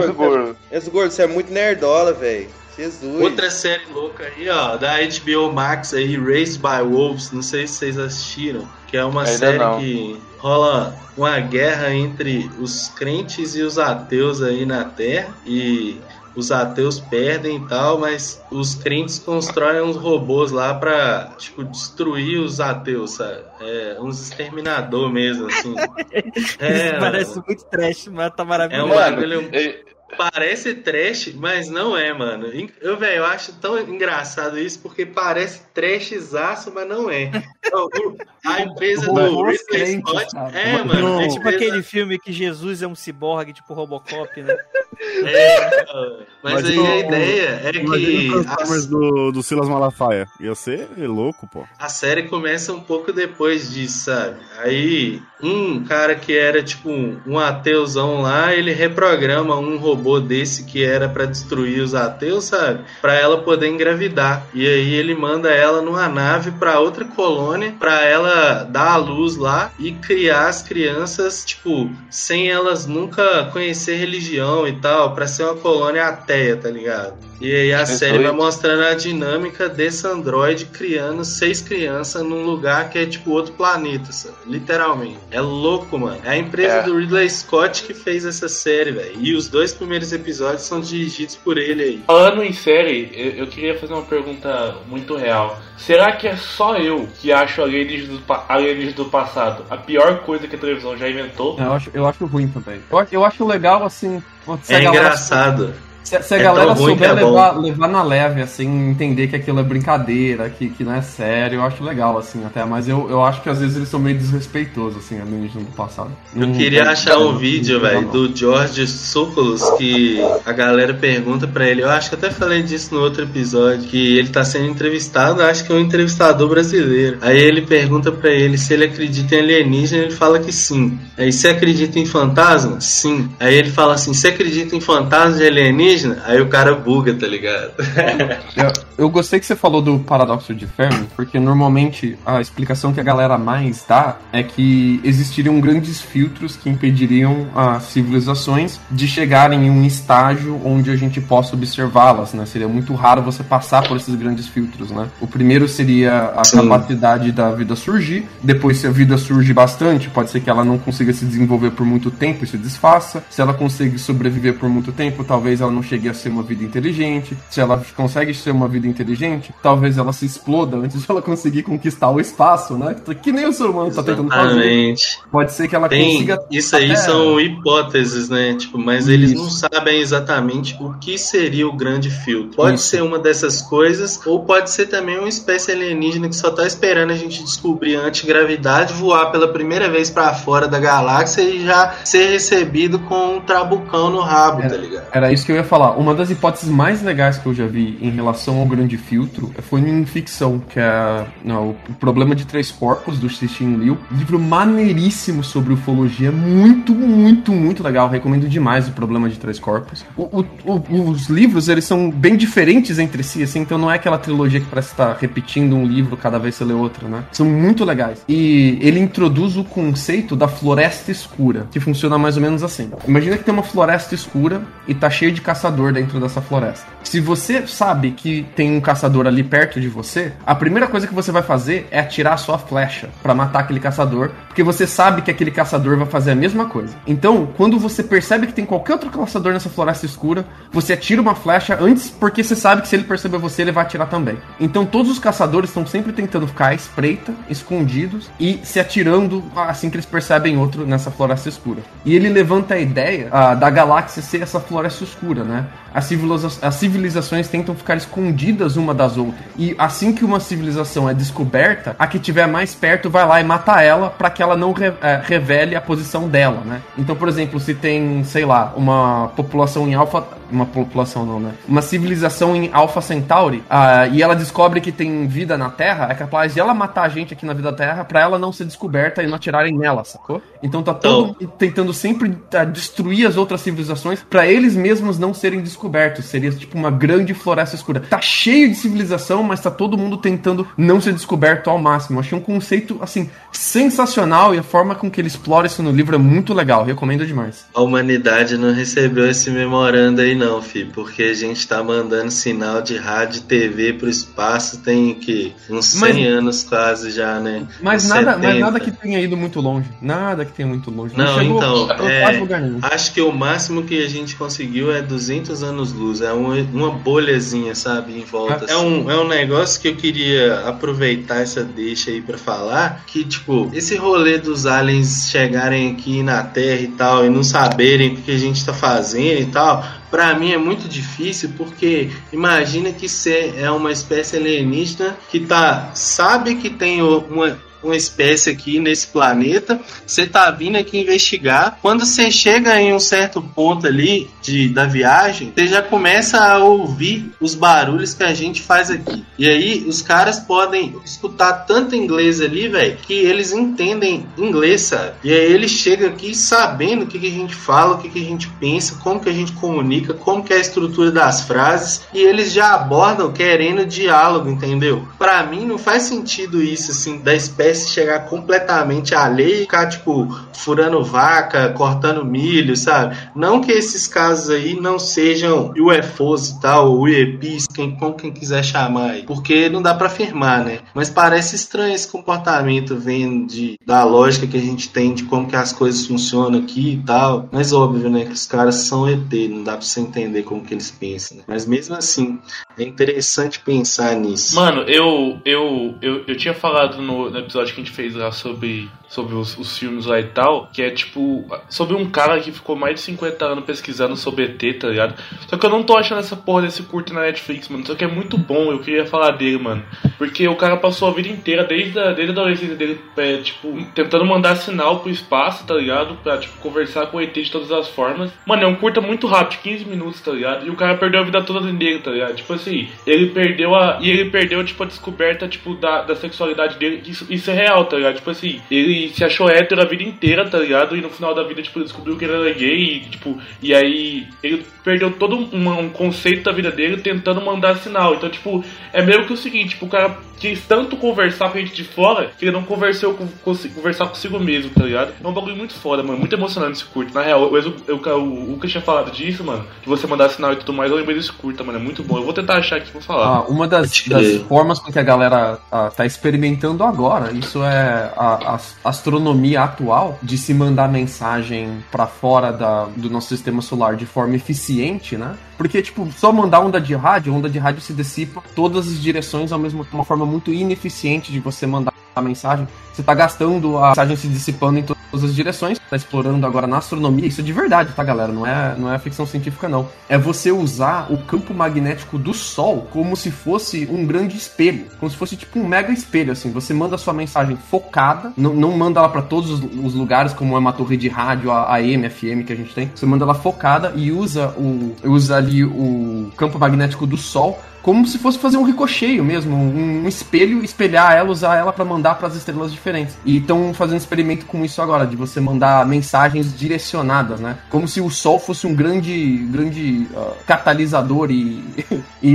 [SPEAKER 12] Enzo Gordo,
[SPEAKER 13] você é muito nerdola, velho. Jesus.
[SPEAKER 1] Outra série louca aí, ó, da HBO Max aí, Raised by Wolves, não sei se vocês assistiram, que é uma
[SPEAKER 12] Ainda
[SPEAKER 1] série
[SPEAKER 12] não.
[SPEAKER 1] que rola uma guerra entre os crentes e os ateus aí na Terra e os ateus perdem e tal, mas os crentes constroem uns robôs lá pra, tipo, destruir os ateus, sabe? É, uns exterminador mesmo, assim. É,
[SPEAKER 5] Isso parece muito trash, mas tá
[SPEAKER 1] é
[SPEAKER 5] maravilhoso.
[SPEAKER 1] um bagulho. Parece trash, mas não é, mano. Eu, velho, eu acho tão engraçado isso porque parece trashzaço, mas não é. Então, a empresa do Ridley Scott. É, mano.
[SPEAKER 5] É tipo
[SPEAKER 1] empresa-
[SPEAKER 5] aquele filme que Jesus é um ciborgue, tipo Robocop, né?
[SPEAKER 1] É, mas aí
[SPEAKER 4] Imagina
[SPEAKER 1] a ideia é que a,
[SPEAKER 4] Transformers do, do Silas Malafaia. Ia ser louco, pô.
[SPEAKER 1] a série começa um pouco depois disso, sabe? Aí um cara que era tipo um ateuzão lá, ele reprograma um robô desse que era pra destruir os ateus, sabe? Pra ela poder engravidar. E aí ele manda ela numa nave pra outra colônia colônia pra ela dar a luz lá e criar as crianças, tipo, sem elas nunca conhecer religião e tal, pra ser uma colônia ateia, tá ligado? E aí a
[SPEAKER 12] É
[SPEAKER 1] série vai
[SPEAKER 12] doido.
[SPEAKER 1] mostrando a dinâmica desse androide criando seis crianças num lugar que é tipo outro planeta, sabe? literalmente. É louco, mano. É a empresa
[SPEAKER 12] É.
[SPEAKER 1] do Ridley Scott que fez essa série, velho. E os dois primeiros episódios são dirigidos por ele aí.
[SPEAKER 3] Falando em série, eu, eu queria fazer uma pergunta muito real. Será que é só eu que acho Alienígenas do, pa- Alienígenas do Passado a pior coisa que a televisão já inventou?
[SPEAKER 2] Eu acho, eu acho ruim também. Eu, acho- eu acho legal, assim.
[SPEAKER 1] É
[SPEAKER 2] galera-
[SPEAKER 1] engraçado.
[SPEAKER 2] Se, se a
[SPEAKER 1] É
[SPEAKER 2] galera
[SPEAKER 1] ruim
[SPEAKER 2] souber
[SPEAKER 1] é
[SPEAKER 2] levar, levar na leve, assim, entender que aquilo é brincadeira, que, que não é sério, eu acho legal, assim, até. Mas eu, eu acho que às vezes eles são meio desrespeitosos, assim, alienígenas do passado.
[SPEAKER 1] Eu
[SPEAKER 2] Não-
[SPEAKER 1] queria
[SPEAKER 2] não-
[SPEAKER 1] achar
[SPEAKER 2] não-
[SPEAKER 1] um vídeo, velho, do George Sokolos que a galera pergunta pra ele. Eu acho que até falei disso no outro episódio, que ele tá sendo entrevistado, acho que é um entrevistador brasileiro. Aí ele pergunta pra ele se ele acredita em alienígena, ele fala que sim. Aí você acredita em fantasma? Sim. Aí ele fala assim: "Você acredita em fantasma de alienígena?" Aí o cara buga, tá ligado?
[SPEAKER 2] Eu, eu gostei que você falou do paradoxo de Fermi, porque normalmente a explicação que a galera mais dá é que existiriam grandes filtros que impediriam as civilizações de chegarem em um estágio onde a gente possa observá-las, né? Seria muito raro você passar por esses grandes filtros, né? O primeiro seria a
[SPEAKER 1] Sim.
[SPEAKER 2] capacidade da vida surgir, depois se a vida surge bastante, pode ser que ela não consiga se desenvolver por muito tempo e se desfaça. Se ela consegue sobreviver por muito tempo, talvez ela não chegue a ser uma vida inteligente. Se ela consegue ser uma vida inteligente, talvez ela se exploda antes de ela conseguir conquistar o espaço, né? Que nem o ser humano tá tentando fazer.
[SPEAKER 1] Exatamente.
[SPEAKER 2] Pode ser que ela
[SPEAKER 1] Tem,
[SPEAKER 2] consiga.
[SPEAKER 1] isso aí
[SPEAKER 2] até-
[SPEAKER 1] são hipóteses, né? Tipo, mas eles não
[SPEAKER 2] Isso.
[SPEAKER 1] sabem exatamente o que seria o grande filtro. Pode
[SPEAKER 2] Isso.
[SPEAKER 1] ser uma dessas coisas, ou pode ser também uma espécie alienígena que só tá esperando a gente descobrir a antigravidade, voar pela primeira vez pra fora da galáxia e já ser recebido com um trabucão no rabo, tá ligado?
[SPEAKER 2] Era isso que eu ia falar. Uma das hipóteses mais legais que eu já vi em relação ao grande filtro foi em ficção, que é não, o problema de três corpos do Cixin Liu. Livro maneiríssimo sobre ufologia, muito, muito, muito legal. Recomendo demais o problema de três corpos. O- o- o- os livros eles são bem diferentes entre si, assim, então não é aquela trilogia que parece estar repetindo um livro cada vez que você lê outro, né? São muito legais. E ele introduz o conceito da floresta escura, que funciona mais ou menos assim. Imagina que tem uma floresta escura e tá cheio de caçador dentro dessa floresta. Se você sabe que tem um caçador ali perto de você, a primeira coisa que você vai fazer é atirar a sua flecha pra matar aquele caçador, porque você sabe que aquele caçador vai fazer a mesma coisa. Então, quando você percebe que tem qualquer outro caçador nessa floresta escura, você atira uma flecha antes, porque você sabe que se ele perceber você, ele vai atirar também. Então, todos os caçadores estão sempre tentando ficar à espreita, escondidos e se atirando assim que eles percebem outro nessa floresta escura. E ele levanta a ideia ah, da galáxia ser essa floresta escura, né? As, civiliza- as civilizações tentam ficar escondidas uma das outras. E assim que uma civilização é descoberta, a que tiver mais perto vai lá e mata ela para que ela não re- eh, revele a posição dela, né? Então, por exemplo, se tem, sei lá, uma população em Alpha, uma população não, né? Uma civilização em Alpha Centauri, ah, e ela descobre que tem vida na Terra, é capaz de ela matar a gente aqui na vida Terra para ela não ser descoberta e não atirarem nela, sacou? Então tá todo mundo tentando sempre ah, destruir as outras civilizações para eles mesmos não serem descobertos. Seria tipo uma grande floresta escura. Tá cheio de civilização, mas tá todo mundo tentando não ser descoberto ao máximo. Achei um conceito assim sensacional e a forma com que ele explora isso no livro é muito legal. Recomendo demais.
[SPEAKER 1] A humanidade não recebeu esse memorando aí não, fi, porque a gente tá mandando sinal de rádio e TV pro espaço tem que uns 100
[SPEAKER 2] Mas-
[SPEAKER 1] anos quase já, né?
[SPEAKER 2] Mas
[SPEAKER 1] Uns
[SPEAKER 2] nada, mas
[SPEAKER 1] 70.
[SPEAKER 2] nada que tenha ido muito longe. Nada que tenha muito longe.
[SPEAKER 1] Não,
[SPEAKER 2] chegou
[SPEAKER 1] então, é, acho que o máximo que a gente conseguiu é 200 anos-luz, é uma, uma bolhazinha, sabe, em volta. É um, é um negócio que eu queria aproveitar essa deixa aí pra falar, que, tipo, esse rolê dos aliens chegarem aqui na Terra e tal, e não saberem o que a gente tá fazendo e tal, Pra mim é muito difícil porque imagina que você é uma espécie alienígena que tá sabe que tem uma uma espécie aqui nesse planeta, você tá vindo aqui investigar. Quando você chega em um certo ponto ali de, da viagem, você já começa a ouvir os barulhos que a gente faz aqui. E aí os caras podem escutar tanto inglês ali, velho, que eles entendem inglês, sabe? E aí eles chegam aqui sabendo o que, que a gente fala, o que, que a gente pensa, como que a gente comunica, como que é a estrutura das frases, e eles já abordam querendo diálogo, entendeu? Pra mim não faz sentido isso, assim, da espécie chegar completamente alheia e ficar, tipo, furando vaca, cortando milho, sabe? Não que esses casos aí não sejam UFOs e tal, ou UEPs, quem, como quem quiser chamar aí, porque não dá pra afirmar, né? Mas parece estranho esse comportamento vendo de, da lógica que a gente tem de como que as coisas funcionam aqui e tal. Mas óbvio, né, que os caras são ET, não dá pra você entender como que eles pensam. Né? Mas mesmo assim, é interessante pensar nisso.
[SPEAKER 3] Mano, eu, eu, eu, eu tinha falado no, no episódio que a gente fez lá sobre, sobre os, os filmes lá e tal, que é tipo, sobre um cara que ficou mais de 50 anos pesquisando sobre ET, tá ligado? Só que eu não tô achando essa porra desse curto na Netflix, mano. Só que é muito bom, eu queria falar dele, mano. Porque o cara passou a vida inteira, desde a, desde a adolescência dele, é, tipo, tentando mandar sinal pro espaço, tá ligado? Pra, tipo, conversar com o ET de todas as formas. Mano, é um curta muito rápido, 15 minutos, tá ligado? E o cara perdeu a vida toda dele, tá ligado? Tipo assim, ele perdeu a. E ele perdeu, tipo, a descoberta, tipo, da, da sexualidade dele. Isso, isso é real, tá ligado? Tipo assim, ele se achou hétero a vida inteira, tá ligado? E no final da vida, tipo, descobriu que ele era gay, e, tipo, e aí ele perdeu todo um, um conceito da vida dele tentando mandar sinal. Então, tipo, é meio que o seguinte, tipo, o cara quis tanto conversar com a gente de fora que ele não conversou com, com- conversar consigo mesmo, tá ligado? É um bagulho muito foda, mano. Muito emocionante esse curto. Na real, eu, eu, eu- o Lucas tinha falado disso, mano. De você mandar sinal e tudo mais, eu lembrei desse curta, mano. É muito bom. Eu vou tentar achar aqui vou falar.
[SPEAKER 2] Ah, uma das, das formas com que a galera está experimentando agora, isso é a, a astronomia atual, de se mandar mensagem pra fora da, do nosso sistema solar de forma eficiente, né? Porque, tipo, só mandar onda de rádio, onda de rádio se dissipa todas as direções ao mesmo tempo, uma forma muito ineficiente de você mandar a mensagem. Você tá gastando a mensagem se dissipando em todas as direções, tá explorando agora na astronomia, isso é de verdade, tá, galera? Não é, não é ficção científica, não. É você usar o campo magnético do Sol como se fosse um grande espelho, como se fosse tipo um mega espelho, assim. Você manda a sua mensagem focada, não, não manda ela pra todos os, os lugares, como é uma torre de rádio, a AM, FM que a gente tem. Você manda ela focada e usa o usa ali o campo magnético do Sol como se fosse fazer um ricocheio mesmo, um, espelho, espelhar ela, usar ela pra mandar pras estrelas diferentes. E estão fazendo experimento com isso agora, de você mandar mensagens direcionadas, né? Como se o Sol fosse um grande, grande ah, catalisador e, e-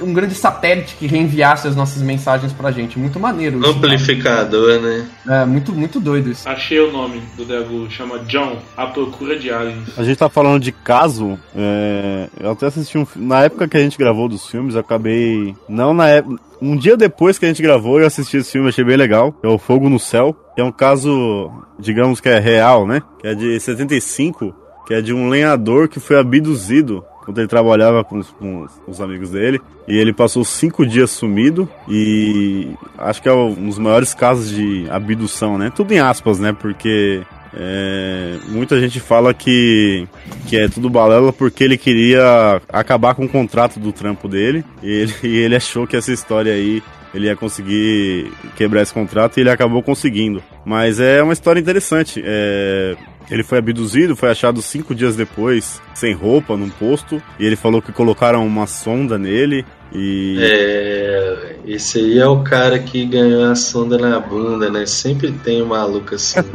[SPEAKER 2] e um grande satélite que reenviasse as nossas mensagens pra gente. Muito maneiro. isso,
[SPEAKER 1] Amplificador, né?
[SPEAKER 2] cara. É, muito, muito doido isso.
[SPEAKER 3] Achei o nome do Dego, chama John, A Procura de Aliens.
[SPEAKER 4] A gente tá falando de caso. é, Eu até assisti um. Na época que a gente gravou dos filmes, acabei. Não na época. Um dia depois que a gente gravou, eu assisti esse filme, achei bem legal. É o Fogo no Céu. É um caso, digamos que é real, né? Que é de 75. Que é de um lenhador que foi abduzido quando ele trabalhava com os- com os amigos dele. E ele passou cinco dias sumido. E acho que é um dos maiores casos de abdução, né? Tudo em aspas, né? Porque é, muita gente fala que, que é tudo balela porque ele queria acabar com o contrato do trampo dele e ele, e ele achou que essa história aí ele ia conseguir quebrar esse contrato e ele acabou conseguindo. Mas é uma história interessante. É, ele foi abduzido, foi achado cinco dias depois, sem roupa, num posto, e ele falou que colocaram uma sonda nele e.
[SPEAKER 1] É, esse aí é o cara que ganhou a sonda na bunda, né? Sempre tem um maluco assim.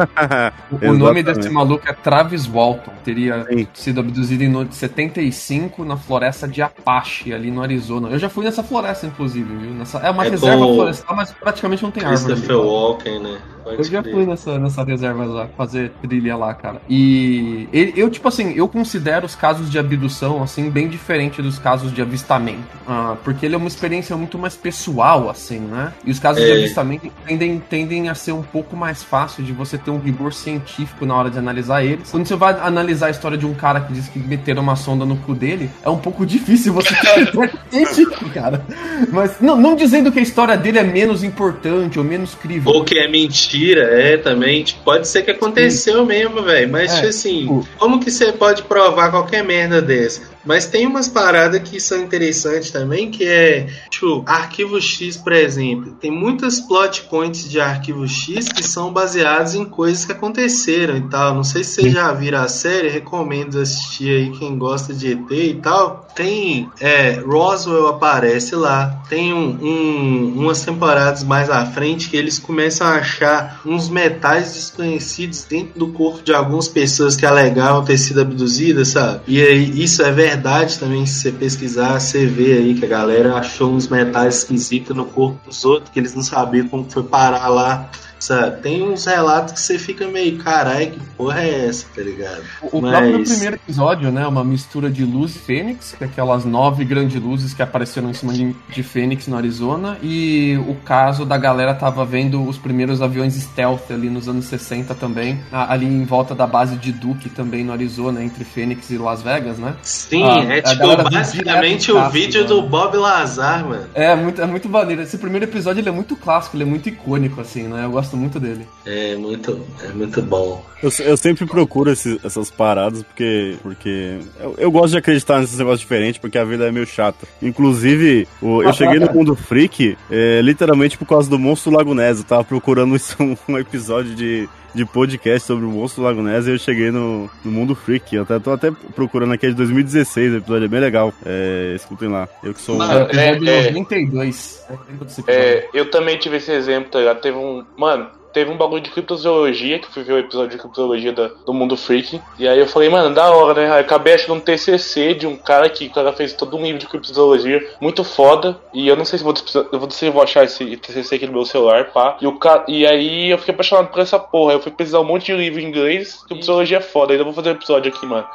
[SPEAKER 2] O nome desse maluco é Travis Walton. Teria sido abduzido em no- 75 na floresta de Apache, ali no Arizona. Eu já fui nessa floresta, inclusive, viu? Nessa, é uma
[SPEAKER 1] É
[SPEAKER 2] reserva florestal, mas praticamente não tem árvore.
[SPEAKER 1] Christopher
[SPEAKER 2] ali.
[SPEAKER 1] Walken, né? Pode
[SPEAKER 2] Eu já
[SPEAKER 1] crer.
[SPEAKER 2] fui nessa, nessa reserva lá, fazer trilha lá, cara. E ele- eu, tipo assim, eu considero os casos de abdução, assim, bem diferente dos casos de avistamento. Ah, porque ele é uma experiência muito mais pessoal, assim, né? E os casos de
[SPEAKER 1] É.
[SPEAKER 2] avistamento tendem, tendem a ser um pouco mais fácil de você ter um rigor científico na hora de analisar eles. Quando você vai analisar a história de um cara que diz que meteram uma sonda no cu dele, é um pouco difícil você ter um científico, cara. Mas não, não dizendo que a história dele é menos importante ou menos crível.
[SPEAKER 1] Ou que é mentira, é também. Tipo, pode ser que aconteceu mesmo, velho. Mas,
[SPEAKER 2] É,
[SPEAKER 1] tipo assim, como que você pode provar qualquer merda dessa? Mas tem umas paradas que são interessantes também, que é, tipo, Arquivo X, por exemplo. Tem muitas plot points de Arquivo X que são baseados em coisas que aconteceram e tal. Não sei se vocês já viram a série, recomendo assistir aí quem gosta de ET e tal. Tem, é, Roswell aparece lá. Tem um, um- umas temporadas mais à frente que eles começam a achar uns metais desconhecidos dentro do corpo de algumas pessoas que alegavam ter sido abduzidas, sabe? E aí, isso é verdade também, se você pesquisar, você vê aí que a galera achou uns metais esquisitos no corpo dos outros, que eles não sabiam como foi parar lá. Sabe? Tem uns relatos que você fica meio, caralho, que porra é essa, tá ligado?
[SPEAKER 2] O próprio primeiro episódio, né? Uma mistura de luz e fênix, é aquelas nove grandes luzes que apareceram em cima de, de Fênix no Arizona. E o caso da galera tava vendo os primeiros aviões stealth ali nos anos 60 também, ali em volta da base de Duke também no Arizona, entre Fênix e Las Vegas, né?
[SPEAKER 1] Sim,
[SPEAKER 2] Ah,
[SPEAKER 1] é tipo basicamente o vídeo
[SPEAKER 2] casa,
[SPEAKER 1] do
[SPEAKER 2] né?
[SPEAKER 1] Bob Lazar, mano.
[SPEAKER 2] É muito, é muito maneiro. Esse primeiro episódio ele é muito clássico, ele é muito icônico, assim, né? Eu gosto muito dele.
[SPEAKER 1] É muito, é muito bom.
[SPEAKER 4] Eu, eu sempre procuro esse- essas paradas porque, porque eu, eu gosto de acreditar nesses negócios diferentes porque a vida é meio chata. Inclusive, o- eu cheguei no mundo freak é, literalmente por causa do Monstro Lago Ness. Eu tava procurando isso, um episódio de, de podcast sobre o Monstro Lago Ness e eu cheguei no, no mundo freak. Eu até, tô até procurando aqui é de 2016, o episódio é bem legal. É, escutem lá. Eu que sou um.
[SPEAKER 3] Mano,
[SPEAKER 2] episódio
[SPEAKER 3] é- é-
[SPEAKER 2] 92. Eu lembro desse episódio.
[SPEAKER 3] É, eu também tive esse exemplo, tá ligado? Teve um. Mano, teve um bagulho de criptozoologia, que eu fui ver o episódio de criptozoologia da- do Mundo Freak. E aí eu falei, mano, da hora, né? Aí acabei achando um TCC de um cara que o cara fez todo um livro de criptozoologia, muito foda. E eu não sei se vou, eu vou, se vou achar esse TCC aqui no meu celular, pá. E, o e aí eu fiquei apaixonado por essa porra. Eu fui pesquisar um monte de livro em inglês, criptozoologia é foda. Ainda vou fazer um episódio aqui, mano.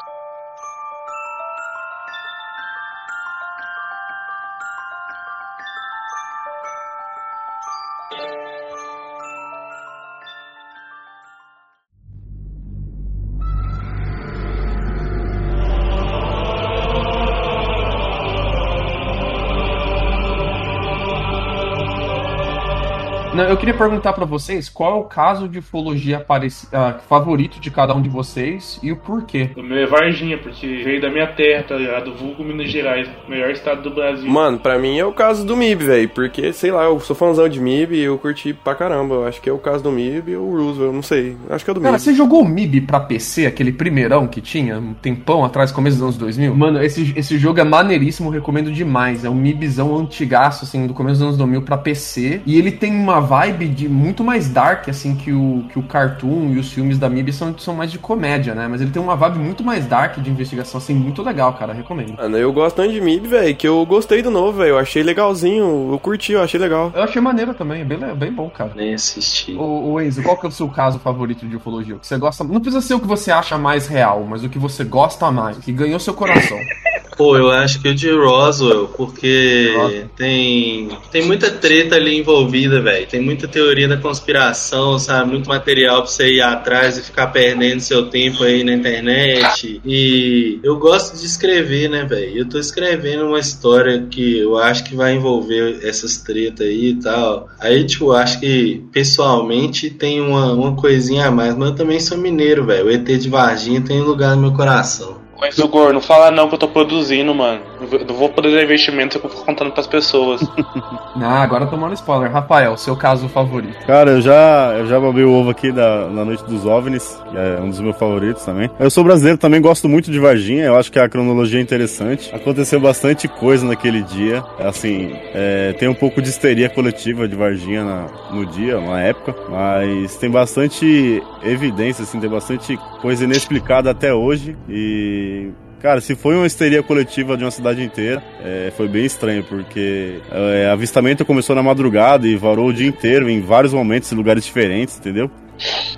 [SPEAKER 2] Eu queria perguntar pra vocês qual é o caso de ufologia pareci- ah, favorito de cada um de vocês e o porquê.
[SPEAKER 3] O meu é Varginha, porque veio da minha terra, tá ligado? Vulgo Minas Gerais, melhor estado do Brasil.
[SPEAKER 11] Mano, pra mim é o caso do MIB, velho. Porque, sei lá, eu sou fãzão de MIB e eu curti pra caramba. Eu acho que é o caso do MIB ou o Roosevelt, não sei. Acho que é o do
[SPEAKER 2] Cara,
[SPEAKER 11] MIB.
[SPEAKER 2] você jogou o MIB pra PC, aquele primeirão que tinha um tempão atrás, começo dos anos 2000? Mano, esse, esse jogo é maneiríssimo, recomendo demais. É um MIBzão antigaço, assim, do começo dos anos 2000 pra PC. E ele tem uma vibe de muito mais dark, assim, que o, que o cartoon e os filmes da MIB são, são mais de comédia, né? Mas ele tem uma vibe muito mais dark de investigação, assim, muito legal, cara. Recomendo.
[SPEAKER 11] Mano, eu gosto tanto de MIB, velho, que eu gostei do novo, velho. Eu achei legalzinho, eu curti, eu achei legal.
[SPEAKER 2] Eu achei maneiro também, é bem, le- bem bom, cara.
[SPEAKER 1] Nem assisti.
[SPEAKER 2] Ô, ô Enzo, qual que é o seu caso favorito de ufologia? O que você gosta. Não precisa ser o que você acha mais real, mas o que você gosta mais, que ganhou seu coração.
[SPEAKER 1] Pô, eu acho que o de Roswell, porque tem, tem muita treta ali envolvida, velho. Tem muita teoria da conspiração, sabe? Muito material pra você ir atrás e ficar perdendo seu tempo aí na internet. E eu gosto de escrever, né, velho? Eu tô escrevendo uma história que eu acho que vai envolver essas tretas aí e tal. Aí, tipo, acho que pessoalmente tem uma, uma coisinha a mais, mas eu também sou mineiro, velho. O ET de Varginha tem lugar no meu coração.
[SPEAKER 3] Mas o Gor, não fala não que eu tô produzindo, mano. Eu não vou poder dar investimento se eu for contando pras pessoas.
[SPEAKER 2] Ah, agora tomando spoiler. Rafael, seu caso favorito.
[SPEAKER 4] Cara, eu já, eu já babei o ovo aqui da, na Noite dos OVNIs, que é um dos meus favoritos também. Eu sou brasileiro, também gosto muito de Varginha, eu acho que a cronologia é interessante. Aconteceu bastante coisa naquele dia, assim, é, tem um pouco de histeria coletiva de Varginha na- no dia, na época, mas tem bastante evidência, assim, tem bastante coisa inexplicada até hoje e Cara, se foi uma histeria coletiva de uma cidade inteira, é, foi bem estranho, porque é, avistamento começou na madrugada e varou o dia inteiro, em vários momentos, em lugares diferentes, entendeu?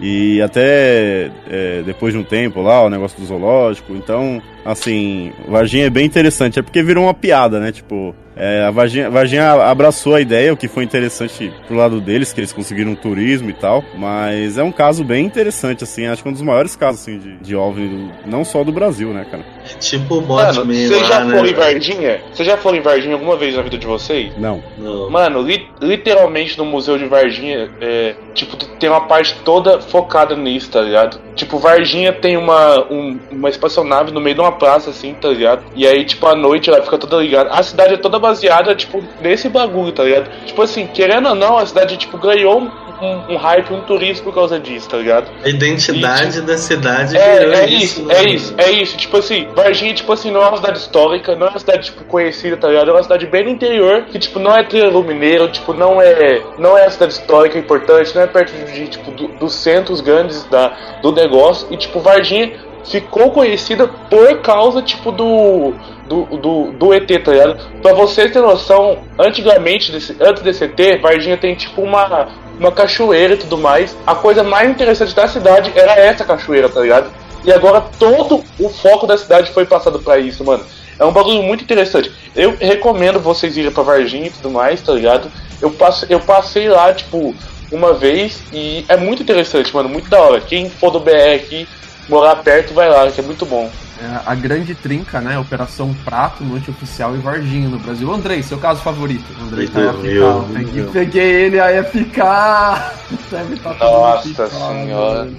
[SPEAKER 4] E até é, depois de um tempo lá, o negócio do zoológico. Então, assim, Varginha é bem interessante. É porque virou uma piada, né? Tipo, É, a Varginha, Varginha abraçou a ideia, o que foi interessante pro lado deles, que eles conseguiram turismo e tal. Mas é um caso bem interessante, assim. Acho que é um dos maiores casos, assim, de, de OVNI, do- não só do Brasil, né, cara?
[SPEAKER 1] É tipo o
[SPEAKER 3] Mano, vocês já
[SPEAKER 1] lá,
[SPEAKER 3] foram
[SPEAKER 1] né?
[SPEAKER 3] em Varginha? Vocês já foram em Varginha alguma vez na vida de vocês?
[SPEAKER 4] Não.
[SPEAKER 1] Não.
[SPEAKER 3] Mano, li- literalmente no Museu de Varginha, é, tipo, tem uma parte toda focada nisso, tá ligado? Tipo, Varginha tem uma, um- uma espaçonave no meio de uma praça, assim, tá ligado? E aí, tipo, à noite ela fica toda ligada. A cidade é toda baseada, tipo, nesse bagulho, tá ligado? Tipo assim, querendo ou não, a cidade, tipo, ganhou um, um, hype, um turismo por causa disso, tá ligado?
[SPEAKER 1] A identidade da cidade
[SPEAKER 3] É, é isso,
[SPEAKER 1] né?
[SPEAKER 3] é isso, é isso. Tipo assim, Varginha, tipo assim, não é uma cidade histórica, não é uma cidade, tipo, conhecida, tá ligado? É uma cidade bem no interior, que, tipo, não é triângulo mineiro, tipo, não é. Não é a cidade histórica importante, não é perto de, tipo, do- dos centros grandes da, do negócio. E, tipo, Varginha ficou conhecida por causa, tipo, do. Do, do, do ET, tá ligado? Pra vocês terem noção, antigamente, desse, antes desse ET, Varginha tem tipo uma, uma cachoeira e tudo mais. A coisa mais interessante da cidade era essa cachoeira, tá ligado? E agora todo o foco da cidade foi passado pra isso, mano. É um bagulho muito interessante. Eu recomendo vocês irem pra Varginha e tudo mais, tá ligado? Eu, passe, eu passei lá, tipo, uma vez e é muito interessante, mano. Muito da hora. Quem for do BR aqui, morar perto, vai lá, que é muito bom.
[SPEAKER 2] É, a grande trinca, né? Operação Prato, Noite Oficial e Varginha no Brasil. Andrei, seu caso favorito? Andrei tá
[SPEAKER 1] Meu.
[SPEAKER 2] Peguei, peguei ele aí a ficar. Deve tá
[SPEAKER 3] Nossa senhora.
[SPEAKER 2] mano.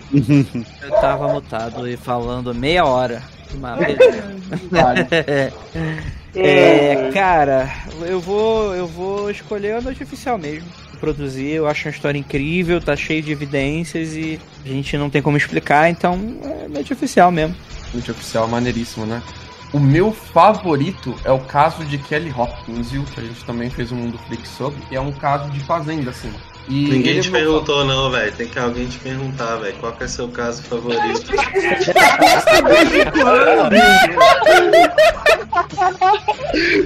[SPEAKER 5] Eu tava mutado e falando meia hora. Uma. É, cara, eu vou, eu vou escolher a noite oficial mesmo. Produzir, eu acho uma história incrível, tá cheio de evidências e a gente não tem como explicar, então é noite oficial mesmo.
[SPEAKER 2] Noite Oficial, maneiríssimo, né? O meu favorito é o caso de Kelly Hopkins, viu? Que a gente também fez um Mundo Freak sobre, que é um caso de fazenda, assim. E
[SPEAKER 1] Ninguém
[SPEAKER 2] ele
[SPEAKER 1] te
[SPEAKER 2] não-
[SPEAKER 1] perguntou não, velho. Tem que alguém te perguntar, velho. Qual que é seu caso favorito?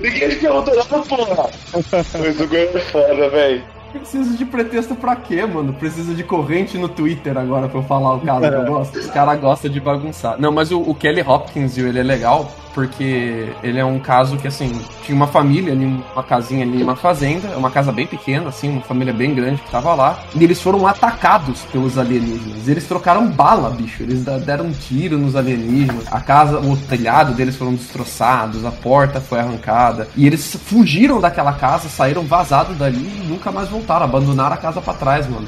[SPEAKER 3] Ninguém te perguntou nada, porra. Mas o Goi é foda, velho.
[SPEAKER 2] Preciso de pretexto pra quê, mano? Preciso de corrente no Twitter agora pra eu falar o caso que eu gosto. Os caras gostam de bagunçar. Não, mas o, o Kelly Hopkins, viu, ele é legal porque ele é um caso que, assim, tinha uma família ali, uma casinha ali, uma fazenda, uma casa bem pequena, assim, uma família bem grande que tava lá, e eles foram atacados pelos alienígenas. Eles trocaram bala, bicho. Eles deram um tiro nos alienígenas. A casa, o telhado deles foram destroçados, a porta foi arrancada. E eles fugiram daquela casa, saíram vazados dali e nunca mais voltaram, abandonaram a casa pra trás, mano.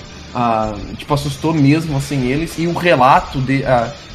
[SPEAKER 2] Tipo, assustou mesmo, assim, eles. E o relato de.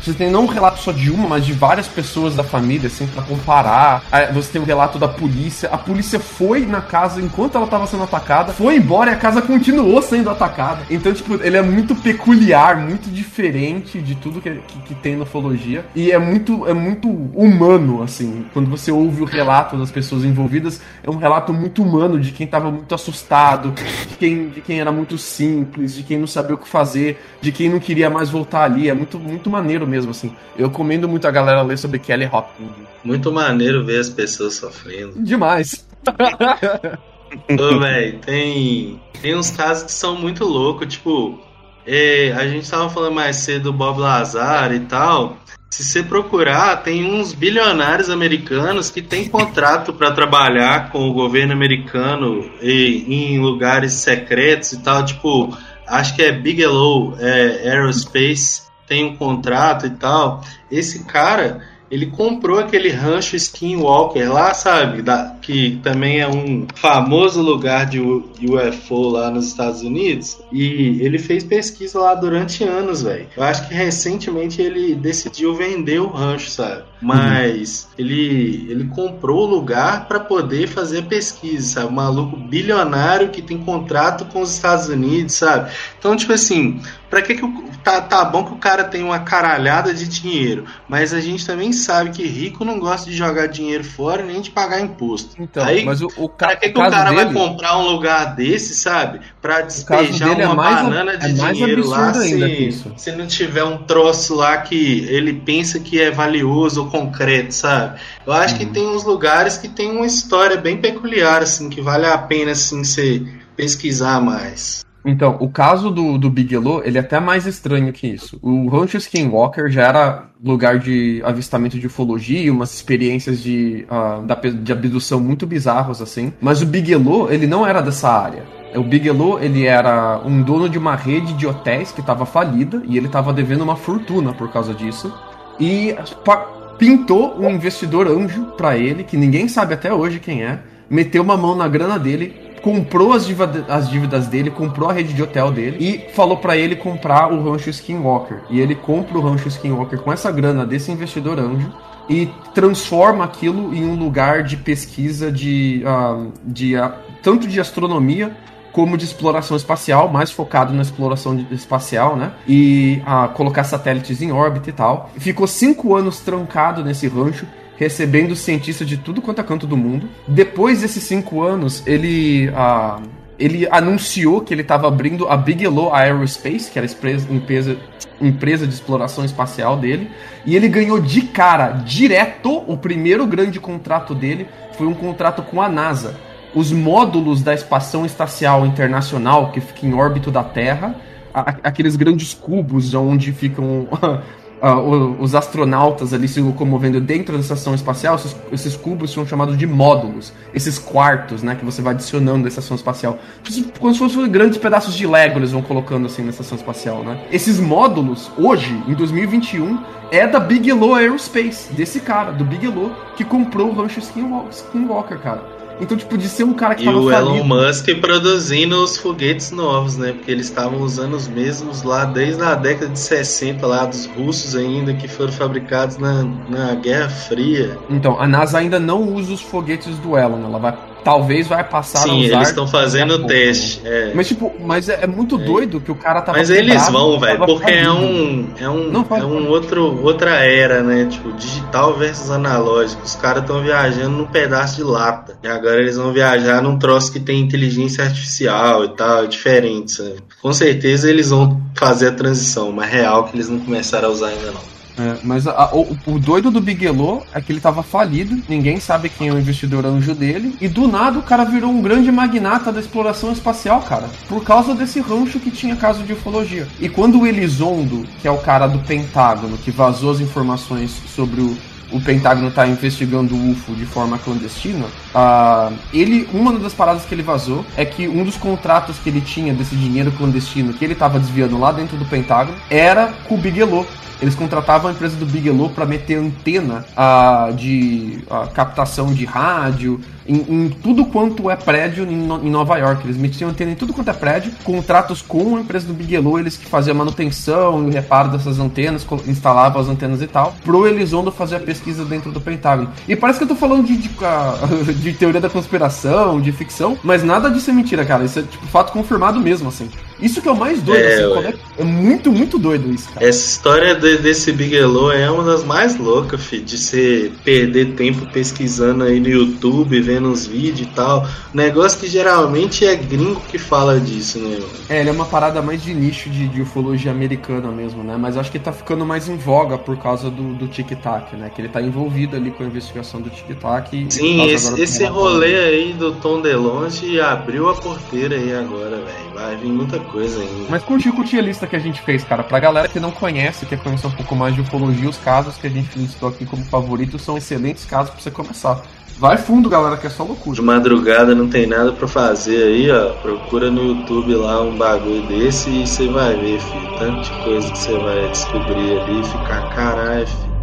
[SPEAKER 2] você tem não um relato só de uma, mas de várias pessoas da família, assim, pra comparar. Você tem o relato da polícia. A polícia foi na casa enquanto ela tava sendo atacada, foi embora e a casa continuou sendo atacada. Então, tipo, ele é muito peculiar, muito diferente de tudo que, que, que tem na ufologia. E é muito, é muito humano, assim. Quando você ouve o relato das pessoas envolvidas, é um relato muito humano de quem tava muito assustado, de quem, de quem era muito simples, de quem não sabia o que fazer, de quem não queria mais voltar ali. É muito, muito maneiro mesmo, assim. Eu recomendo muito a galera ler sobre Kelly Hopkins.
[SPEAKER 1] Muito maneiro ver as pessoas sofrendo.
[SPEAKER 2] Demais.
[SPEAKER 1] Ô, velho, tem, tem uns casos que são muito loucos, tipo, é, a gente tava falando mais cedo do Bob Lazar e tal. Se você procurar, tem uns bilionários americanos que têm contrato para trabalhar com o governo americano e, em lugares secretos e tal, tipo, acho que é Bigelow é, Aerospace, tem um contrato e tal. Esse cara, ele comprou aquele rancho Skinwalker lá, sabe? Da, que também é um famoso lugar de UFO lá nos Estados Unidos. E ele fez pesquisa lá durante anos, velho. Eu acho que recentemente ele decidiu vender o rancho, sabe? Mas ele, ele comprou o lugar para poder fazer pesquisa, sabe? Um maluco bilionário que tem contrato com os Estados Unidos, sabe? Então, tipo assim, pra que, que o, tá, tá bom que o cara tem uma caralhada de dinheiro, mas a gente também sabe que rico não gosta de jogar dinheiro fora nem de pagar imposto.
[SPEAKER 2] Então,
[SPEAKER 1] Aí,
[SPEAKER 2] mas o, o, ca-
[SPEAKER 1] pra que,
[SPEAKER 2] o
[SPEAKER 1] que o
[SPEAKER 2] caso
[SPEAKER 1] cara vai
[SPEAKER 2] dele-
[SPEAKER 1] comprar um lugar desse, sabe? Pra despejar
[SPEAKER 2] é
[SPEAKER 1] uma
[SPEAKER 2] mais ab-
[SPEAKER 1] banana de
[SPEAKER 2] é mais
[SPEAKER 1] dinheiro lá se, se não tiver um troço lá que ele pensa que é valioso ou concreto, sabe? Eu acho
[SPEAKER 2] Uhum.
[SPEAKER 1] que tem uns lugares que tem uma história bem peculiar, assim, que vale a pena, assim, você pesquisar mais.
[SPEAKER 2] Então, o caso do, do Bigelow, ele é até mais estranho que isso. O Rancho Skinwalker já era lugar de avistamento de ufologia, umas experiências de, ah, da de abdução muito bizarros, assim. Mas o Bigelow, ele não era dessa área. O Bigelow, ele era um dono de uma rede de hotéis que estava falida e ele estava devendo uma fortuna por causa disso. E pintou um investidor anjo pra ele, que ninguém sabe até hoje quem é, meteu uma mão na grana dele, comprou as, as dívidas dele, comprou a rede de hotel dele e falou pra ele comprar o rancho Skinwalker. E ele compra o rancho Skinwalker com essa grana desse investidor anjo e transforma aquilo em um lugar de pesquisa de, ah, de ah, tanto de astronomia como de exploração espacial, mais focado na exploração espacial, né? E ah, colocar satélites em órbita e tal. Ficou cinco anos trancado nesse rancho, recebendo cientistas de tudo quanto é canto do mundo. Depois desses cinco anos, ele. ah, ele anunciou que ele estava abrindo a Bigelow Aerospace, que era a empresa, empresa, de exploração espacial dele, e ele ganhou de cara, direto, o primeiro grande contrato dele foi um contrato com a NASA os módulos da Estação Espacial Internacional, que fica em órbita da Terra, aqueles grandes cubos onde ficam o- os astronautas ali se locomovendo dentro da estação espacial, esses, esses cubos são chamados de módulos, esses quartos, né, que você vai adicionando da estação espacial, como se fossem grandes pedaços de Lego eles vão colocando assim na estação espacial, né? Esses módulos, hoje, em 2021, é da Bigelow Aerospace, desse cara, do Bigelow, que comprou o rancho Skinwalker cara. Então, tipo, de ser um cara que
[SPEAKER 1] E
[SPEAKER 2] tava
[SPEAKER 1] o
[SPEAKER 2] falido.
[SPEAKER 1] Elon Musk produzindo os foguetes novos, né? Porque eles estavam usando os mesmos lá desde a década de 60, lá dos russos ainda, que foram fabricados na, na Guerra Fria.
[SPEAKER 2] Então, a NASA ainda não usa os foguetes do Elon, ela vai. Talvez vai passar a
[SPEAKER 1] Sim,
[SPEAKER 2] usar
[SPEAKER 1] eles estão fazendo
[SPEAKER 2] a
[SPEAKER 1] o teste. é.
[SPEAKER 2] Mas, tipo, mas é, é muito doido que o cara tava.
[SPEAKER 1] Mas eles
[SPEAKER 2] quebrado,
[SPEAKER 1] vão, velho, porque é um, é um,
[SPEAKER 2] Não,
[SPEAKER 1] é um outro, outra era, né? Tipo, digital versus analógico. Os caras estão viajando num pedaço de lata. E agora eles vão viajar num troço que tem inteligência artificial e tal, é diferente, sabe? Com certeza eles vão fazer a transição, mas real que eles não começaram a usar ainda não.
[SPEAKER 2] É, mas a- o, o doido do Bigelow é que ele tava falido, ninguém sabe quem é o investidor anjo dele, e do nada o cara virou um grande magnata da exploração espacial, cara, por causa desse rancho que tinha caso de ufologia. E quando o Elizondo, que é o cara do Pentágono, que vazou as informações sobre o, o Pentágono tá investigando o UFO de forma clandestina, ah, ele, uma das paradas que ele vazou é que um dos contratos que ele tinha desse dinheiro clandestino que ele tava desviando lá dentro do Pentágono era com o Bigelow. Eles contratavam a empresa do Bigelow para meter antena ah, de ah, captação de rádio em, em tudo quanto é prédio em, No- em Nova York. Eles metiam antena em tudo quanto é prédio, contratos com a empresa do Bigelow, eles que faziam a manutenção e o reparo dessas antenas, instalavam as antenas e tal, pro Elizondo fazer a pesquisa dentro do Pentágono. E parece que eu tô falando de, de, de teoria da conspiração, de ficção, mas nada disso é mentira, cara. Isso é tipo fato confirmado mesmo, assim. Isso que é o mais doido,
[SPEAKER 1] É,
[SPEAKER 2] assim, é, é muito, muito doido isso, cara.
[SPEAKER 1] Essa história de- desse Bigelow é uma das mais loucas, fi, de você perder tempo pesquisando aí no YouTube, vendo uns vídeos e tal. Negócio que geralmente é gringo que fala disso, né? mano?
[SPEAKER 2] É, ele é uma parada mais de nicho de, de ufologia americana mesmo, né? Mas acho que tá ficando mais em voga por causa do, do Tic Tac, né? Que ele tá envolvido ali com a investigação do Tic Tac. e-
[SPEAKER 1] Sim, esse, esse rolê aí do Tom DeLonge abriu a porteira aí agora, velho. Vai vir muita coisa ainda.
[SPEAKER 2] Mas curti, curti a lista que a gente fez, cara. Pra galera que não conhece, quer conhecer um pouco mais de ufologia, os casos que a gente listou aqui como favoritos são excelentes casos pra você começar. Vai fundo, galera, que é só loucura.
[SPEAKER 1] De madrugada não tem nada pra fazer aí, ó. Procura no YouTube lá um bagulho desse e você vai ver, filho. Tanto de coisa que você vai descobrir ali e ficar caralho, filho.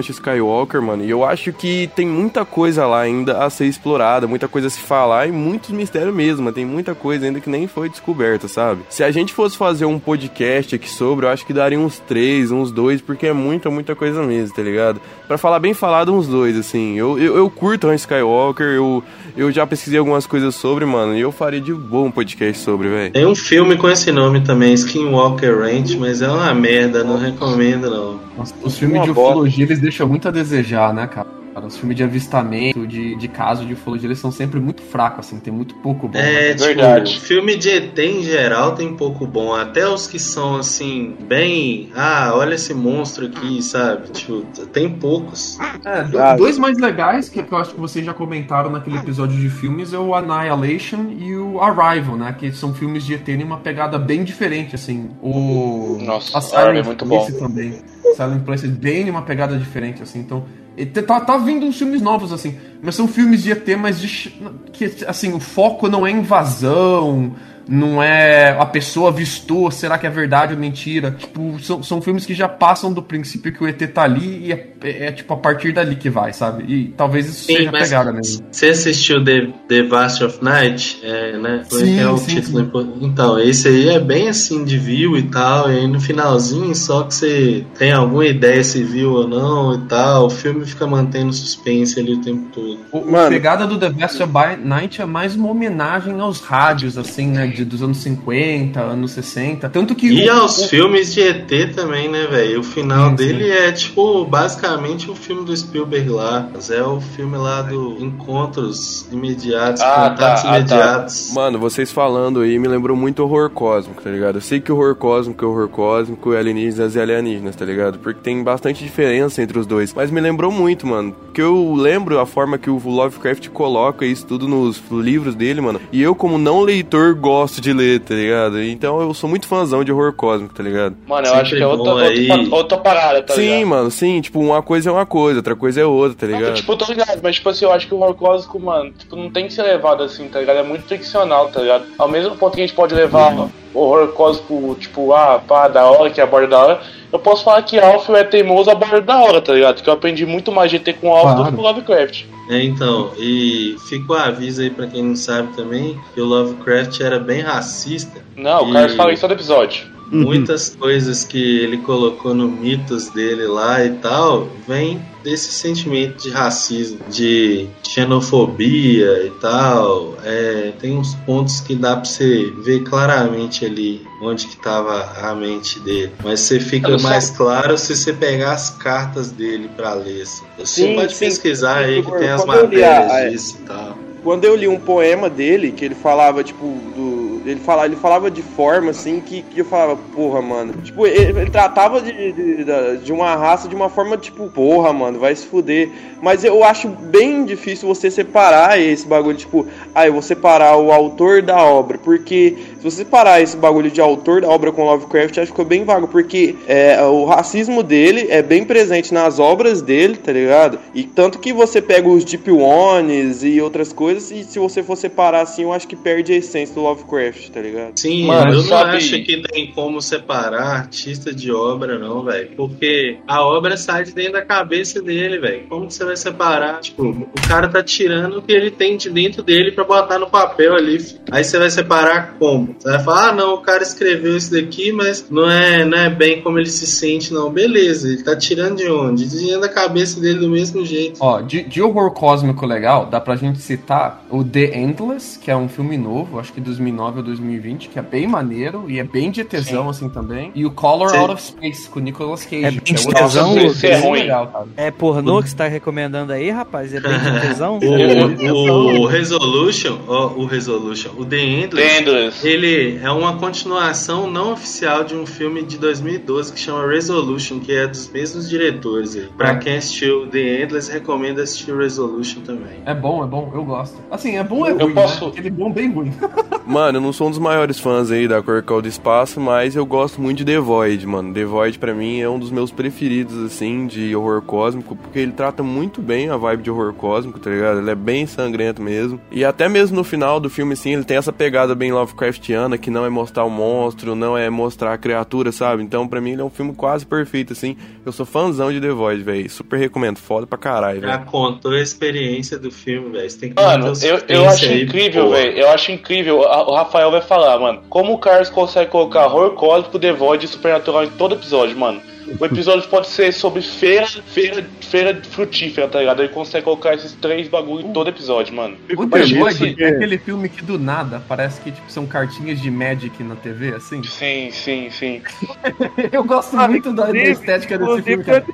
[SPEAKER 6] Rancho Skywalker, mano, e eu acho que tem muita coisa lá ainda a ser explorada, muita coisa a se falar e muitos mistérios mesmo, mas tem muita coisa ainda que nem foi descoberta, sabe? Se a gente fosse fazer um podcast aqui sobre, eu acho que daria uns três, uns dois, porque é muita, muita coisa mesmo, tá ligado? Pra falar bem falado, uns dois, assim. Eu, eu, eu curto Rancho Skywalker, eu, eu já pesquisei algumas coisas sobre, mano, e eu faria de bom um podcast sobre, velho.
[SPEAKER 1] Tem um filme com esse nome também, Skinwalker Ranch, mas é uma merda, não recomendo não.
[SPEAKER 2] Nossa, Os filmes de ufologia, eles deixam muito a desejar, né, cara? Os filmes de avistamento, de, de caso de ufologia, eles são sempre muito fracos, assim, tem muito pouco bom.
[SPEAKER 1] É,
[SPEAKER 2] né?
[SPEAKER 1] tipo, filme de ET em geral tem pouco bom. Até os que são, assim, bem... Ah, olha esse monstro aqui, sabe? Tipo, tem poucos.
[SPEAKER 2] É, do- dois mais legais que, que eu acho que vocês já comentaram naquele episódio de filmes é o Annihilation e o Arrival, né? Que são filmes de ET em uma pegada bem diferente, assim. O.
[SPEAKER 3] Nossa,
[SPEAKER 2] a
[SPEAKER 3] Arrival é
[SPEAKER 2] Silent
[SPEAKER 3] muito
[SPEAKER 2] Place
[SPEAKER 3] bom.
[SPEAKER 2] também. Silent Place é bem em uma pegada diferente, assim. Então. E Tá, tá vindo uns filmes novos, assim. Mas são filmes de ET, mas de, que, assim, o foco não é invasão, não é a pessoa avistou, será que é verdade ou mentira? Tipo, são, são filmes que já passam do princípio que o ET tá ali e é, é, é, tipo a partir dali que vai, sabe? E talvez isso
[SPEAKER 1] Sim,
[SPEAKER 2] seja pegada mesmo.
[SPEAKER 1] Você assistiu The, The Vast of Night? É, né? É
[SPEAKER 2] Sim,
[SPEAKER 1] é o
[SPEAKER 2] sim,
[SPEAKER 1] título por- Então, esse aí é bem assim de view e tal, e aí no finalzinho só que você tem alguma ideia se viu ou não e tal, o filme fica mantendo suspense ali o tempo todo.
[SPEAKER 2] O, a pegada do The Best of Night é mais uma homenagem aos rádios, assim, né? De, dos anos 50, anos 60. Tanto que.
[SPEAKER 1] E
[SPEAKER 2] o-
[SPEAKER 1] aos
[SPEAKER 2] o-
[SPEAKER 1] filmes de ET também, né, velho? O final
[SPEAKER 2] Sim,
[SPEAKER 1] dele é tipo basicamente o filme do Spielberg lá. Mas é o filme lá do Encontros Imediatos,
[SPEAKER 6] Ah,
[SPEAKER 1] Contatos
[SPEAKER 6] tá, ah, tá.
[SPEAKER 1] Imediatos.
[SPEAKER 6] Mano, vocês falando aí me lembrou muito horror cósmico, tá ligado? Eu sei que horror cósmico é horror cósmico, alienígenas e alienígenas, tá ligado? Porque tem bastante diferença entre os dois. Mas me lembrou muito, mano. Porque eu lembro a forma que o Lovecraft coloca isso tudo nos livros dele, mano. E eu, como não leitor, gosto de ler, tá ligado? Então eu sou muito fãzão de horror cósmico, tá ligado?
[SPEAKER 3] Mano, eu acho que é outra, outra, outra parada, tá
[SPEAKER 6] sim,
[SPEAKER 3] ligado?
[SPEAKER 6] mano, sim. Tipo, uma coisa é uma coisa, outra coisa é outra, tá ligado?
[SPEAKER 3] Tipo, eu tô ligado, mas tipo assim, eu acho que o horror cósmico, mano, tipo, não tem que ser levado assim, tá ligado? É muito ficcional, tá ligado? Ao mesmo ponto que a gente pode levar o horror cósmico, tipo, ah, pá, da hora, que é a borda da hora, eu posso falar que Alfio é teimoso a borda da hora, tá ligado? Que eu aprendi muito mais GT com Alfio do
[SPEAKER 1] Claro.
[SPEAKER 3] que com Lovecraft.
[SPEAKER 1] É, então, e fica o aviso aí pra quem não sabe também, que o Lovecraft era bem racista.
[SPEAKER 3] Não, o
[SPEAKER 1] E
[SPEAKER 3] Carlos fala isso todo episódio.
[SPEAKER 1] Muitas coisas que ele colocou no mitos dele lá e tal, vem desse sentimento de racismo, de xenofobia e tal. É, tem uns pontos que dá pra você ver claramente ali onde que tava a mente dele. Mas você fica mais claro se você pegar as cartas dele pra ler. assim. Você
[SPEAKER 14] Sim,
[SPEAKER 1] pode
[SPEAKER 14] sim.
[SPEAKER 1] pesquisar aí que tem as
[SPEAKER 14] Quando eu li a-
[SPEAKER 1] matérias
[SPEAKER 14] a-
[SPEAKER 1] disso e tal.
[SPEAKER 14] Quando eu li um poema dele, que ele falava, tipo, do. Ele falava, ele falava de forma assim que, que eu falava, porra, mano. Tipo, ele, ele tratava de, de, de- de uma raça de uma forma, tipo, porra, mano, vai se fuder. Mas eu acho bem difícil você separar esse bagulho, tipo, ah, eu vou separar o autor da obra. Porque se você separar esse bagulho de autor da obra com Lovecraft, acho que ficou bem vago. Porque é, o racismo dele é bem presente nas obras dele, tá ligado? E tanto que você pega os Deep Ones e outras coisas, e se você for separar assim, eu acho que perde a essência do Lovecraft, tá ligado?
[SPEAKER 1] Sim,
[SPEAKER 14] Mano,
[SPEAKER 1] eu não
[SPEAKER 14] sabe-
[SPEAKER 1] acho que tem como separar artista de obra, não, velho. Porque a obra sai de dentro da cabeça dele, velho. Como que você vai separar? Tipo, o cara tá tirando o que ele tem de dentro dele pra botar no papel ali. Aí você vai separar como? Você vai falar, ah, não, o cara escreveu isso daqui, mas não é, não é bem como ele se sente, não. Beleza, ele tá tirando de onde? De dentro da cabeça dele do mesmo jeito.
[SPEAKER 2] Ó, de, de horror cósmico legal, dá pra gente citar o The Endless, que é um filme novo, acho que 2009 ou 2020, que é bem maneiro e é bem de tesão assim também. E o Color
[SPEAKER 5] Sim.
[SPEAKER 2] Out of Space, com o Nicolas Cage.
[SPEAKER 5] É
[SPEAKER 2] que
[SPEAKER 5] bem de tesão,
[SPEAKER 2] bem
[SPEAKER 5] É ruim.
[SPEAKER 2] legal, cara.
[SPEAKER 5] É pornô que você tá recomendando aí, rapaz? É bem de tesão?
[SPEAKER 1] O, o Resolution, ó, o Resolution, o The Endless,
[SPEAKER 3] The Endless.
[SPEAKER 1] ele é uma continuação não oficial de um filme de 2012 que chama Resolution, que é dos mesmos diretores. Pra quem assistiu The Endless, recomendo assistir Resolution também.
[SPEAKER 2] É bom, é bom, eu gosto. Assim, é bom, é
[SPEAKER 1] Eu
[SPEAKER 2] ruim,
[SPEAKER 1] posso-
[SPEAKER 2] né? Aquele bom bem ruim.
[SPEAKER 6] Mano, eu não não sou um dos maiores fãs aí da Cor Call do Espaço, mas eu gosto muito de The Void, mano. The Void pra mim é um dos meus preferidos, assim, de horror cósmico, porque ele trata muito bem a vibe de horror cósmico, tá ligado? Ele é bem sangrento mesmo. E até mesmo no final do filme, assim, ele tem essa pegada bem Lovecraftiana, que não é mostrar o monstro, não é mostrar a criatura, sabe? Então, pra mim, ele é um filme quase perfeito, assim. Eu sou fãzão de The Void, velho. Super recomendo. Foda pra caralho,
[SPEAKER 1] Já
[SPEAKER 6] velho.
[SPEAKER 1] contou a experiência do filme, velho.
[SPEAKER 3] Mano, eu, eu acho
[SPEAKER 1] aí,
[SPEAKER 3] incrível, velho. Eu acho incrível. O Rafael vai falar, mano. Como o Carlos consegue colocar horror cósmico, The Void e Supernatural em todo episódio, mano. O episódio pode ser sobre feira, feira, feira frutífera, tá ligado? Ele consegue colocar esses três bagulho em todo episódio, mano.
[SPEAKER 2] O
[SPEAKER 3] Mas,
[SPEAKER 2] The Void
[SPEAKER 3] assim,
[SPEAKER 2] é aquele filme que do nada parece que tipo, são cartinhas de Magic na TV, assim.
[SPEAKER 3] Sim, sim, sim.
[SPEAKER 2] Eu gosto muito da, da estética desse filme, cara.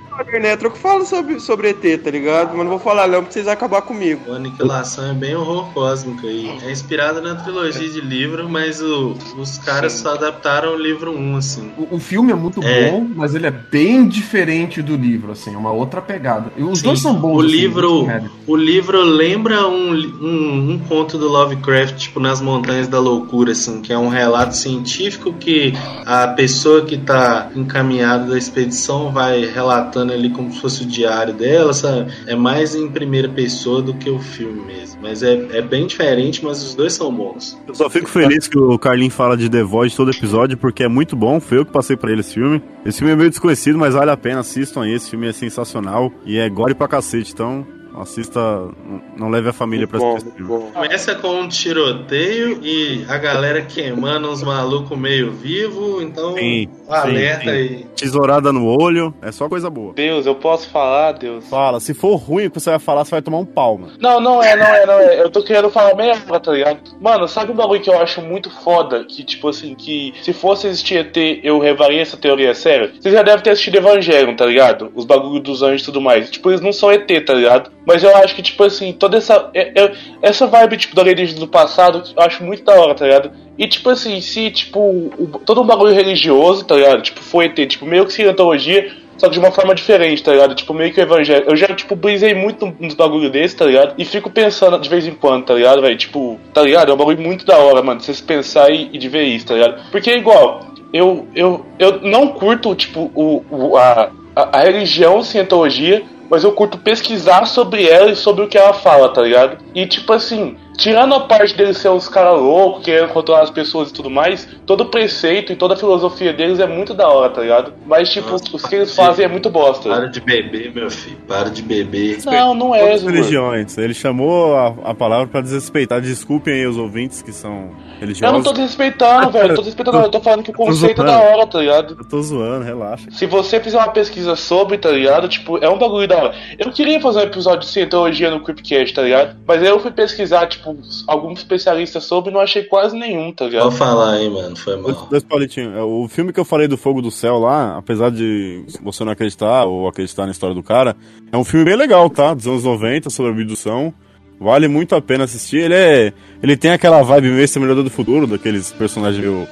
[SPEAKER 15] Netro que fala sobre, sobre ET, tá ligado? Mas não vou falar não, porque vocês vão acabar comigo.
[SPEAKER 1] O Aniquilação é bem horror cósmico aí. É inspirado na trilogia de livro, mas o- os caras só adaptaram o livro 1, assim.
[SPEAKER 2] O, o filme é muito
[SPEAKER 1] É.
[SPEAKER 2] bom, mas ele é bem diferente do livro, assim, é uma outra pegada. E os
[SPEAKER 1] Sim,
[SPEAKER 2] dois são bons.
[SPEAKER 1] O
[SPEAKER 2] assim,
[SPEAKER 1] livro, o livro lembra um, um, um conto do Lovecraft, tipo Nas Montanhas da Loucura, assim, que é um relato científico que a pessoa que tá encaminhada da expedição vai relatando ali como se fosse o diário dela, sabe? É mais em primeira pessoa do que o filme mesmo. Mas é, é bem diferente, mas os dois são bons.
[SPEAKER 4] Eu só fico feliz que o Carlinho fala de The Void todo episódio, porque é muito bom. Foi eu que passei pra ele esse filme. Esse filme é meio desconhecido, mas vale a pena. Assistam aí. Esse filme é sensacional. E é gore pra cacete. Então, assista. não- leve a família pra assistir esse filme.
[SPEAKER 1] Começa com um tiroteio e a galera queimando uns malucos meio vivo, então
[SPEAKER 4] Sim,
[SPEAKER 1] alerta
[SPEAKER 4] sim, sim.
[SPEAKER 1] aí.
[SPEAKER 4] Tesourada no olho. É só coisa boa.
[SPEAKER 3] Deus, eu posso falar, Deus.
[SPEAKER 4] Fala. Se for ruim o que você vai falar, você vai tomar um pau, mano.
[SPEAKER 3] Não, não é, não é, não é. Eu tô querendo falar merda, tá ligado? Mano, sabe um bagulho que eu acho muito foda? Que, tipo assim, que se fosse existir ET, eu levaria essa teoria sério? Você já deve ter assistido Evangelho, tá ligado? Os bagulhos dos anjos e tudo mais. Tipo, eles não são ET, tá ligado? Mas eu acho que, tipo assim, toda essa. é- é- essa vibe, tipo, da alienígena do passado, eu acho muito da hora, tá ligado? E, tipo assim, se, tipo, o- todo um bagulho religioso, tá ligado? Tipo, foi ET, tipo, meio que cientologia, só que de uma forma diferente, tá ligado? Tipo, meio que o evangelho. Eu já, tipo, brisei muito nos bagulho desse, tá ligado? E fico pensando de vez em quando, tá ligado, velho? Tipo, tá ligado? É um bagulho muito da hora, mano, de vocês pensar e, e de ver isso, tá ligado? Porque é igual, eu, eu, eu não curto, tipo, o, o- a, a, a religião cientologia, mas eu curto pesquisar sobre ela e sobre o que ela fala, tá ligado? E, tipo assim, tirando a parte deles ser uns caras loucos, querendo controlar as pessoas e tudo mais, todo o preceito e toda a filosofia deles é muito da hora, tá ligado? Mas, tipo, os que eles fazem é muito bosta.
[SPEAKER 1] Para de beber, meu filho. Para de beber.
[SPEAKER 3] Não, não é,
[SPEAKER 4] Todas religiões. Ele chamou a, a palavra pra desrespeitar. Desculpem aí os ouvintes que são religiosos.
[SPEAKER 3] Eu não tô desrespeitando, velho. Eu tô desrespeitando, eu tô falando que o conceito é da hora, tá ligado?
[SPEAKER 4] Eu tô zoando, relaxa.
[SPEAKER 3] Se você fizer uma pesquisa sobre, tá ligado? Tipo, é um bagulho da hora. Eu queria fazer um episódio de cientologia no Creepcast, tá ligado? Mas aí eu fui pesquisar, tipo, alguns especialistas sobre e não achei quase nenhum, tá ligado?
[SPEAKER 1] Pode falar aí, mano. Foi mal.
[SPEAKER 4] Dois, dois palitinhos. É, O filme que eu falei do Fogo do Céu lá, apesar de você não acreditar ou acreditar na história do cara, é um filme bem legal, tá? Dos anos 90, sobre abdução. Vale muito a pena assistir. Ele é. Ele tem aquela vibe meio Exterminador do Futuro, daqueles personagens meio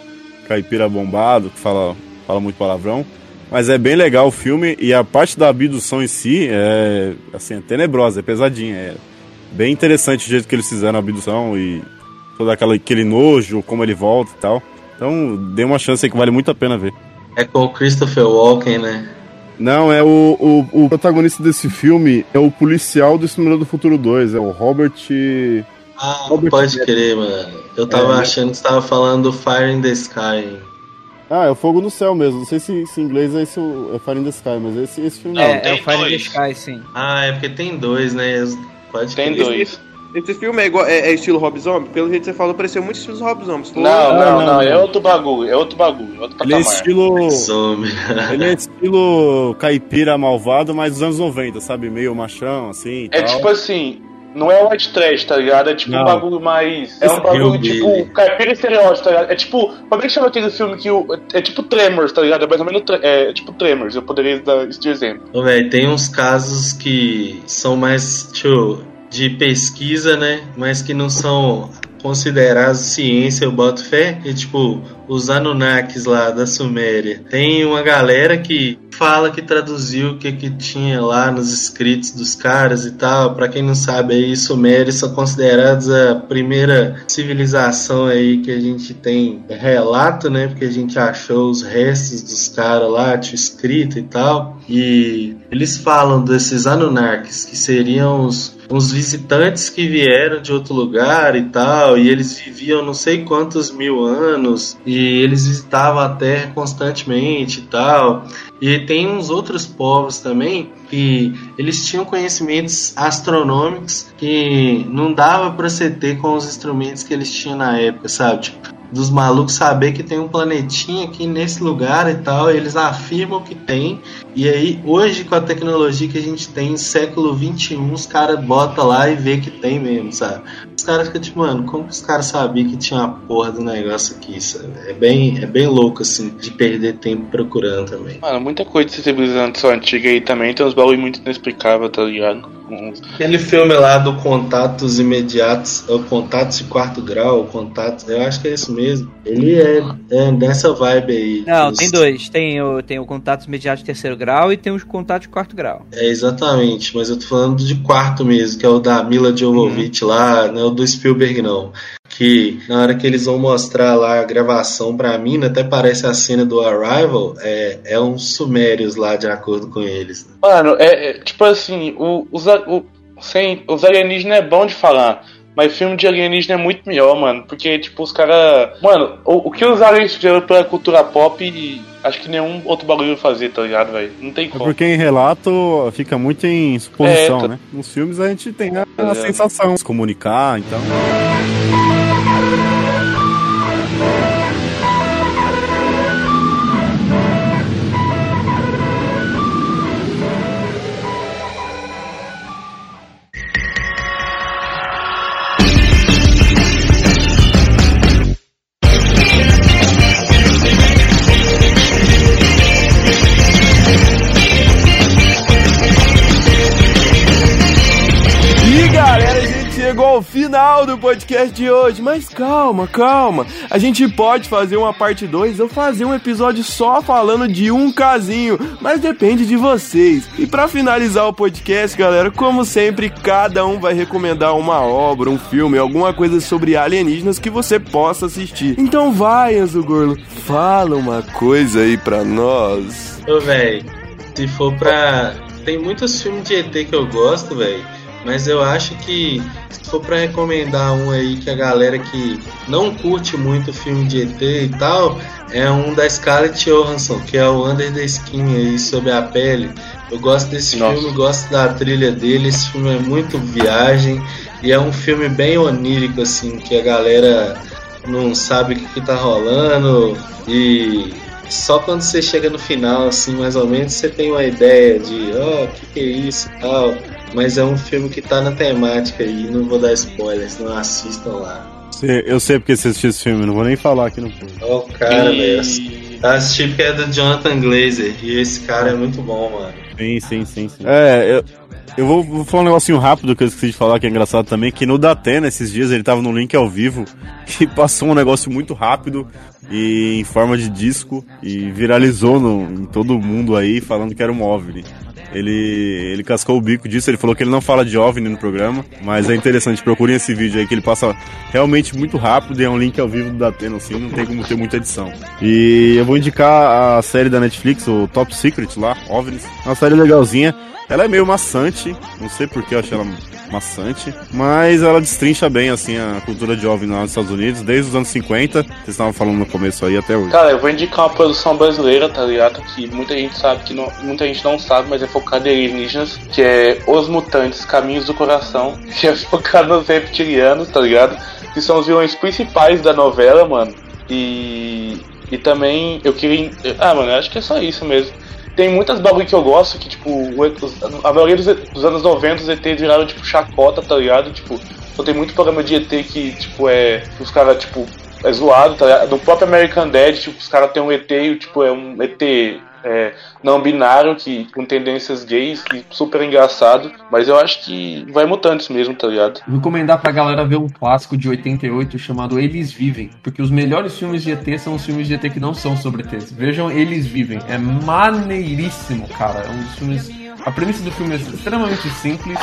[SPEAKER 4] caipira bombado, que fala, fala muito palavrão. Mas é bem legal o filme e a parte da abdução em si é assim, é tenebrosa, é pesadinha. É bem interessante o jeito que eles fizeram a abdução e todo aquela, aquele nojo, como ele volta e tal. Então, dê uma chance aí que vale muito a pena ver.
[SPEAKER 1] É com o Christopher Walken, né?
[SPEAKER 4] Não, é o, o, o protagonista desse filme é o policial do Exterminador do Futuro 2, é o Robert.
[SPEAKER 1] Ah,
[SPEAKER 4] Robert
[SPEAKER 1] pode
[SPEAKER 4] Pattinson.
[SPEAKER 1] crer, mano. Eu tava
[SPEAKER 4] É,
[SPEAKER 1] achando que você tava falando do Fire in the Sky.
[SPEAKER 4] Ah, é o Fogo no Céu mesmo. Não sei se, se em inglês é esse o é Fire in the Sky, mas esse, esse filme
[SPEAKER 5] É,
[SPEAKER 4] não.
[SPEAKER 5] é o Fire in the Sky, sim.
[SPEAKER 1] Ah, é porque tem dois, né? Pode
[SPEAKER 3] Tem
[SPEAKER 1] crer.
[SPEAKER 3] dois.
[SPEAKER 15] Esse filme é, igual, é, é estilo Rob Zombie? Pelo jeito que você falou, pareceu muito estilo Rob Zombie. For-
[SPEAKER 3] Não, não,
[SPEAKER 4] não,
[SPEAKER 3] não,
[SPEAKER 4] não.
[SPEAKER 3] é outro bagulho, é outro bagulho, é outro
[SPEAKER 4] Ele é
[SPEAKER 3] patamar.
[SPEAKER 4] estilo.
[SPEAKER 1] Some.
[SPEAKER 4] Ele é estilo caipira malvado, mas dos anos 90, sabe? Meio machão, assim. e
[SPEAKER 3] É
[SPEAKER 4] tal.
[SPEAKER 3] tipo assim, não é white trash, tá ligado? É tipo
[SPEAKER 4] Não.
[SPEAKER 3] um bagulho mais. É um bagulho tipo caipira estereótipo, tá ligado? É tipo. Como é que chama aquele filme que o. É tipo Tremors, tá ligado? É mais ou menos. tre- É tipo Tremors, eu poderia dar esse exemplo.
[SPEAKER 1] Ô, velho, tem uns casos que são mais, tio, de pesquisa, né? Mas que não são considerados ciência, eu boto fé. E, tipo, os Anunnakis lá da Suméria. Tem uma galera que fala que traduziu o que, que tinha lá nos escritos dos caras e tal. Pra quem não sabe aí, Sumérios são considerados a primeira civilização aí que a gente tem relato, né? Porque a gente achou os restos dos caras lá, tinha escrito e tal. E eles falam desses Anunnakis, que seriam os, uns visitantes que vieram de outro lugar e tal, e eles viviam não sei quantos mil anos, e eles visitavam a Terra constantemente e tal. E tem uns outros povos também que eles tinham conhecimentos astronômicos que não dava para você ter com os instrumentos que eles tinham na época, sabe? Tipo, dos malucos saber que tem um planetinha aqui nesse lugar e tal, eles afirmam que tem, e aí hoje com a tecnologia que a gente tem, século 21, os caras botam lá e vê que tem mesmo, sabe? Os caras ficam tipo, mano, como que os caras sabiam que tinha uma porra do negócio aqui, sabe? É bem, é bem louco, assim, de perder tempo procurando também.
[SPEAKER 3] Mano, muita coisa de civilização antiga aí também tem uns bagulho muito inexplicável, tá ligado?
[SPEAKER 1] Aquele filme lá do Contatos Imediatos, ou Contatos de Quarto Grau, ou Contatos, eu acho que é isso mesmo. Ele é, é dessa vibe aí.
[SPEAKER 5] Não,
[SPEAKER 1] Os-
[SPEAKER 5] tem dois. Tem o, tem o contato imediato de terceiro grau e tem os contatos de quarto grau.
[SPEAKER 1] É, exatamente, mas eu tô falando de quarto mesmo, que é o da Mila Jovovich lá, não é o do Spielberg não. Que na hora que eles vão mostrar lá a gravação pra mim, até parece a cena do Arrival, é, é uns sumérios lá, de acordo com eles.
[SPEAKER 3] Mano, é, é, tipo assim, o, os, a- o, sem, os alienígenas é bom de falar. Mas filme de alienígena é muito melhor, mano. Porque, tipo, os caras. Mano, o, o que os alienígenas fizeram pela cultura pop, acho que nenhum outro bagulho vai fazer, tá ligado, velho? Não tem
[SPEAKER 4] É
[SPEAKER 3] como.
[SPEAKER 4] porque em relato fica muito em suposição,
[SPEAKER 3] É, tá-
[SPEAKER 4] né? Nos filmes a gente tem a, a
[SPEAKER 3] É.
[SPEAKER 4] sensação, se comunicar, então.
[SPEAKER 6] Podcast de hoje, mas calma, calma. A gente pode fazer uma parte 2 ou fazer um episódio só falando de um casinho, mas depende de vocês. E pra finalizar o podcast, galera, como sempre, cada um vai recomendar uma obra, um filme, alguma coisa sobre alienígenas que você possa assistir. Então vai, Enzo fala uma coisa aí pra nós.
[SPEAKER 1] Ô, velho, se for pra. Tem muitos filmes de ET que eu gosto, velho. Mas eu acho que se for pra recomendar um aí que a galera que não curte muito filme de ET e tal, é um da Scarlett Johansson, que é o Under the Skin aí, sobre a pele. Eu gosto desse
[SPEAKER 3] Nossa.
[SPEAKER 1] filme, gosto da trilha dele. Esse filme é muito viagem e é um filme bem onírico, assim, que a galera não sabe o que, que tá rolando e só quando você chega no final, assim, mais ou menos, você tem uma ideia de, ó, o que, que é isso e tal. Mas é um filme que tá na temática aí, não vou dar spoilers, não assistam lá.
[SPEAKER 4] Eu sei porque você assistiu esse filme, não vou nem falar aqui no filme.
[SPEAKER 1] Ó, o cara,
[SPEAKER 3] E-
[SPEAKER 1] velho. Assisti porque é do Jonathan Glazer e esse cara é muito bom, mano.
[SPEAKER 4] Sim, sim, sim, sim. É, eu, eu vou, vou falar um negocinho rápido que eu esqueci de falar, que é engraçado também, que no Datena, esses dias, ele tava no link ao vivo e passou um negócio muito rápido e em forma de disco e viralizou no, em todo mundo aí, falando que era um OVNI. Ele, ele cascou o bico disso, ele falou que ele não fala de OVNI no programa, mas é interessante, procurem esse vídeo aí que ele passa realmente muito rápido e é um link ao vivo do Datena, assim, não tem como ter muita edição. E eu vou indicar a série da Netflix, o Top Secret lá, OVNIs, uma série legalzinha. Ela é meio maçante, não sei porque eu achei ela maçante, mas ela destrincha bem, assim, a cultura de OVNI nos Estados Unidos, desde os anos 50, vocês estavam falando no começo aí, até hoje.
[SPEAKER 3] Cara, eu vou indicar uma produção brasileira, tá ligado? Que muita gente sabe que não, muita gente não sabe, mas é focado em alienígenas, que é Os Mutantes, Caminhos do Coração, que é focado nos reptilianos, tá ligado? Que são os vilões principais da novela, mano. E e também eu queria, ah, mano, eu acho que é só isso mesmo. Tem muitas bagulho que eu gosto, que, tipo, a maioria dos, dos anos 90 os ET viraram, tipo, chacota, tá ligado? Tipo, só tem muito programa de ET que, tipo, é. Os caras, tipo, é zoado, tá ligado? No próprio American Dad, tipo, os caras têm um ET e, tipo, é um ET é, não binário, que, com tendências gays, que super engraçado. Mas eu acho que vai mutando isso mesmo, tá ligado?
[SPEAKER 2] Vou recomendar pra galera ver um clássico de 88 chamado Eles Vivem. Porque os melhores filmes de ET são os filmes de ET que não são sobre ETs. Vejam Eles Vivem. É maneiríssimo, cara. É um dos filmes. A premissa do filme é extremamente simples.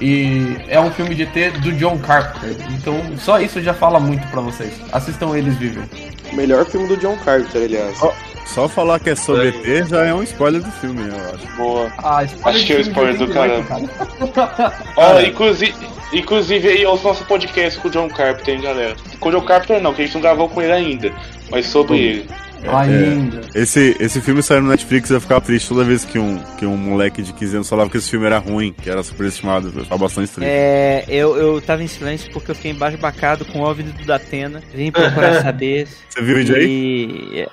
[SPEAKER 2] E é um filme de ET do John Carpenter. Então só isso já fala muito pra vocês. Assistam Eles Vivem.
[SPEAKER 6] O melhor filme do John Carpenter, aliás.
[SPEAKER 4] Só falar que é sobre ET já é um spoiler do filme, eu acho.
[SPEAKER 3] Boa.
[SPEAKER 2] Ah,
[SPEAKER 3] Acho que é o spoiler do caramba.
[SPEAKER 2] cara.
[SPEAKER 3] Ó, inclusive, inclusive aí ouça nosso podcast com o John Carpenter, hein, galera. Com o John Carpenter não, que a gente não gravou com ele ainda. Mas sobre ele.
[SPEAKER 2] Ainda.
[SPEAKER 4] Esse, esse filme saiu no Netflix eu ficava triste toda vez que um, que um moleque de 15 anos falava que esse filme era ruim, que era superestimado. Eu ficava bastante triste.
[SPEAKER 5] É, eu, eu tava em silêncio porque eu fiquei embasbacado com o OVNI do Datena. Vim procurar saber.
[SPEAKER 4] Você viu o vídeo aí?
[SPEAKER 5] E.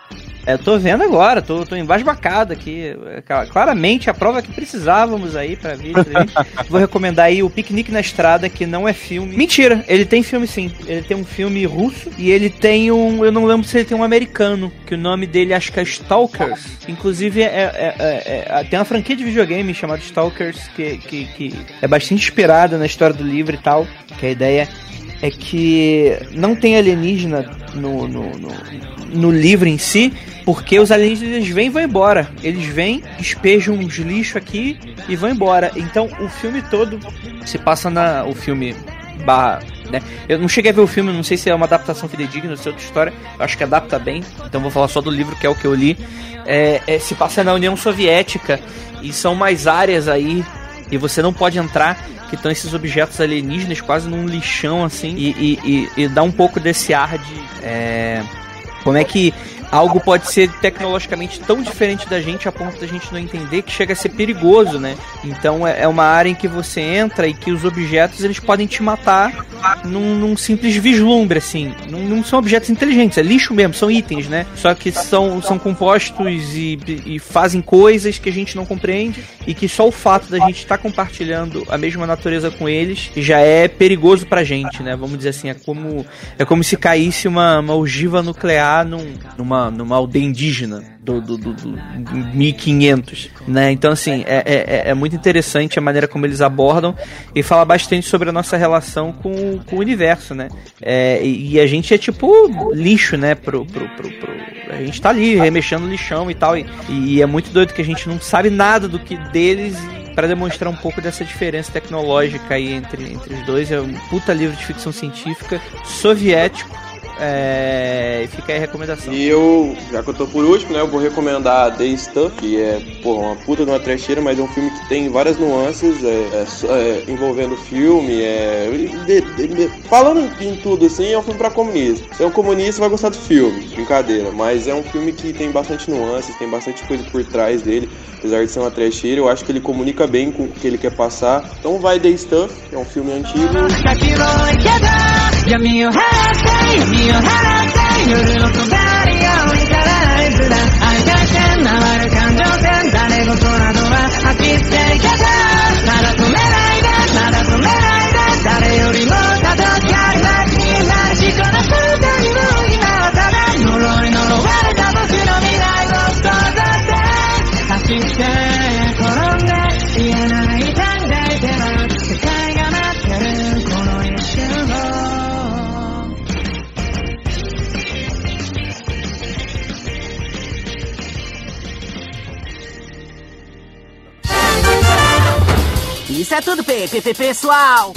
[SPEAKER 5] É, eu tô vendo agora, tô, tô embasbacado aqui. É, cla- Claramente a prova que precisávamos aí pra gente. Vou recomendar aí o Piquenique na Estrada, que não é filme. Mentira, ele tem filme sim. Ele tem um filme russo e ele tem um. Eu não lembro se ele tem um americano, que nome dele acho que é Stalkers. Inclusive, é, é- é- é- tem uma franquia de videogame chamada Stalkers, que, que, que é bastante inspirada na história do livro e tal. Que a ideia é que não tem alienígena no, no, no, no livro em si, porque os alienígenas vêm e vão embora. Eles vêm, espejam uns lixo aqui e vão embora. Então o filme todo se passa na. O filme barra. Né? Eu não cheguei a ver o filme, não sei se é uma adaptação fidedigna ou se é outra história. Acho que adapta bem, então vou falar só do livro que é o que eu li. É, é, se passa na União Soviética e são mais áreas aí e você não pode entrar, que estão esses objetos alienígenas quase num lixão assim, e, e, e- e dá um pouco desse ar de. é, como é que algo pode ser tecnologicamente tão diferente da gente a ponto da gente não entender que chega a ser perigoso, né? Então é é uma área em que você entra e que os objetos eles podem te matar num, num simples vislumbre, assim. Não, não são objetos inteligentes, é lixo mesmo, são itens, né? Só que são, são compostos e, e fazem coisas que a gente não compreende e que só o fato da gente estar compartilhando a mesma natureza com eles já é perigoso pra gente, né? Vamos dizer assim, é como, é como se caísse uma, uma ogiva nuclear num- numa, numa aldeia indígena do, do, do, do 1500, né? Então, assim, é, é, é muito interessante a maneira como eles abordam e fala bastante sobre a nossa relação com, com o universo, né? É, e, a gente é tipo lixo, né? Pro, pro, pro, pro- a gente tá ali remexendo lixão e tal, e, e é muito doido que a gente não sabe nada do que deles para demonstrar um pouco dessa diferença tecnológica aí entre, entre os dois. É um puta livro de ficção científica soviético. É, e fica aí a recomendação.
[SPEAKER 6] E eu, já que eu tô por último, né, eu vou recomendar The Stuff, que é, pô, uma puta de uma trecheira, mas é um filme que tem várias nuances, é, é só- é, envolvendo filme, é, de- de- de- falando em tudo, assim, é um filme pra comunista. Se é um comunista, vai gostar do filme, brincadeira, mas é um filme que tem bastante nuances, tem bastante coisa por trás dele, apesar de ser uma trecheira, eu acho que ele comunica bem com o que ele quer passar. Então vai The Stuff, é um filme antigo.
[SPEAKER 9] を払って夜の隣を至らないずら愛が線回る感情線誰事などは吐き捨て方た
[SPEAKER 16] Isso é tudo, Pepe, pessoal.